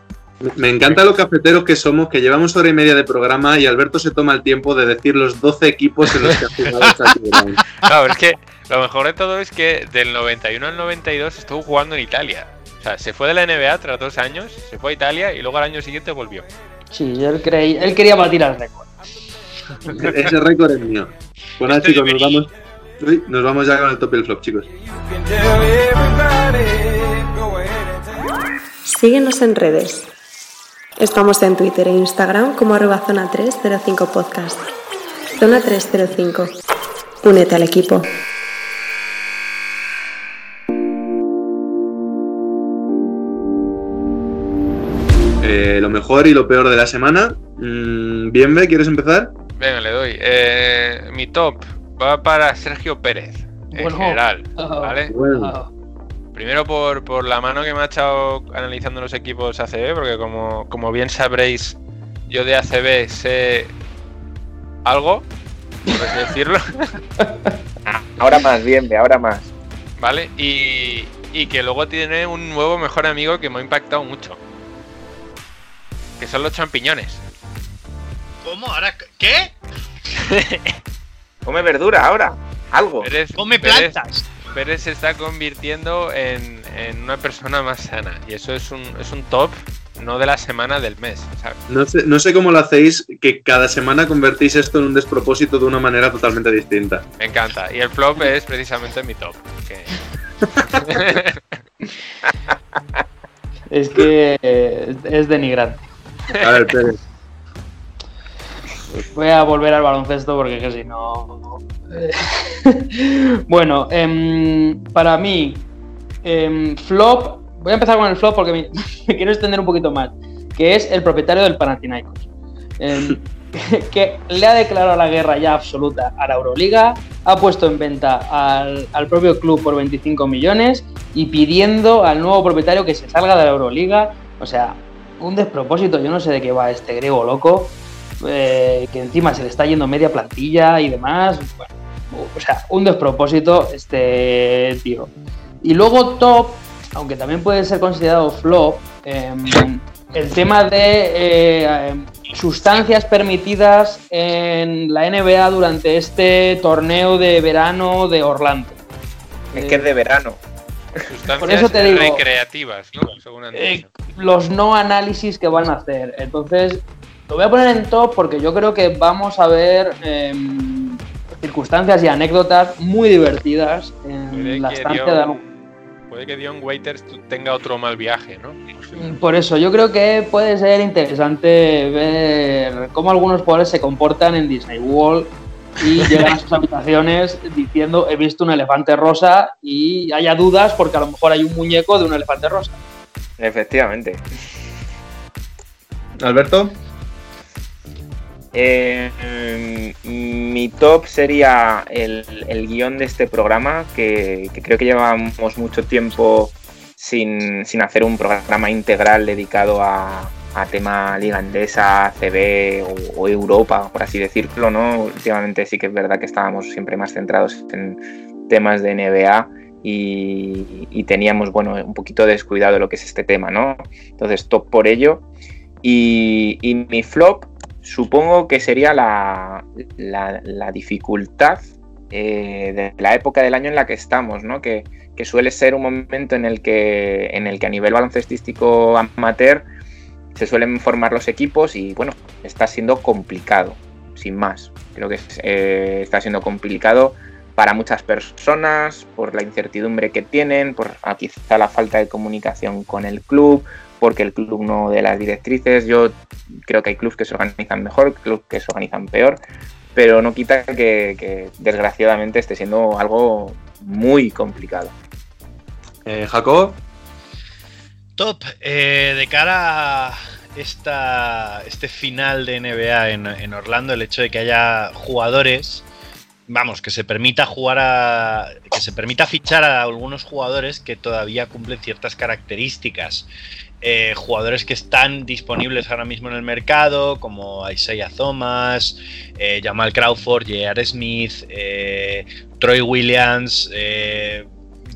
Me encanta lo cafeteros que somos, que llevamos hora y media de programa y Alberto se toma el tiempo de decir los 12 equipos en los que ha jugado Claro, es que lo mejor de todo es que del 91 al 92 estuvo jugando en Italia. O sea, se fue de la NBA tras dos años, se fue a Italia y luego al año siguiente volvió. Sí, él, creí, él quería batir el récord. Ese récord es mío. Bueno, este chicos, nos vamos, nos vamos ya con el top y el flop, chicos. Síguenos en redes. Estamos en Twitter e Instagram como arroba zona 305 podcast. Zona 305. Únete al equipo. Eh, lo mejor y lo peor de la semana. Mm, bien, ¿quieres empezar? Venga, le doy. Eh, mi top va para Sergio Pérez, en general, ¿vale? Primero por, la mano que me ha echado analizando los equipos ACB, porque como, como bien sabréis, yo de ACB sé algo, por así decirlo. Ahora más, bien, ve, ahora más. ¿Vale? Y, y que luego tiene un nuevo mejor amigo que me ha impactado mucho. Que son los champiñones. ¿Cómo? ¿Ahora qué? Come verdura ahora. Algo. Pérez, Come plantas. Pérez se está convirtiendo en, en una persona más sana. Y eso es un, es un top, no de la semana, del mes. ¿sabes? No sé, no sé cómo lo hacéis, que cada semana convertís esto en un despropósito de una manera totalmente distinta. Me encanta. Y el flop es precisamente mi top. que- Es que es denigrante. A ver, Pérez. Voy a volver al baloncesto porque que si no. bueno, em, para mí, em, flop. Voy a empezar con el flop porque me, me quiero extender un poquito más. Que es el propietario del Panathinaikos. Em, que le ha declarado la guerra ya absoluta a la Euroliga, ha puesto en venta al, al propio club por 25 millones y pidiendo al nuevo propietario que se salga de la Euroliga. O sea, un despropósito. Yo no sé de qué va este griego loco eh, que encima se le está yendo media plantilla y demás. Bueno, o sea, un despropósito este tío. Y luego top, aunque también puede ser considerado flop, em, el tema de eh, em, sustancias permitidas en la NBA durante este torneo de verano de Orlando. Es que es de verano. Sustancias Por eso te digo- recreativas, ¿no? Según han Eh, los no análisis que van a hacer. Entonces, lo voy a poner en top porque yo creo que vamos a ver em, circunstancias y anécdotas muy divertidas en la estancia Dion- de algún- Puede que Dion Waiters tenga otro mal viaje, ¿no? Posiblemente. Por eso, yo creo que puede ser interesante ver cómo algunos jugadores se comportan en Disney World y llegan a sus habitaciones diciendo he visto un elefante rosa y haya dudas porque a lo mejor hay un muñeco de un elefante rosa. Efectivamente. Alberto. Eh, mi top sería el, el guion de este programa, que, creo que llevamos mucho tiempo sin, hacer un programa integral dedicado a, tema liga andesa, CB o, Europa, por así decirlo, ¿no? Últimamente sí que es verdad que estábamos siempre más centrados en temas de NBA y, teníamos, bueno, un poquito descuidado lo que es este tema, ¿no? Entonces, top por ello. Y mi flop supongo que sería la, la- dificultad eh, de la época del año en la que estamos, ¿no? Que, que suele ser un momento en el que, en el que a nivel baloncestístico amateur se suelen formar los equipos y bueno, está siendo complicado, sin más. Creo que eh, está siendo complicado para muchas personas por la incertidumbre que tienen, por ah, quizá la falta de comunicación con el club, porque el club no de las directrices. Yo creo que hay clubes que se organizan mejor, clubes que se organizan peor, pero no quita que, que, desgraciadamente esté siendo algo muy complicado. Eh, Jacob. Top, eh, de cara a esta, este final de NBA en, en Orlando, el hecho de que haya jugadores, vamos, que se permita jugar a. que se permita fichar a algunos jugadores que todavía cumplen ciertas características. Eh, jugadores que están disponibles ahora mismo en el mercado, como Isaiah Thomas, eh, Jamal Crawford, J.R. Smith, eh, Troy Williams,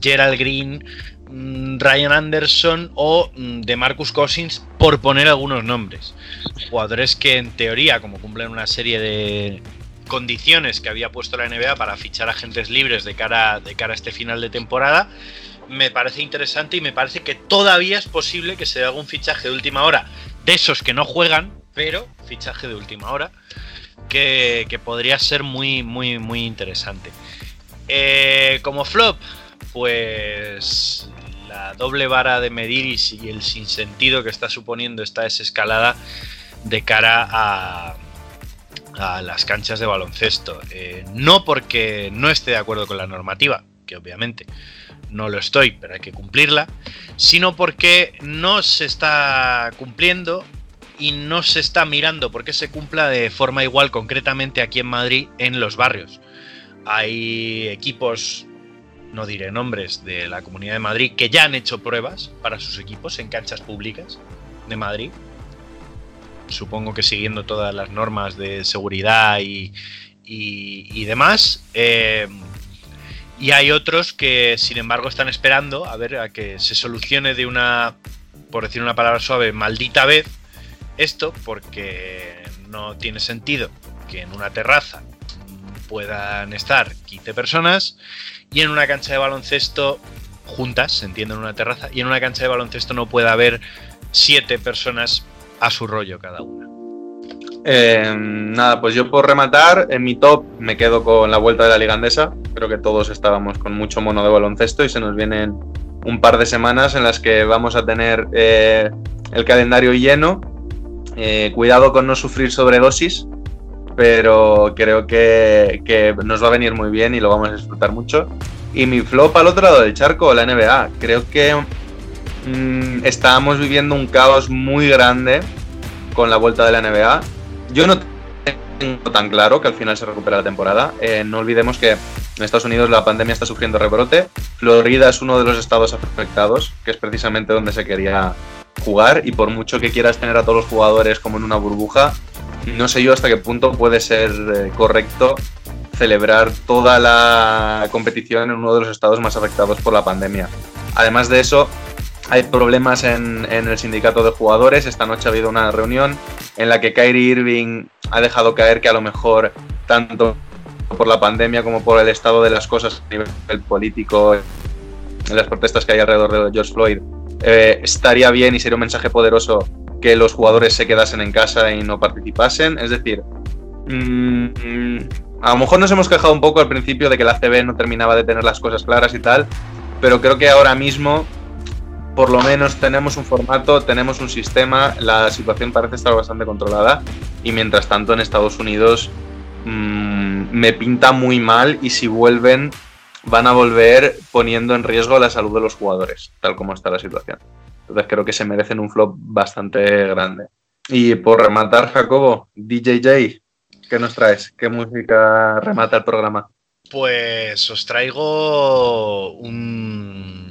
Gerald Green, mm, Ryan Anderson o mm, de Marcus Cousins, por poner algunos nombres. Jugadores que en teoría, como cumplen una serie de condiciones que había puesto la NBA para fichar agentes libres de cara, de cara a este final de temporada, me parece interesante y me parece que todavía es posible que se haga un fichaje de última hora de esos que no juegan, pero fichaje de última hora, que, podría ser muy, muy, muy interesante. Eh, como flop, pues la doble vara de medir y, el sinsentido que está suponiendo esta desescalada de cara a, a las canchas de baloncesto. Eh, no porque no esté de acuerdo con la normativa, que obviamente no lo estoy, pero hay que cumplirla, sino porque no se está cumpliendo y no se está mirando porque se cumpla de forma igual concretamente aquí en Madrid en los barrios. Hay equipos, no diré nombres, de la Comunidad de Madrid que ya han hecho pruebas para sus equipos en canchas públicas de Madrid. Supongo que siguiendo todas las normas de seguridad y, y, demás. Eh, Y hay otros que, sin embargo, están esperando a ver a que se solucione de una, por decir una palabra suave, maldita vez esto, porque no tiene sentido que en una terraza puedan estar 15 personas y en una cancha de baloncesto juntas, se entiende en una terraza, y en una cancha de baloncesto no pueda haber 7 personas a su rollo cada una. Eh, nada, pues yo por rematar, en mi top me quedo con la vuelta de la Liga Andesa. Creo que todos estábamos con mucho mono de baloncesto y se nos vienen un par de semanas en las que vamos a tener eh, el calendario lleno. Eh, cuidado con no sufrir sobredosis, pero creo que, nos va a venir muy bien y lo vamos a disfrutar mucho. Y mi flop al otro lado del charco, la NBA. Creo que mm, estábamos viviendo un caos muy grande con la vuelta de la NBA. Yo no tengo tan claro que al final se recupera la temporada. Eh, no olvidemos que en Estados Unidos la pandemia está sufriendo rebrote. Florida es uno de los estados afectados, que es precisamente donde se quería jugar. Y por mucho que quieras tener a todos los jugadores como en una burbuja, no sé yo hasta qué punto puede ser eh, correcto celebrar toda la competición en uno de los estados más afectados por la pandemia. Además de eso, hay problemas en, el sindicato de jugadores. Esta noche ha habido una reunión en la que Kyrie Irving ha dejado caer que a lo mejor tanto por la pandemia como por el estado de las cosas a nivel político, en las protestas que hay alrededor de George Floyd, eh, estaría bien y sería un mensaje poderoso que los jugadores se quedasen en casa y no participasen. Es decir, mmm, a lo mejor nos hemos quejado un poco al principio de que la CB no terminaba de tener las cosas claras y tal, pero creo que ahora mismo por lo menos tenemos un formato, tenemos un sistema, la situación parece estar bastante controlada y mientras tanto en Estados Unidos mmm, me pinta muy mal y si vuelven van a volver poniendo en riesgo la salud de los jugadores, tal como está la situación. Entonces creo que se merecen un flop bastante grande. Y por rematar, Jacobo, DJJ, ¿qué nos traes? ¿Qué música remata el programa? Pues os traigo un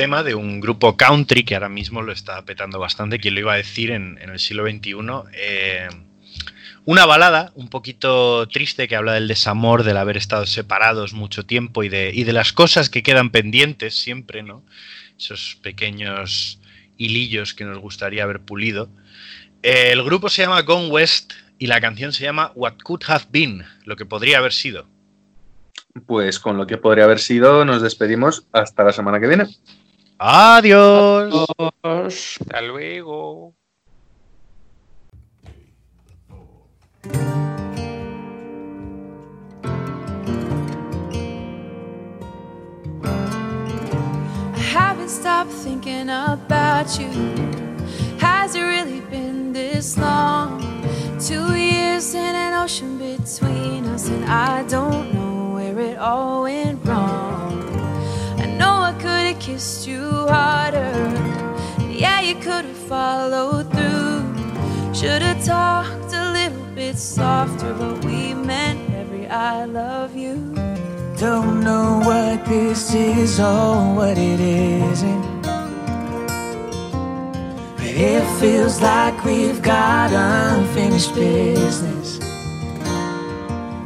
tema de un grupo country que ahora mismo lo está petando bastante, quien lo iba a decir en, el siglo XXI. Eh, una balada un poquito triste que habla del desamor, del haber estado separados mucho tiempo y de, y de las cosas que quedan pendientes siempre, ¿no? Esos pequeños hilillos que nos gustaría haber pulido. Eh, el grupo se llama Gone West y la canción se llama What Could Have Been, lo que podría haber sido. Pues con lo que podría haber sido nos despedimos hasta la semana que viene. Adiós. Adiós. Hasta luego. haven't stopped thinking about you. Has it really been this long? Two years in an ocean between us, and I don't know where it all went wrong. Kissed you harder. Yeah, you could have followed through. Should have talked a little bit softer, but we meant every I love you. Don't know what this is or what it isn't. But it feels like we've got unfinished business.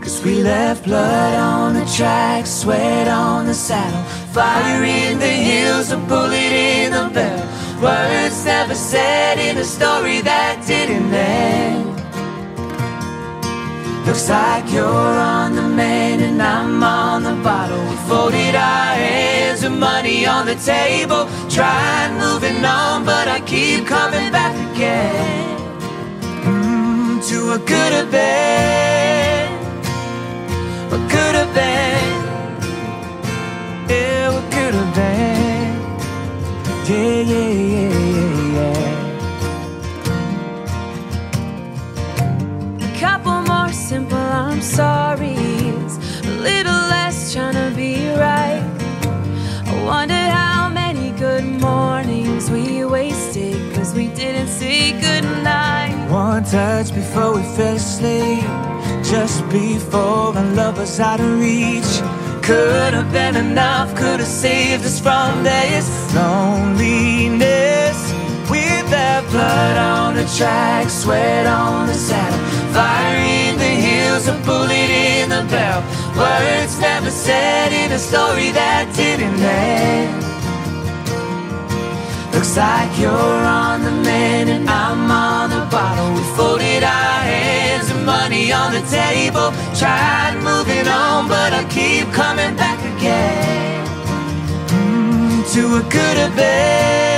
Cause we left blood on the track, sweat on the saddle, fire in the hills, a bullet in the barrel. Words never said in a story that didn't end. Looks like you're on the main and I'm on the bottle. We folded our hands with money on the table. Tried moving on, but I keep coming back again. Mm, to a could have been, what could have been. What could have been. Yeah, yeah, yeah, yeah, yeah. A couple more simple I'm sorry's, a little less trying to be right. I wondered how many good mornings we wasted cause we didn't say goodnight. One touch before we fell asleep, just before our love was out of reach. Could have been enough, could have saved us from this loneliness. With that blood on the track, sweat on the saddle, fire in the hills, a bullet in the barrel. Words never said in a story that didn't end. Looks like you're on the man and I'm on the bottle. Money on the table. Tried moving on, but I keep coming back again. Mm, to a good been.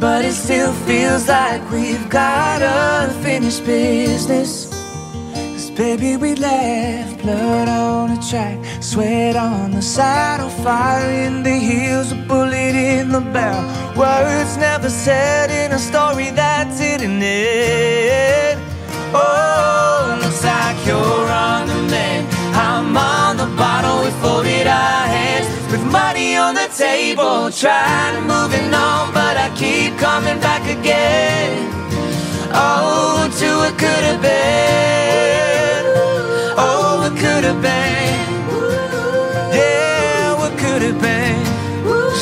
But it still feels like we've got unfinished business. Cause baby, we left blood on the track, sweat on the saddle, fire in the heels, a bullet in the barrel. Words never said in a story that didn't end. Oh, looks like you're on the man. I'm on the bottle, table. Trying to moving on, but I keep coming back again. Oh, to what could have been. Oh, what could have been. Yeah, what could have been.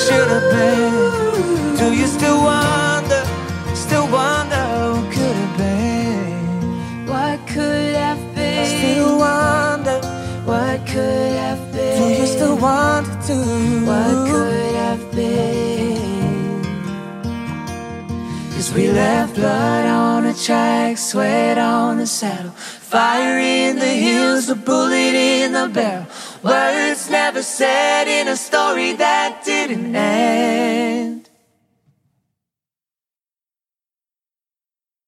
Should have been. Do you still wonder? Still wonder what could have been. What could have been? Still wonder. What could have been? Do you still wonder to? What could we left blood on the track, sweat on the saddle, fire in the hills, a bullet in the barrel. Words never said in a story that didn't end.